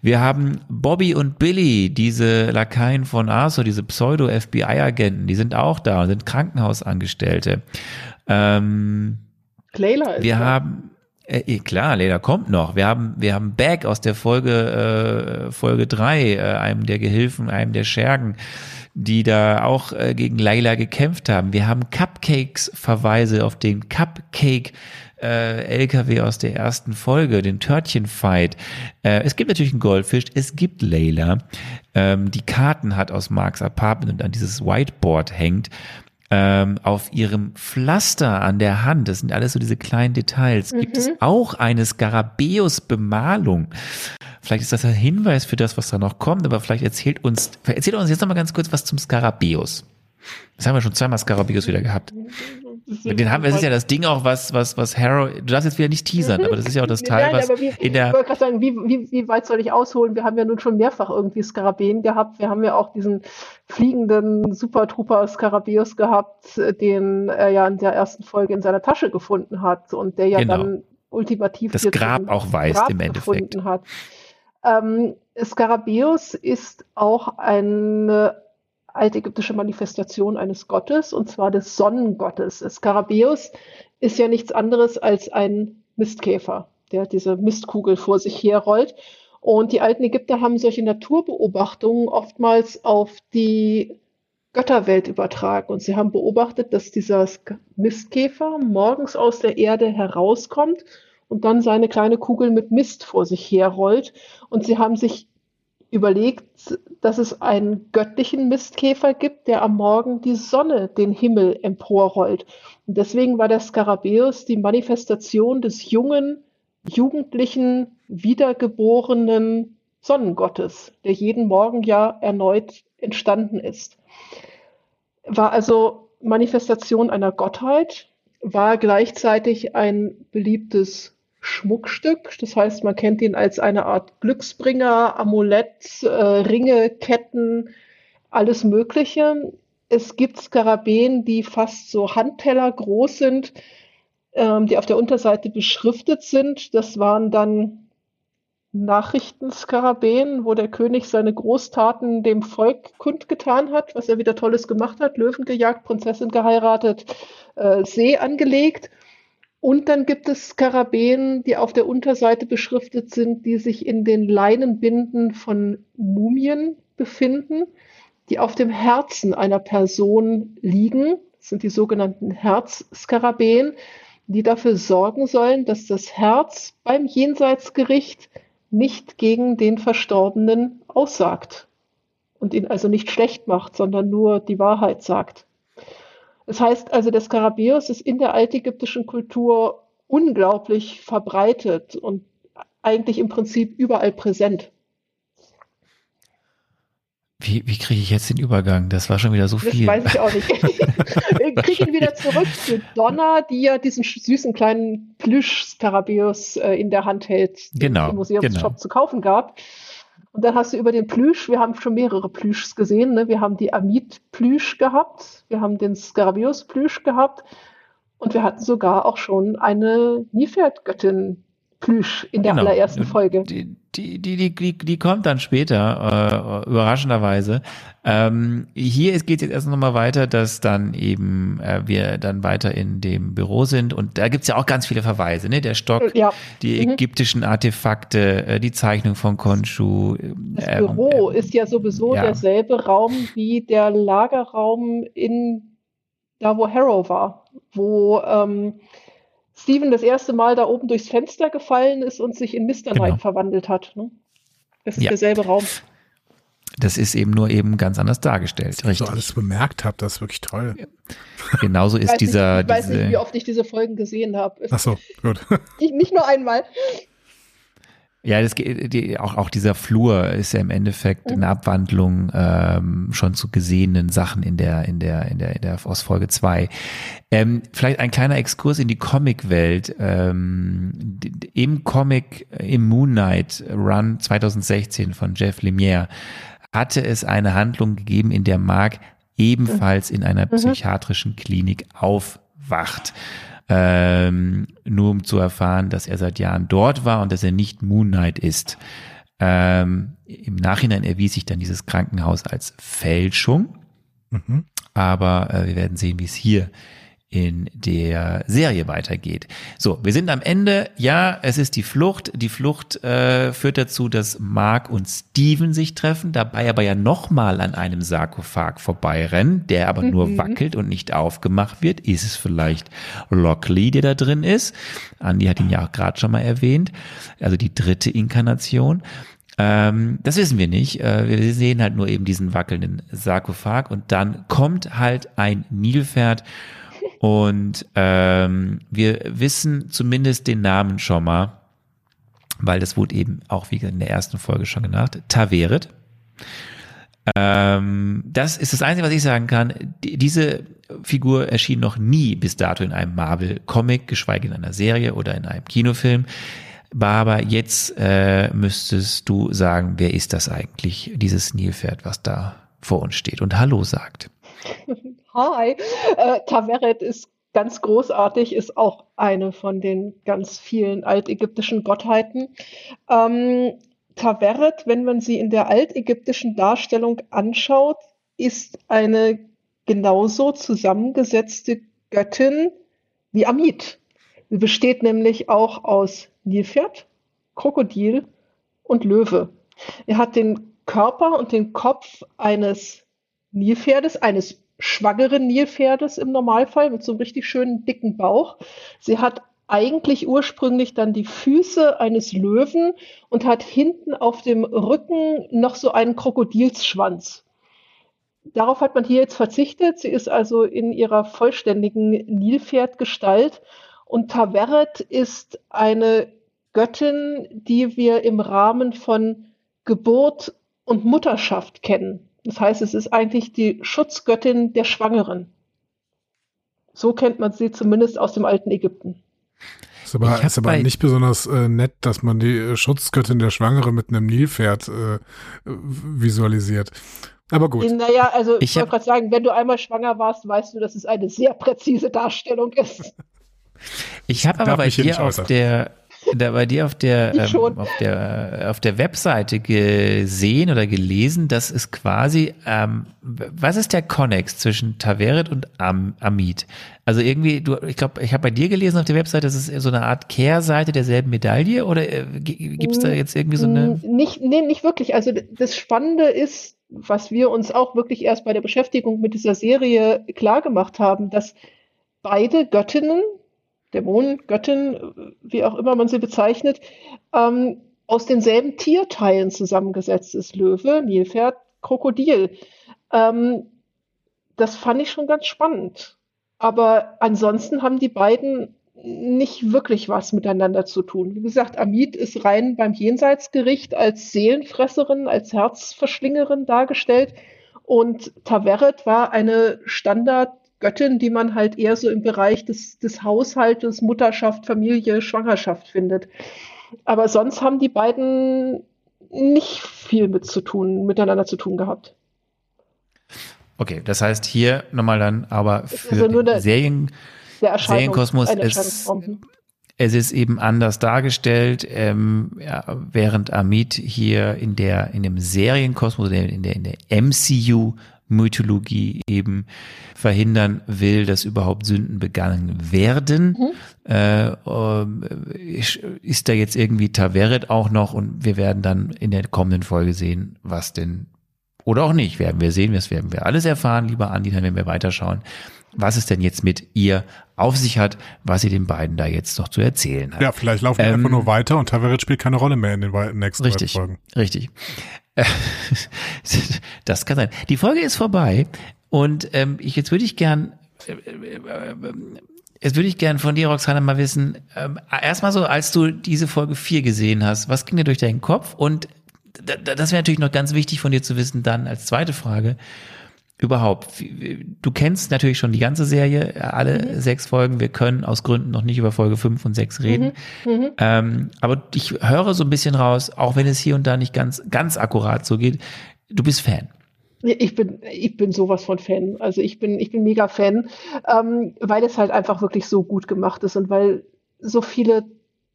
S2: Wir haben Bobby und Billy, diese Lakaien von Arthur, diese Pseudo-FBI-Agenten, die sind auch da und sind Krankenhausangestellte. Ähm,
S4: Layla ist
S2: wir
S4: da.
S2: haben äh, eh, klar, Leder kommt noch. Wir haben wir haben Back aus der Folge äh, Folge drei, äh, einem der Gehilfen, einem der Schergen, die da auch äh, gegen Layla gekämpft haben. Wir haben Cupcakes Verweise auf den Cupcake äh, LKW aus der ersten Folge, den Törtchenfight. Äh, es gibt natürlich einen Goldfisch, es gibt Layla, ähm, die Karten hat aus Marks Apartment und an dieses Whiteboard hängt ähm, auf ihrem Pflaster an der Hand, das sind alles so diese kleinen Details, gibt es auch eine Skarabäus-Bemalung. Vielleicht ist das ein Hinweis für das, was da noch kommt, aber vielleicht erzählt uns, erzählt uns jetzt noch mal ganz kurz was zum Skarabäus. Das haben wir schon zweimal Skarabäus wieder gehabt. Mit den haben wir, das ist ja das Ding auch, was, was, was Harrow, du darfst jetzt wieder nicht teasern, aber das ist ja auch das [LAUGHS] Teil,
S4: Nein,
S2: was
S4: wie,
S2: in
S4: ich
S2: der,
S4: wollte gerade sagen, wie, wie, wie weit soll ich ausholen? Wir haben ja nun schon mehrfach irgendwie Skarabäen gehabt. Wir haben ja auch diesen fliegenden Super Trooper Skarabäus gehabt, äh, den er ja in der ersten Folge in seiner Tasche gefunden hat und der ja
S2: Genau.
S4: dann ultimativ
S2: Das Grab auch
S4: Grab
S2: im Endeffekt.
S4: gefunden hat. Ähm, Skarabäus ist auch eine altägyptische Manifestation eines Gottes, und zwar des Sonnengottes. Skarabäus ist ja nichts anderes als ein Mistkäfer, der diese Mistkugel vor sich herrollt. Und die alten Ägypter haben solche Naturbeobachtungen oftmals auf die Götterwelt übertragen. Und sie haben beobachtet, dass dieser Mistkäfer morgens aus der Erde herauskommt und dann seine kleine Kugel mit Mist vor sich herrollt. Und sie haben sich überlegt, dass es einen göttlichen Mistkäfer gibt, der am Morgen die Sonne den Himmel emporrollt. Und deswegen war der Skarabäus die Manifestation des jungen, jugendlichen, wiedergeborenen Sonnengottes, der jeden Morgen ja erneut entstanden ist. War also Manifestation einer Gottheit, war gleichzeitig ein beliebtes Schmuckstück. Das heißt, man kennt ihn als eine Art Glücksbringer, Amulett, äh, Ringe, Ketten, alles Mögliche. Es gibt Skarabäen, die fast so Handteller groß sind, ähm, die auf der Unterseite beschriftet sind. Das waren dann Nachrichtenskarabäen, wo der König seine Großtaten dem Volk kundgetan hat, was er wieder Tolles gemacht hat, Löwen gejagt, Prinzessin geheiratet, äh, See angelegt. Und dann gibt es Skarabäen, die auf der Unterseite beschriftet sind, die sich in den Leinenbinden von Mumien befinden, die auf dem Herzen einer Person liegen. Das sind die sogenannten Herzskarabäen, die dafür sorgen sollen, dass das Herz beim Jenseitsgericht nicht gegen den Verstorbenen aussagt und ihn also nicht schlecht macht, sondern nur die Wahrheit sagt. Das heißt also, der Skarabäus ist in der altägyptischen Kultur unglaublich verbreitet und eigentlich im Prinzip überall präsent.
S2: wie, wie kriege ich jetzt den Übergang? Das war schon wieder so
S4: Das
S2: viel.
S4: weiß ich auch nicht. [LAUGHS] Wir kriegen ihn wieder zurück zu Donna, die ja diesen süßen kleinen Plüsch-Skarabäus äh, in der Hand hält, den
S2: Genau,
S4: es im Museumsshop
S2: genau.
S4: zu kaufen gab. Und dann hast du über den Plüsch, wir haben schon mehrere Plüschs gesehen, ne? wir haben die Amit-Plüsch gehabt, wir haben den Skarabäus-Plüsch gehabt und wir hatten sogar auch schon eine Nilpferdgöttin Plüsch in der
S2: Genau.
S4: allerersten Folge.
S2: Die, die, die, die, die, kommt dann später, äh, überraschenderweise. Ähm, hier geht es jetzt erst nochmal weiter, dass dann eben äh, wir dann weiter in dem Büro sind und da gibt's ja auch ganz viele Verweise, ne? Der Stock,
S4: Ja,
S2: die
S4: Mhm.
S2: ägyptischen Artefakte, äh, die Zeichnung von Konshu.
S4: das
S2: ähm,
S4: Büro
S2: ähm,
S4: ist ja sowieso
S2: ja.
S4: derselbe Raum wie der Lagerraum in da, wo Harrow war, wo ähm, Steven das erste Mal da oben durchs Fenster gefallen ist und sich in Mr.
S2: Genau.
S4: Knight verwandelt hat. Ne? Das ist
S2: Ja.
S4: derselbe Raum.
S2: Das ist eben nur eben ganz anders dargestellt.
S1: So
S2: Richtig.
S1: alles bemerkt habe, das ist wirklich toll.
S2: Genauso
S4: Ich
S2: ist
S4: weiß,
S2: dieser,
S4: nicht, ich weiß nicht, wie oft ich diese Folgen gesehen habe.
S1: Ach so, gut. [LAUGHS]
S4: Nicht, nicht nur einmal.
S2: Ja, das, die, auch, auch dieser Flur ist ja im Endeffekt eine Abwandlung ähm, schon zu gesehenen Sachen in der, in der, in der, in der aus Folge zwei. Ähm, vielleicht ein kleiner Exkurs in die Comicwelt. Ähm, Im Comic, im Moon Knight Run 2016 von Jeff Lemire hatte es eine Handlung gegeben, in der Mark ebenfalls in einer psychiatrischen Klinik aufwacht ähm, nur um zu erfahren, dass er seit Jahren dort war und dass er nicht Moon Knight ist. Ähm, Im Nachhinein erwies sich dann dieses Krankenhaus als Fälschung, mhm. aber äh, wir werden sehen, wie es hier in der Serie weitergeht. So, wir sind am Ende. Ja, es ist die Flucht. Die Flucht äh, führt dazu, dass Mark und Steven sich treffen, dabei aber ja nochmal an einem Sarkophag vorbeirennen, der aber mhm. nur wackelt und nicht aufgemacht wird. Ist es vielleicht Lockley, der da drin ist? Andy hat ihn ja auch gerade schon mal erwähnt. Also die dritte Inkarnation. Ähm, das wissen wir nicht. Äh, wir sehen halt nur eben diesen wackelnden Sarkophag und dann kommt halt ein Nilpferd und ähm, wir wissen zumindest den Namen schon mal, weil das wurde eben auch wie in der ersten Folge schon genannt, Taveret. Ähm, das ist das Einzige, was ich sagen kann. Die, diese Figur erschien noch nie bis dato in einem Marvel-Comic, geschweige in einer Serie oder in einem Kinofilm. Barbara, jetzt äh, müsstest du sagen, wer ist das eigentlich, dieses Nilpferd, was da vor uns steht und Hallo sagt. [LAUGHS]
S4: Hi. Äh, Taveret ist ganz großartig, ist auch eine von den ganz vielen altägyptischen Gottheiten. Ähm, Taveret, wenn man sie in der altägyptischen Darstellung anschaut, ist eine genauso zusammengesetzte Göttin wie Amit. Sie besteht nämlich auch aus Nilpferd, Krokodil und Löwe. Er hat den Körper und den Kopf eines Nilpferdes, eines schwangeren Nilpferdes im Normalfall mit so einem richtig schönen dicken Bauch. Sie hat eigentlich ursprünglich dann die Füße eines Löwen und hat hinten auf dem Rücken noch so einen Krokodilsschwanz. Darauf hat man hier jetzt verzichtet. Sie ist also in ihrer vollständigen Nilpferdgestalt. Und Taveret ist eine Göttin, die wir im Rahmen von Geburt und Mutterschaft kennen. Das heißt, es ist eigentlich die Schutzgöttin der Schwangeren. So kennt man sie zumindest aus dem alten Ägypten.
S1: Ist aber, ist aber nicht besonders äh, nett, dass man die äh, Schutzgöttin der Schwangere mit einem Nilpferd äh, visualisiert. Aber gut.
S4: Naja, also ich, ich wollte gerade sagen, wenn du einmal schwanger warst, weißt du, dass es eine sehr präzise Darstellung ist.
S2: Ich habe aber bei dir auf der da bei dir auf der, [LAUGHS] ähm, auf der, auf der Webseite gesehen oder gelesen, dass es quasi, ähm, was ist der Connex zwischen Taveret und Am Amit? Also irgendwie, du, ich glaube, ich habe bei dir gelesen auf der Webseite, das ist so eine Art Kehrseite derselben Medaille oder äh, gibt es da jetzt irgendwie so eine?
S4: Nicht, nee, nicht wirklich. Also das Spannende ist, was wir uns auch wirklich erst bei der Beschäftigung mit dieser Serie klar gemacht haben, dass beide Göttinnen Dämonen, Göttin, wie auch immer man sie bezeichnet, ähm, aus denselben Tierteilen zusammengesetzt ist. Löwe, Nilpferd, Krokodil. Ähm, das fand ich schon ganz spannend. Aber ansonsten haben die beiden nicht wirklich was miteinander zu tun. Wie gesagt, Amit ist rein beim Jenseitsgericht als Seelenfresserin, als Herzverschlingerin dargestellt. Und Taveret war eine Standard Göttin, die man halt eher so im Bereich des, des Haushaltes, Mutterschaft, Familie, Schwangerschaft findet. Aber sonst haben die beiden nicht viel mit zu tun, miteinander zu tun gehabt.
S2: Okay, das heißt hier nochmal dann, aber für also nur der, Serien, der Serienkosmos ist, es ist eben anders dargestellt, ähm, ja, während Amit hier in der in dem Serienkosmos, in der in der MCU Mythologie eben verhindern will, dass überhaupt Sünden begangen werden. Mhm. Äh, äh, ist da jetzt irgendwie Taveret auch noch und wir werden dann in der kommenden Folge sehen, was denn oder auch nicht, werden wir sehen, das werden wir alles erfahren, lieber Andi, dann werden wir weiterschauen, was es denn jetzt mit ihr auf sich hat, was sie den beiden da jetzt noch zu erzählen hat.
S1: Ja, vielleicht laufen ähm, einfach nur weiter und Taveret spielt keine Rolle mehr in den nächsten
S2: richtig,
S1: Folgen.
S2: Richtig. [LAUGHS] das kann sein. Die Folge ist vorbei und ähm, ich, jetzt würde ich gern äh, äh, Jetzt würde ich gerne von dir, Roxana, mal wissen, ähm, erstmal so, als du diese Folge 4 gesehen hast, was ging dir durch deinen Kopf? Und das wäre natürlich noch ganz wichtig von dir zu wissen, dann als zweite Frage, überhaupt, du kennst natürlich schon die ganze Serie, alle mhm. sechs Folgen. Wir können aus Gründen noch nicht über Folge fünf und sechs reden. Mhm. Mhm. Ähm, aber ich höre so ein bisschen raus, auch wenn es hier und da nicht ganz, ganz akkurat so geht, du bist Fan.
S4: Ich bin, ich bin sowas von Fan. Also ich bin, ich bin mega Fan, ähm, weil es halt einfach wirklich so gut gemacht ist und weil so viele,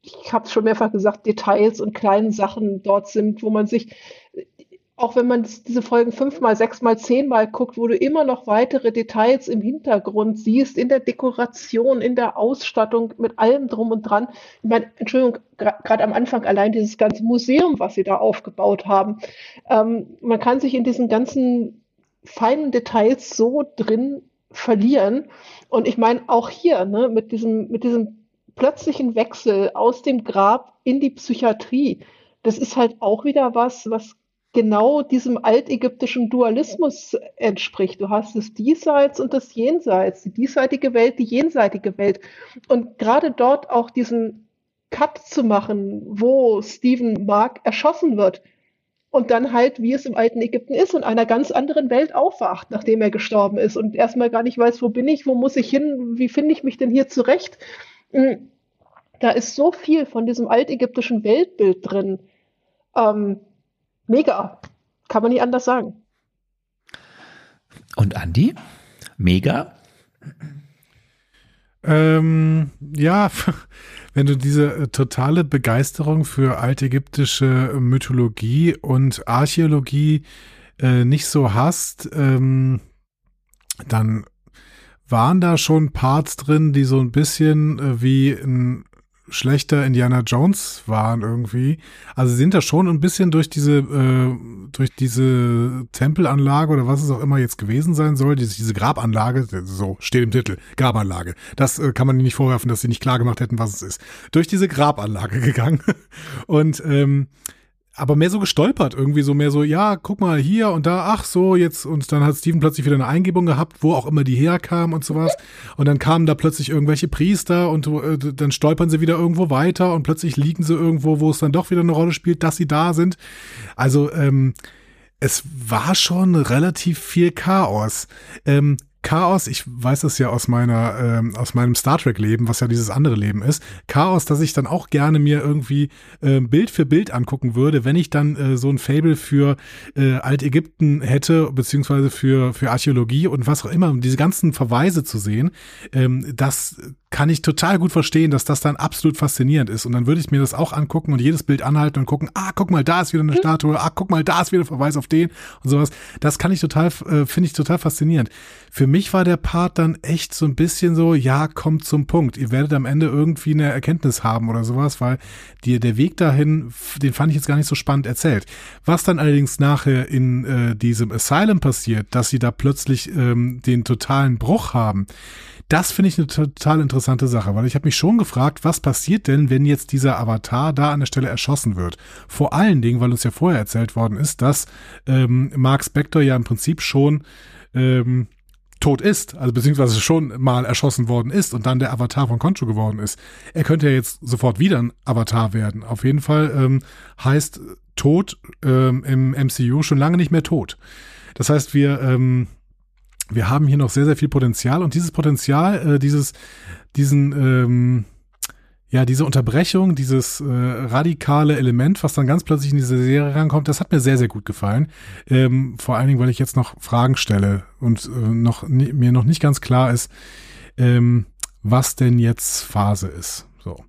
S4: ich habe es schon mehrfach gesagt, Details und kleine Sachen dort sind, wo man sich auch wenn man diese Folgen fünfmal, sechsmal, zehnmal guckt, wo du immer noch weitere Details im Hintergrund siehst, in der Dekoration, in der Ausstattung, mit allem drum und dran. Ich meine, Entschuldigung, gerade am Anfang allein dieses ganze Museum, was sie da aufgebaut haben. Ähm, man kann sich in diesen ganzen feinen Details so drin verlieren. Und ich meine, auch hier, ne, mit diesem, mit diesem plötzlichen Wechsel aus dem Grab in die Psychiatrie, das ist halt auch wieder was, was genau diesem altägyptischen Dualismus entspricht. Du hast das Diesseits und das Jenseits, die diesseitige Welt, die jenseitige Welt. Und gerade dort auch diesen Cut zu machen, wo Stephen Mark erschossen wird und dann halt, wie es im alten Ägypten ist, in einer ganz anderen Welt aufwacht, nachdem er gestorben ist und erstmal gar nicht weiß, wo bin ich, wo muss ich hin, wie finde ich mich denn hier zurecht. Hm, da ist so viel von diesem altägyptischen Weltbild drin. Ähm, mega. Kann man nicht anders sagen.
S2: Und Andi? Mega?
S1: Ähm, ja, [LAUGHS] wenn du diese äh, totale Begeisterung für altägyptische Mythologie und Archäologie äh, nicht so hast, ähm, dann waren da schon Parts drin, die so ein bisschen äh, wie ein schlechter Indiana Jones waren irgendwie. Also sind da schon ein bisschen durch diese äh, durch diese Tempelanlage oder was es auch immer jetzt gewesen sein soll, diese, diese Grabanlage, so steht im Titel, Grabanlage. Das äh, kann man ihnen nicht vorwerfen, dass sie nicht klar gemacht hätten, was es ist. Durch diese Grabanlage [LAUGHS] gegangen und ähm, aber mehr so gestolpert, irgendwie so mehr so, ja, guck mal hier und da, ach so, jetzt, und dann hat Steven plötzlich wieder eine Eingebung gehabt, wo auch immer die herkam und sowas. [LAUGHS] Und dann kamen da plötzlich irgendwelche Priester und äh, dann stolpern sie wieder irgendwo weiter und plötzlich liegen sie irgendwo, wo es dann doch wieder eine Rolle spielt, dass sie da sind. Also, ähm, es war schon relativ viel Chaos. Ähm, Chaos, ich weiß das ja aus meiner, ähm, aus meinem Star Trek Leben, was ja dieses andere Leben ist. Chaos, dass ich dann auch gerne mir irgendwie äh, Bild für Bild angucken würde, wenn ich dann äh, so ein Fable für äh, Altägypten hätte, beziehungsweise für, für Archäologie und was auch immer, um diese ganzen Verweise zu sehen. Ähm, das kann ich total gut verstehen, dass das dann absolut faszinierend ist. Und dann würde ich mir das auch angucken und jedes Bild anhalten und gucken, ah, guck mal, da ist wieder eine Statue, ah, guck mal, da ist wieder ein Verweis auf den und sowas. Das kann ich total, äh, finde ich total faszinierend. Für mich war der Part dann echt so ein bisschen so, ja, kommt zum Punkt. Ihr werdet am Ende irgendwie eine Erkenntnis haben oder sowas, weil die, der Weg dahin, den fand ich jetzt gar nicht so spannend erzählt. Was dann allerdings nachher in äh, diesem Asylum passiert, dass sie da plötzlich ähm, den totalen Bruch haben, das finde ich eine total interessante Sache, weil ich habe mich schon gefragt, was passiert denn, wenn jetzt dieser Avatar da an der Stelle erschossen wird? Vor allen Dingen, weil uns ja vorher erzählt worden ist, dass ähm, Mark Spector ja im Prinzip schon ähm, tot ist, also beziehungsweise schon mal erschossen worden ist und dann der Avatar von Concho geworden ist. Er könnte ja jetzt sofort wieder ein Avatar werden. Auf jeden Fall ähm, heißt tot ähm, im MCU schon lange nicht mehr tot. Das heißt, wir ähm, wir haben hier noch sehr, sehr viel Potenzial und dieses Potenzial, äh, dieses, diesen, ähm, ja, diese Unterbrechung, dieses äh, radikale Element, was dann ganz plötzlich in diese Serie rankommt, das hat mir sehr, sehr gut gefallen. Ähm, vor allen Dingen, weil ich jetzt noch Fragen stelle und äh, noch mir noch nicht ganz klar ist, ähm, was denn jetzt Phase ist. So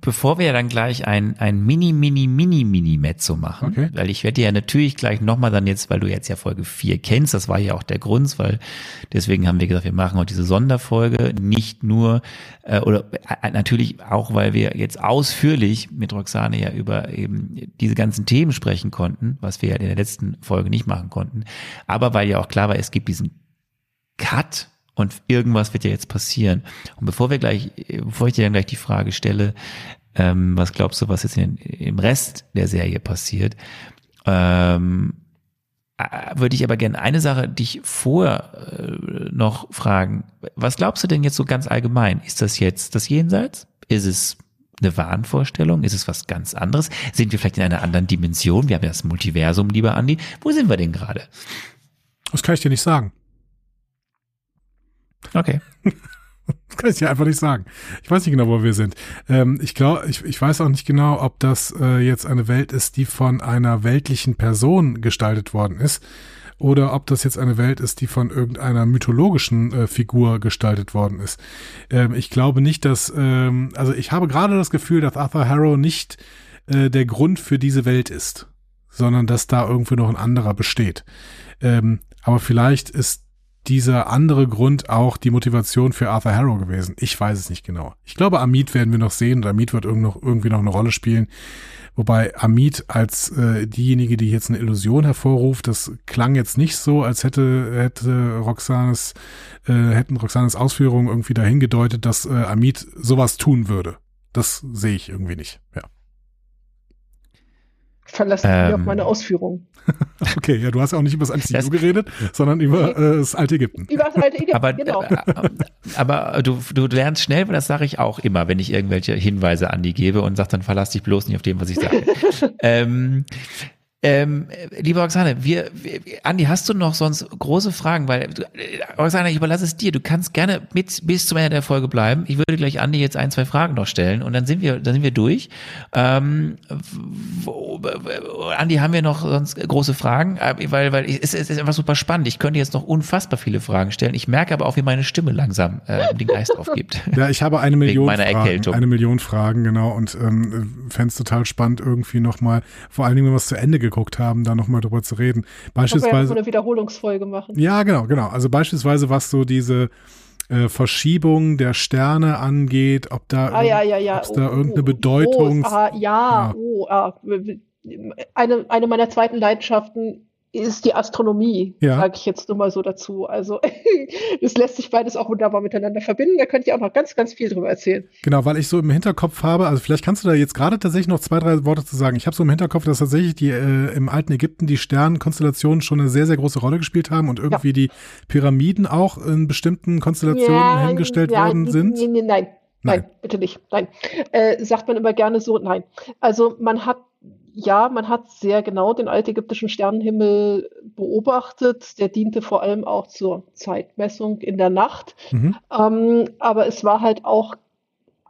S2: bevor wir dann gleich ein, ein Mini, Mini, Mini, Mini Mezzo machen, okay. weil ich werde ja natürlich gleich nochmal dann jetzt, weil du jetzt ja Folge 4 kennst, das war ja auch der Grund, weil deswegen haben wir gesagt, wir machen heute diese Sonderfolge, nicht nur, äh, oder äh, natürlich auch, weil wir jetzt ausführlich mit Roxane ja über eben diese ganzen Themen sprechen konnten, was wir ja in der letzten Folge nicht machen konnten, aber weil ja auch klar war, es gibt diesen Cut und irgendwas wird ja jetzt passieren. Und bevor wir gleich, bevor ich dir dann gleich die Frage stelle, ähm, was glaubst du, was jetzt in, im Rest der Serie passiert, ähm, äh, würde ich aber gerne eine Sache dich vorher äh, noch fragen. Was glaubst du denn jetzt so ganz allgemein? Ist das jetzt das Jenseits? Ist es eine Wahnvorstellung? Ist es was ganz anderes? Sind wir vielleicht in einer anderen Dimension? Wir haben ja das Multiversum, lieber Andi. Wo sind wir denn gerade?
S1: Das kann ich dir nicht sagen.
S2: Okay.
S1: Das [LAUGHS] kann ich dir einfach nicht sagen. Ich weiß nicht genau, wo wir sind. Ähm, ich glaube, ich, ich weiß auch nicht genau, ob das äh, jetzt eine Welt ist, die von einer weltlichen Person gestaltet worden ist, oder ob das jetzt eine Welt ist, die von irgendeiner mythologischen äh, Figur gestaltet worden ist. Ähm, ich glaube nicht, dass, ähm, also ich habe gerade das Gefühl, dass Arthur Harrow nicht äh, der Grund für diese Welt ist, sondern dass da irgendwie noch ein anderer besteht. Ähm, aber vielleicht ist dieser andere Grund auch die Motivation für Arthur Harrow gewesen. Ich weiß es nicht genau. Ich glaube, Amit werden wir noch sehen und Amit wird irgendwie noch eine Rolle spielen. Wobei Amit als äh, diejenige, die jetzt eine Illusion hervorruft, das klang jetzt nicht so, als hätte, hätte Roxanes, äh, hätten Roxanes Ausführungen irgendwie dahin gedeutet, dass äh, Amit sowas tun würde. Das sehe ich irgendwie nicht, ja.
S4: Verlasse ähm, mich auf meine Ausführungen. [LAUGHS]
S1: okay, ja, du hast ja auch nicht über das ICU geredet, sondern über äh, das alte Ägypten. Über das alte Ägypten,
S2: aber, genau. Äh, aber du, du lernst schnell, weil das sage ich auch immer, wenn ich irgendwelche Hinweise an die gebe und sag, dann verlass dich bloß nicht auf dem, was ich sage. [LAUGHS] ähm, ähm, liebe Roxane, wir, wir, Andi, hast du noch sonst große Fragen? Weil, äh, Roxane, ich überlasse es dir. Du kannst gerne mit bis zum Ende der Folge bleiben. Ich würde gleich Andi jetzt ein, zwei Fragen noch stellen und dann sind wir, dann sind wir durch. Ähm, wo, Andi, haben wir noch sonst große Fragen? Äh, weil, weil es, es ist einfach super spannend. Ich könnte jetzt noch unfassbar viele Fragen stellen. Ich merke aber auch, wie meine Stimme langsam äh, den Geist [LAUGHS] aufgibt.
S1: Ja, ich habe eine Million meiner Fragen, Erkältung. eine Million Fragen, genau. Und ähm, fände es total spannend, irgendwie nochmal, vor allen Dingen, wenn wir es zu Ende geguckt haben, da nochmal drüber zu reden. Beispielsweise.
S4: so eine Wiederholungsfolge machen.
S1: Ja, genau, genau. Also beispielsweise, was so diese äh, Verschiebung der Sterne angeht, ob da,
S4: ah, ja, ja, ja.
S1: da oh, irgendeine Bedeutung.
S4: Oh, ah, ja, ja. Oh, ah. Eine, eine meiner zweiten Leidenschaften ist die Astronomie, ja. sage ich jetzt nur mal so dazu. Also [LAUGHS] das lässt sich beides auch wunderbar miteinander verbinden. Da könnte ich auch noch ganz, ganz viel drüber erzählen.
S1: Genau, weil ich so im Hinterkopf habe, also vielleicht kannst du da jetzt gerade tatsächlich noch zwei, drei Worte zu sagen. Ich habe so im Hinterkopf, dass tatsächlich die äh, im alten Ägypten die Sternenkonstellationen schon eine sehr, sehr große Rolle gespielt haben und irgendwie ja. die Pyramiden auch in bestimmten Konstellationen ja, hingestellt worden sind. Nee,
S4: nein, Nein. nein, bitte nicht. Nein. Äh, sagt man immer gerne so, nein. Also man hat ja, man hat sehr genau den altägyptischen Sternenhimmel beobachtet. Der diente vor allem auch zur Zeitmessung in der Nacht. Mhm. Ähm, aber es war halt auch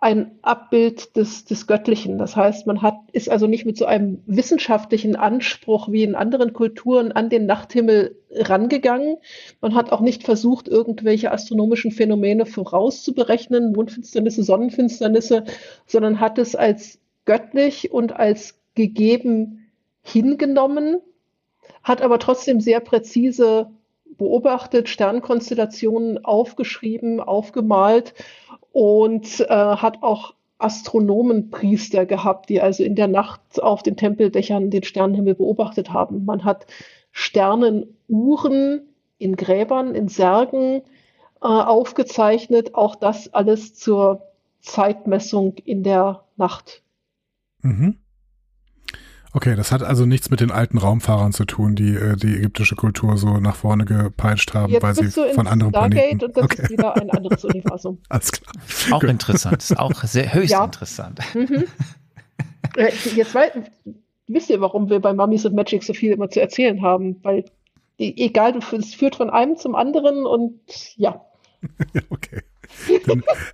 S4: ein Abbild des, des Göttlichen. Das heißt, man hat, ist also nicht mit so einem wissenschaftlichen Anspruch wie in anderen Kulturen an den Nachthimmel rangegangen. Man hat auch nicht versucht, irgendwelche astronomischen Phänomene vorauszuberechnen, Mondfinsternisse, Sonnenfinsternisse, sondern hat es als göttlich und als gegeben hingenommen, hat aber trotzdem sehr präzise beobachtet, Sternkonstellationen aufgeschrieben, aufgemalt und äh, hat auch Astronomenpriester gehabt, die also in der Nacht auf den Tempeldächern den Sternenhimmel beobachtet haben. Man hat Sternenuhren in Gräbern, in Särgen äh, aufgezeichnet, auch das alles zur Zeitmessung in der Nacht.
S1: Mhm. Okay, das hat also nichts mit den alten Raumfahrern zu tun, die äh, die ägyptische Kultur so nach vorne gepeitscht haben,
S4: Jetzt
S1: weil sie von anderen
S4: Stargate
S1: Planeten.
S4: Und das okay. ist wieder ein anderes [LAUGHS] Universum.
S1: Alles klar.
S2: Auch Gut. interessant, ist auch sehr [LAUGHS] höchst ja. interessant. Mhm. [LAUGHS]
S4: Äh, jetzt weiß, wisst ihr, warum wir bei Mummies und Magic so viel immer zu erzählen haben? Weil egal, es führt von einem zum anderen und ja.
S1: okay.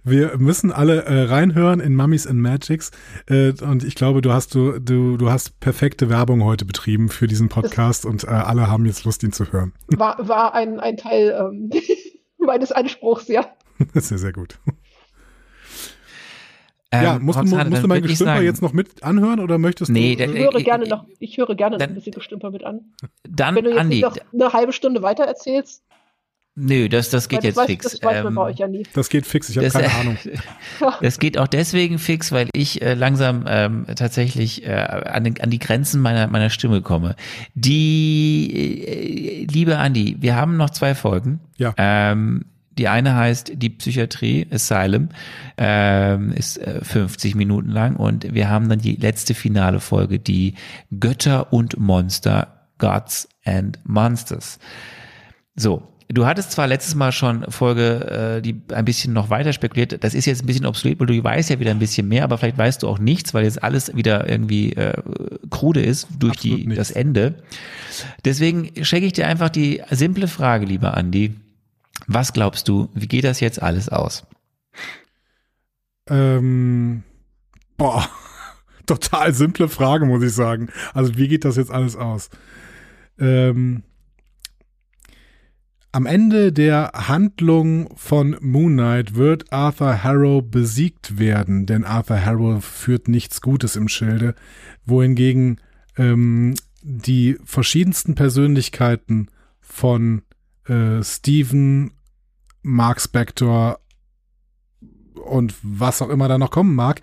S1: Wir müssen alle äh, reinhören in Mummies and Magics. Äh, und ich glaube, du hast du, du, du hast perfekte Werbung heute betrieben für diesen Podcast und äh, alle haben jetzt Lust, ihn zu hören.
S4: War, war ein, ein Teil ähm, [LAUGHS] meines Anspruchs, ja. [LAUGHS]
S1: Sehr, sehr gut. Ähm, ja, musst, du, musst du mein Gestümper jetzt noch mit anhören oder möchtest
S2: nee,
S1: du?
S4: Nee, ich höre gerne noch, ich höre gerne dann, noch ein bisschen Gestümper mit an.
S2: Dann,
S4: Wenn du jetzt
S2: Andi,
S4: noch eine halbe Stunde weiter erzählst,
S2: Nö, das, das geht das jetzt weiß, fix.
S4: Das weiß man bei ähm, euch ja nie.
S1: Das geht fix, ich habe keine äh, [LAUGHS] Ahnung.
S2: Das geht auch deswegen fix, weil ich äh, langsam ähm, tatsächlich äh, an, den, an die Grenzen meiner, meiner Stimme komme. Die, äh, liebe Andi, wir haben noch zwei Folgen.
S1: Ja.
S2: Ähm, die eine heißt Die Psychiatrie Asylum, ähm, ist äh, 50 Minuten lang und wir haben dann die letzte finale Folge, die Götter und Monster Gods and Monsters. So, Du hattest zwar letztes Mal schon Folge, äh, die ein bisschen noch weiter spekuliert. Das ist jetzt ein bisschen obsolet, weil du weißt ja wieder ein bisschen mehr, aber vielleicht weißt du auch nichts, weil jetzt alles wieder irgendwie äh, krude ist durch die, das Ende. Deswegen schenke ich dir einfach die simple Frage, lieber Andi. Was glaubst du, wie geht das jetzt alles aus?
S1: Ähm, boah, [LAUGHS] total simple Frage, muss ich sagen. Also wie geht das jetzt alles aus? Ähm, am Ende der Handlung von Moon Knight wird Arthur Harrow besiegt werden, denn Arthur Harrow führt nichts Gutes im Schilde, wohingegen ähm, die verschiedensten Persönlichkeiten von äh, Stephen, Mark Spector und was auch immer da noch kommen mag,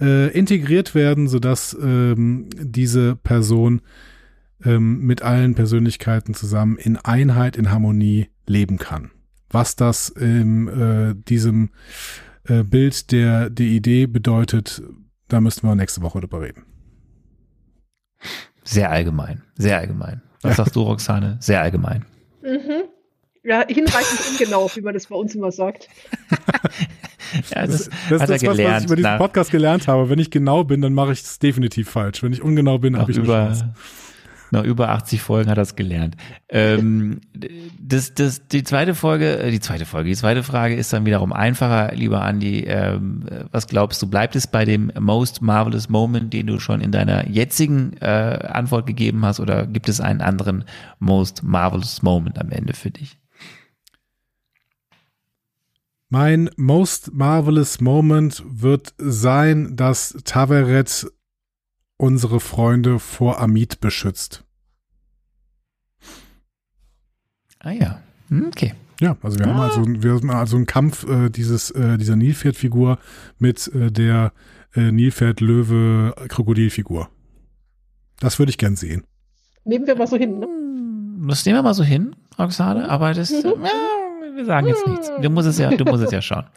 S1: äh, integriert werden, sodass ähm, diese Person ähm, mit allen Persönlichkeiten zusammen in Einheit, in Harmonie leben kann. Was das in äh, diesem äh, Bild der, der Idee bedeutet, da müssten wir nächste Woche drüber reden.
S2: Sehr allgemein, sehr allgemein. Was sagst du, Roxane? Sehr allgemein.
S4: Mhm. Ja, hinreichend ungenau, wie man das bei uns immer sagt. [LAUGHS]
S1: ja, das, das, das ist das, was, was ich über diesen Podcast gelernt habe. Wenn ich genau bin, dann mache ich es definitiv falsch. Wenn ich ungenau bin, habe ich
S2: über, eine Chance. Nach über 80 Folgen hat er es gelernt. Ähm, das, das, die zweite Folge, äh, die zweite Folge, die zweite Frage ist dann wiederum einfacher, lieber Andy. Ähm, was glaubst du, bleibt es bei dem Most Marvelous Moment, den du schon in deiner jetzigen äh, Antwort gegeben hast, oder gibt es einen anderen Most Marvelous Moment am Ende für dich?
S1: Mein most marvelous moment wird sein, dass Taveret unsere Freunde vor Amit beschützt.
S2: Ah ja, hm, okay.
S1: Ja, also wir ah. haben also wir haben also einen Kampf äh, dieses äh, dieser Nilpferdfigur mit äh, der äh, Nilpferd-Löwe-Krokodilfigur. Das würde ich gern sehen.
S4: Nehmen wir mal so hin, ne?
S2: Hm, das nehmen wir mal so hin, Roxane, aber das, mhm. ja, wir sagen jetzt nichts. Du musst es ja, du musst es ja schauen. [LAUGHS]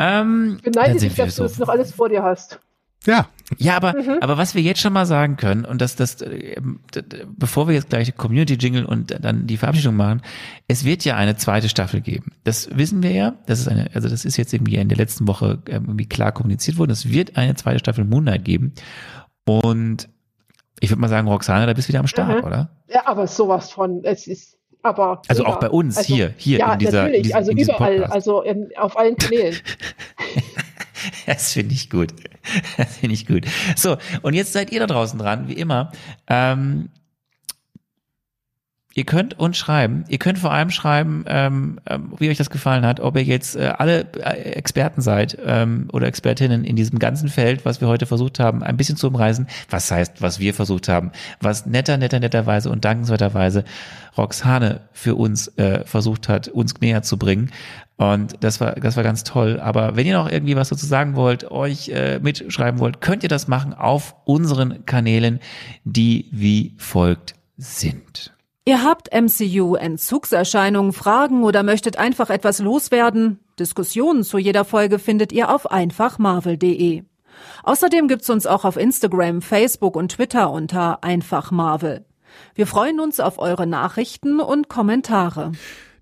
S4: Ähm, ich beneide dich, dass so. du das noch alles vor dir hast.
S1: Ja.
S2: Ja, aber, mhm. aber was wir jetzt schon mal sagen können, und das, das, äh, bevor wir jetzt gleich Community Jingle und dann die Verabschiedung machen, es wird ja eine zweite Staffel geben. Das wissen wir ja. Das ist eine, also das ist jetzt irgendwie in der letzten Woche ähm, irgendwie klar kommuniziert worden. Es wird eine zweite Staffel Moonlight geben. Und ich würde mal sagen, Roxana, da bist du wieder am Start, mhm. oder?
S4: Ja, aber sowas von, es ist, aber.
S2: Also auch bei uns also, hier, hier
S4: ja,
S2: in dieser,
S4: natürlich,
S2: in diesem,
S4: also
S2: in
S4: überall, Podcast. also in, auf allen Kanälen. [LAUGHS] [LAUGHS]
S2: Das finde ich gut. [LAUGHS] Das finde ich gut. So, und jetzt seid ihr da draußen dran, wie immer. Ähm, Ihr könnt uns schreiben. Ihr könnt vor allem schreiben, ähm, ähm, wie euch das gefallen hat, ob ihr jetzt äh, alle äh, Experten seid ähm, oder Expertinnen in diesem ganzen Feld, was wir heute versucht haben, ein bisschen zu umreißen. Was heißt, was wir versucht haben, was netter, netter, netterweise und dankenswerterweise Roxane für uns äh, versucht hat, uns näher zu bringen. Und das war, das war ganz toll. Aber wenn ihr noch irgendwie was dazu sagen wollt, euch äh, mitschreiben wollt, könnt ihr das machen auf unseren Kanälen, die wie folgt sind.
S3: Ihr habt MCU-Entzugserscheinungen, Fragen oder möchtet einfach etwas loswerden? Diskussionen zu jeder Folge findet ihr auf einfachmarvel.de. Außerdem gibt's uns auch auf Instagram, Facebook und Twitter unter einfachmarvel. Wir freuen uns auf eure Nachrichten und Kommentare.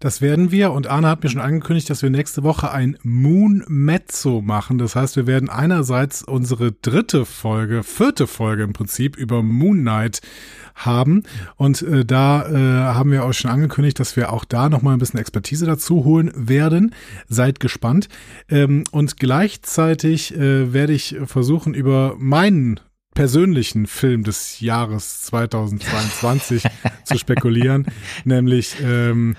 S1: Das werden wir und Arne hat mir schon angekündigt, dass wir nächste Woche ein Moon Mezzo machen. Das heißt, wir werden einerseits unsere dritte Folge, vierte Folge im Prinzip über Moon Knight haben und äh, da äh, haben wir euch schon angekündigt, dass wir auch da noch mal ein bisschen Expertise dazu holen werden. Seid gespannt. Ähm, und gleichzeitig äh, werde ich versuchen über meinen persönlichen Film des Jahres [LAUGHS] 2022 zu spekulieren, nämlich ähm,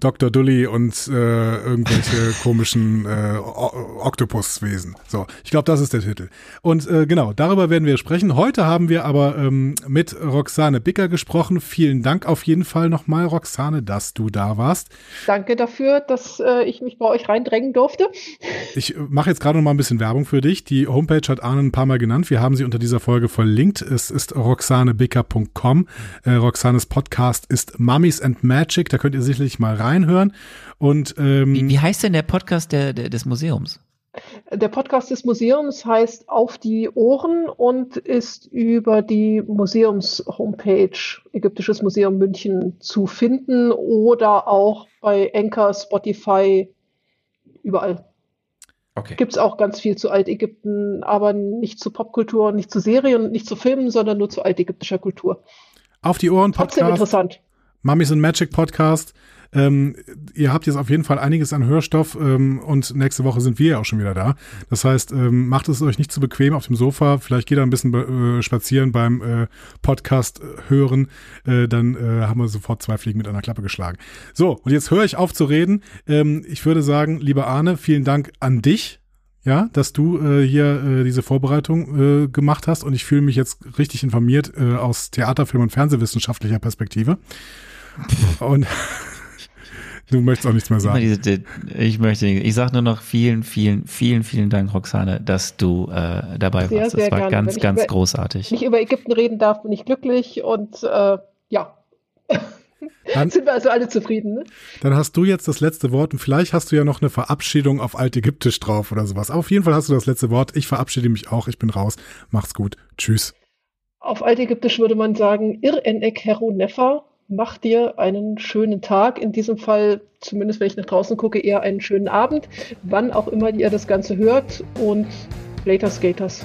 S1: Dr. Dully und äh, irgendwelche [LAUGHS] komischen äh, Oktopuswesen. So, ich glaube, das ist der Titel. Und äh, genau, darüber werden wir sprechen. Heute haben wir aber ähm, mit Roxane Bicker gesprochen. Vielen Dank auf jeden Fall nochmal, Roxane, dass du da warst.
S4: Danke dafür, dass äh, ich mich bei euch reindrängen durfte.
S1: Ich äh, mache jetzt gerade noch mal ein bisschen Werbung für dich. Die Homepage hat Arne ein paar Mal genannt. Wir haben sie unter dieser Folge verlinkt. Es ist roxanebicker.com. Äh, Roxanes Podcast ist Mummies and Magic. Da könnt ihr sicherlich mal rein reinhören. Und ähm,
S2: wie, wie heißt denn der Podcast der, der, des Museums?
S4: Der Podcast des Museums heißt Auf die Ohren und ist über die Museums-Homepage Ägyptisches Museum München zu finden oder auch bei Anchor, Spotify, überall. Okay. Gibt es auch ganz viel zu Altägypten, aber nicht zu Popkultur, nicht zu Serien, nicht zu Filmen, sondern nur zu altägyptischer Kultur.
S1: Auf die Ohren Podcast. Trotzdem
S4: interessant.
S1: Mummies and Magic Podcast. Ähm, ihr habt jetzt auf jeden Fall einiges an Hörstoff ähm, und nächste Woche sind wir ja auch schon wieder da. Das heißt, ähm, macht es euch nicht zu bequem auf dem Sofa. Vielleicht geht ihr ein bisschen äh, spazieren beim äh, Podcast hören. Äh, dann äh, haben wir sofort zwei Fliegen mit einer Klappe geschlagen. So, und jetzt höre ich auf zu reden. Ähm, ich würde sagen, lieber Arne, vielen Dank an dich ja, dass du äh, hier äh, diese Vorbereitung äh, gemacht hast und ich fühle mich jetzt richtig informiert äh, aus Theater, Film und Fernsehwissenschaftlicher Perspektive. Und [LAUGHS] du möchtest auch nichts mehr sagen.
S2: Ich möchte, ich sage nur noch vielen, vielen, vielen, vielen Dank, Roxane, dass du äh, dabei sehr, warst. Das war gerne. ganz, ganz über, großartig.
S4: Wenn ich über Ägypten reden darf, bin ich glücklich und äh, ja. Dann [LAUGHS] sind wir also alle zufrieden. Ne?
S1: Dann hast du jetzt das letzte Wort und vielleicht hast du ja noch eine Verabschiedung auf Altägyptisch drauf oder sowas. auf jeden Fall hast du das letzte Wort. Ich verabschiede mich auch. Ich bin raus. Macht's gut. Tschüss.
S4: Auf Altägyptisch würde man sagen, Ir enek heru nefa, mach dir einen schönen Tag. In diesem Fall, zumindest wenn ich nach draußen gucke, eher einen schönen Abend. Wann auch immer ihr das Ganze hört. Und later Skaters.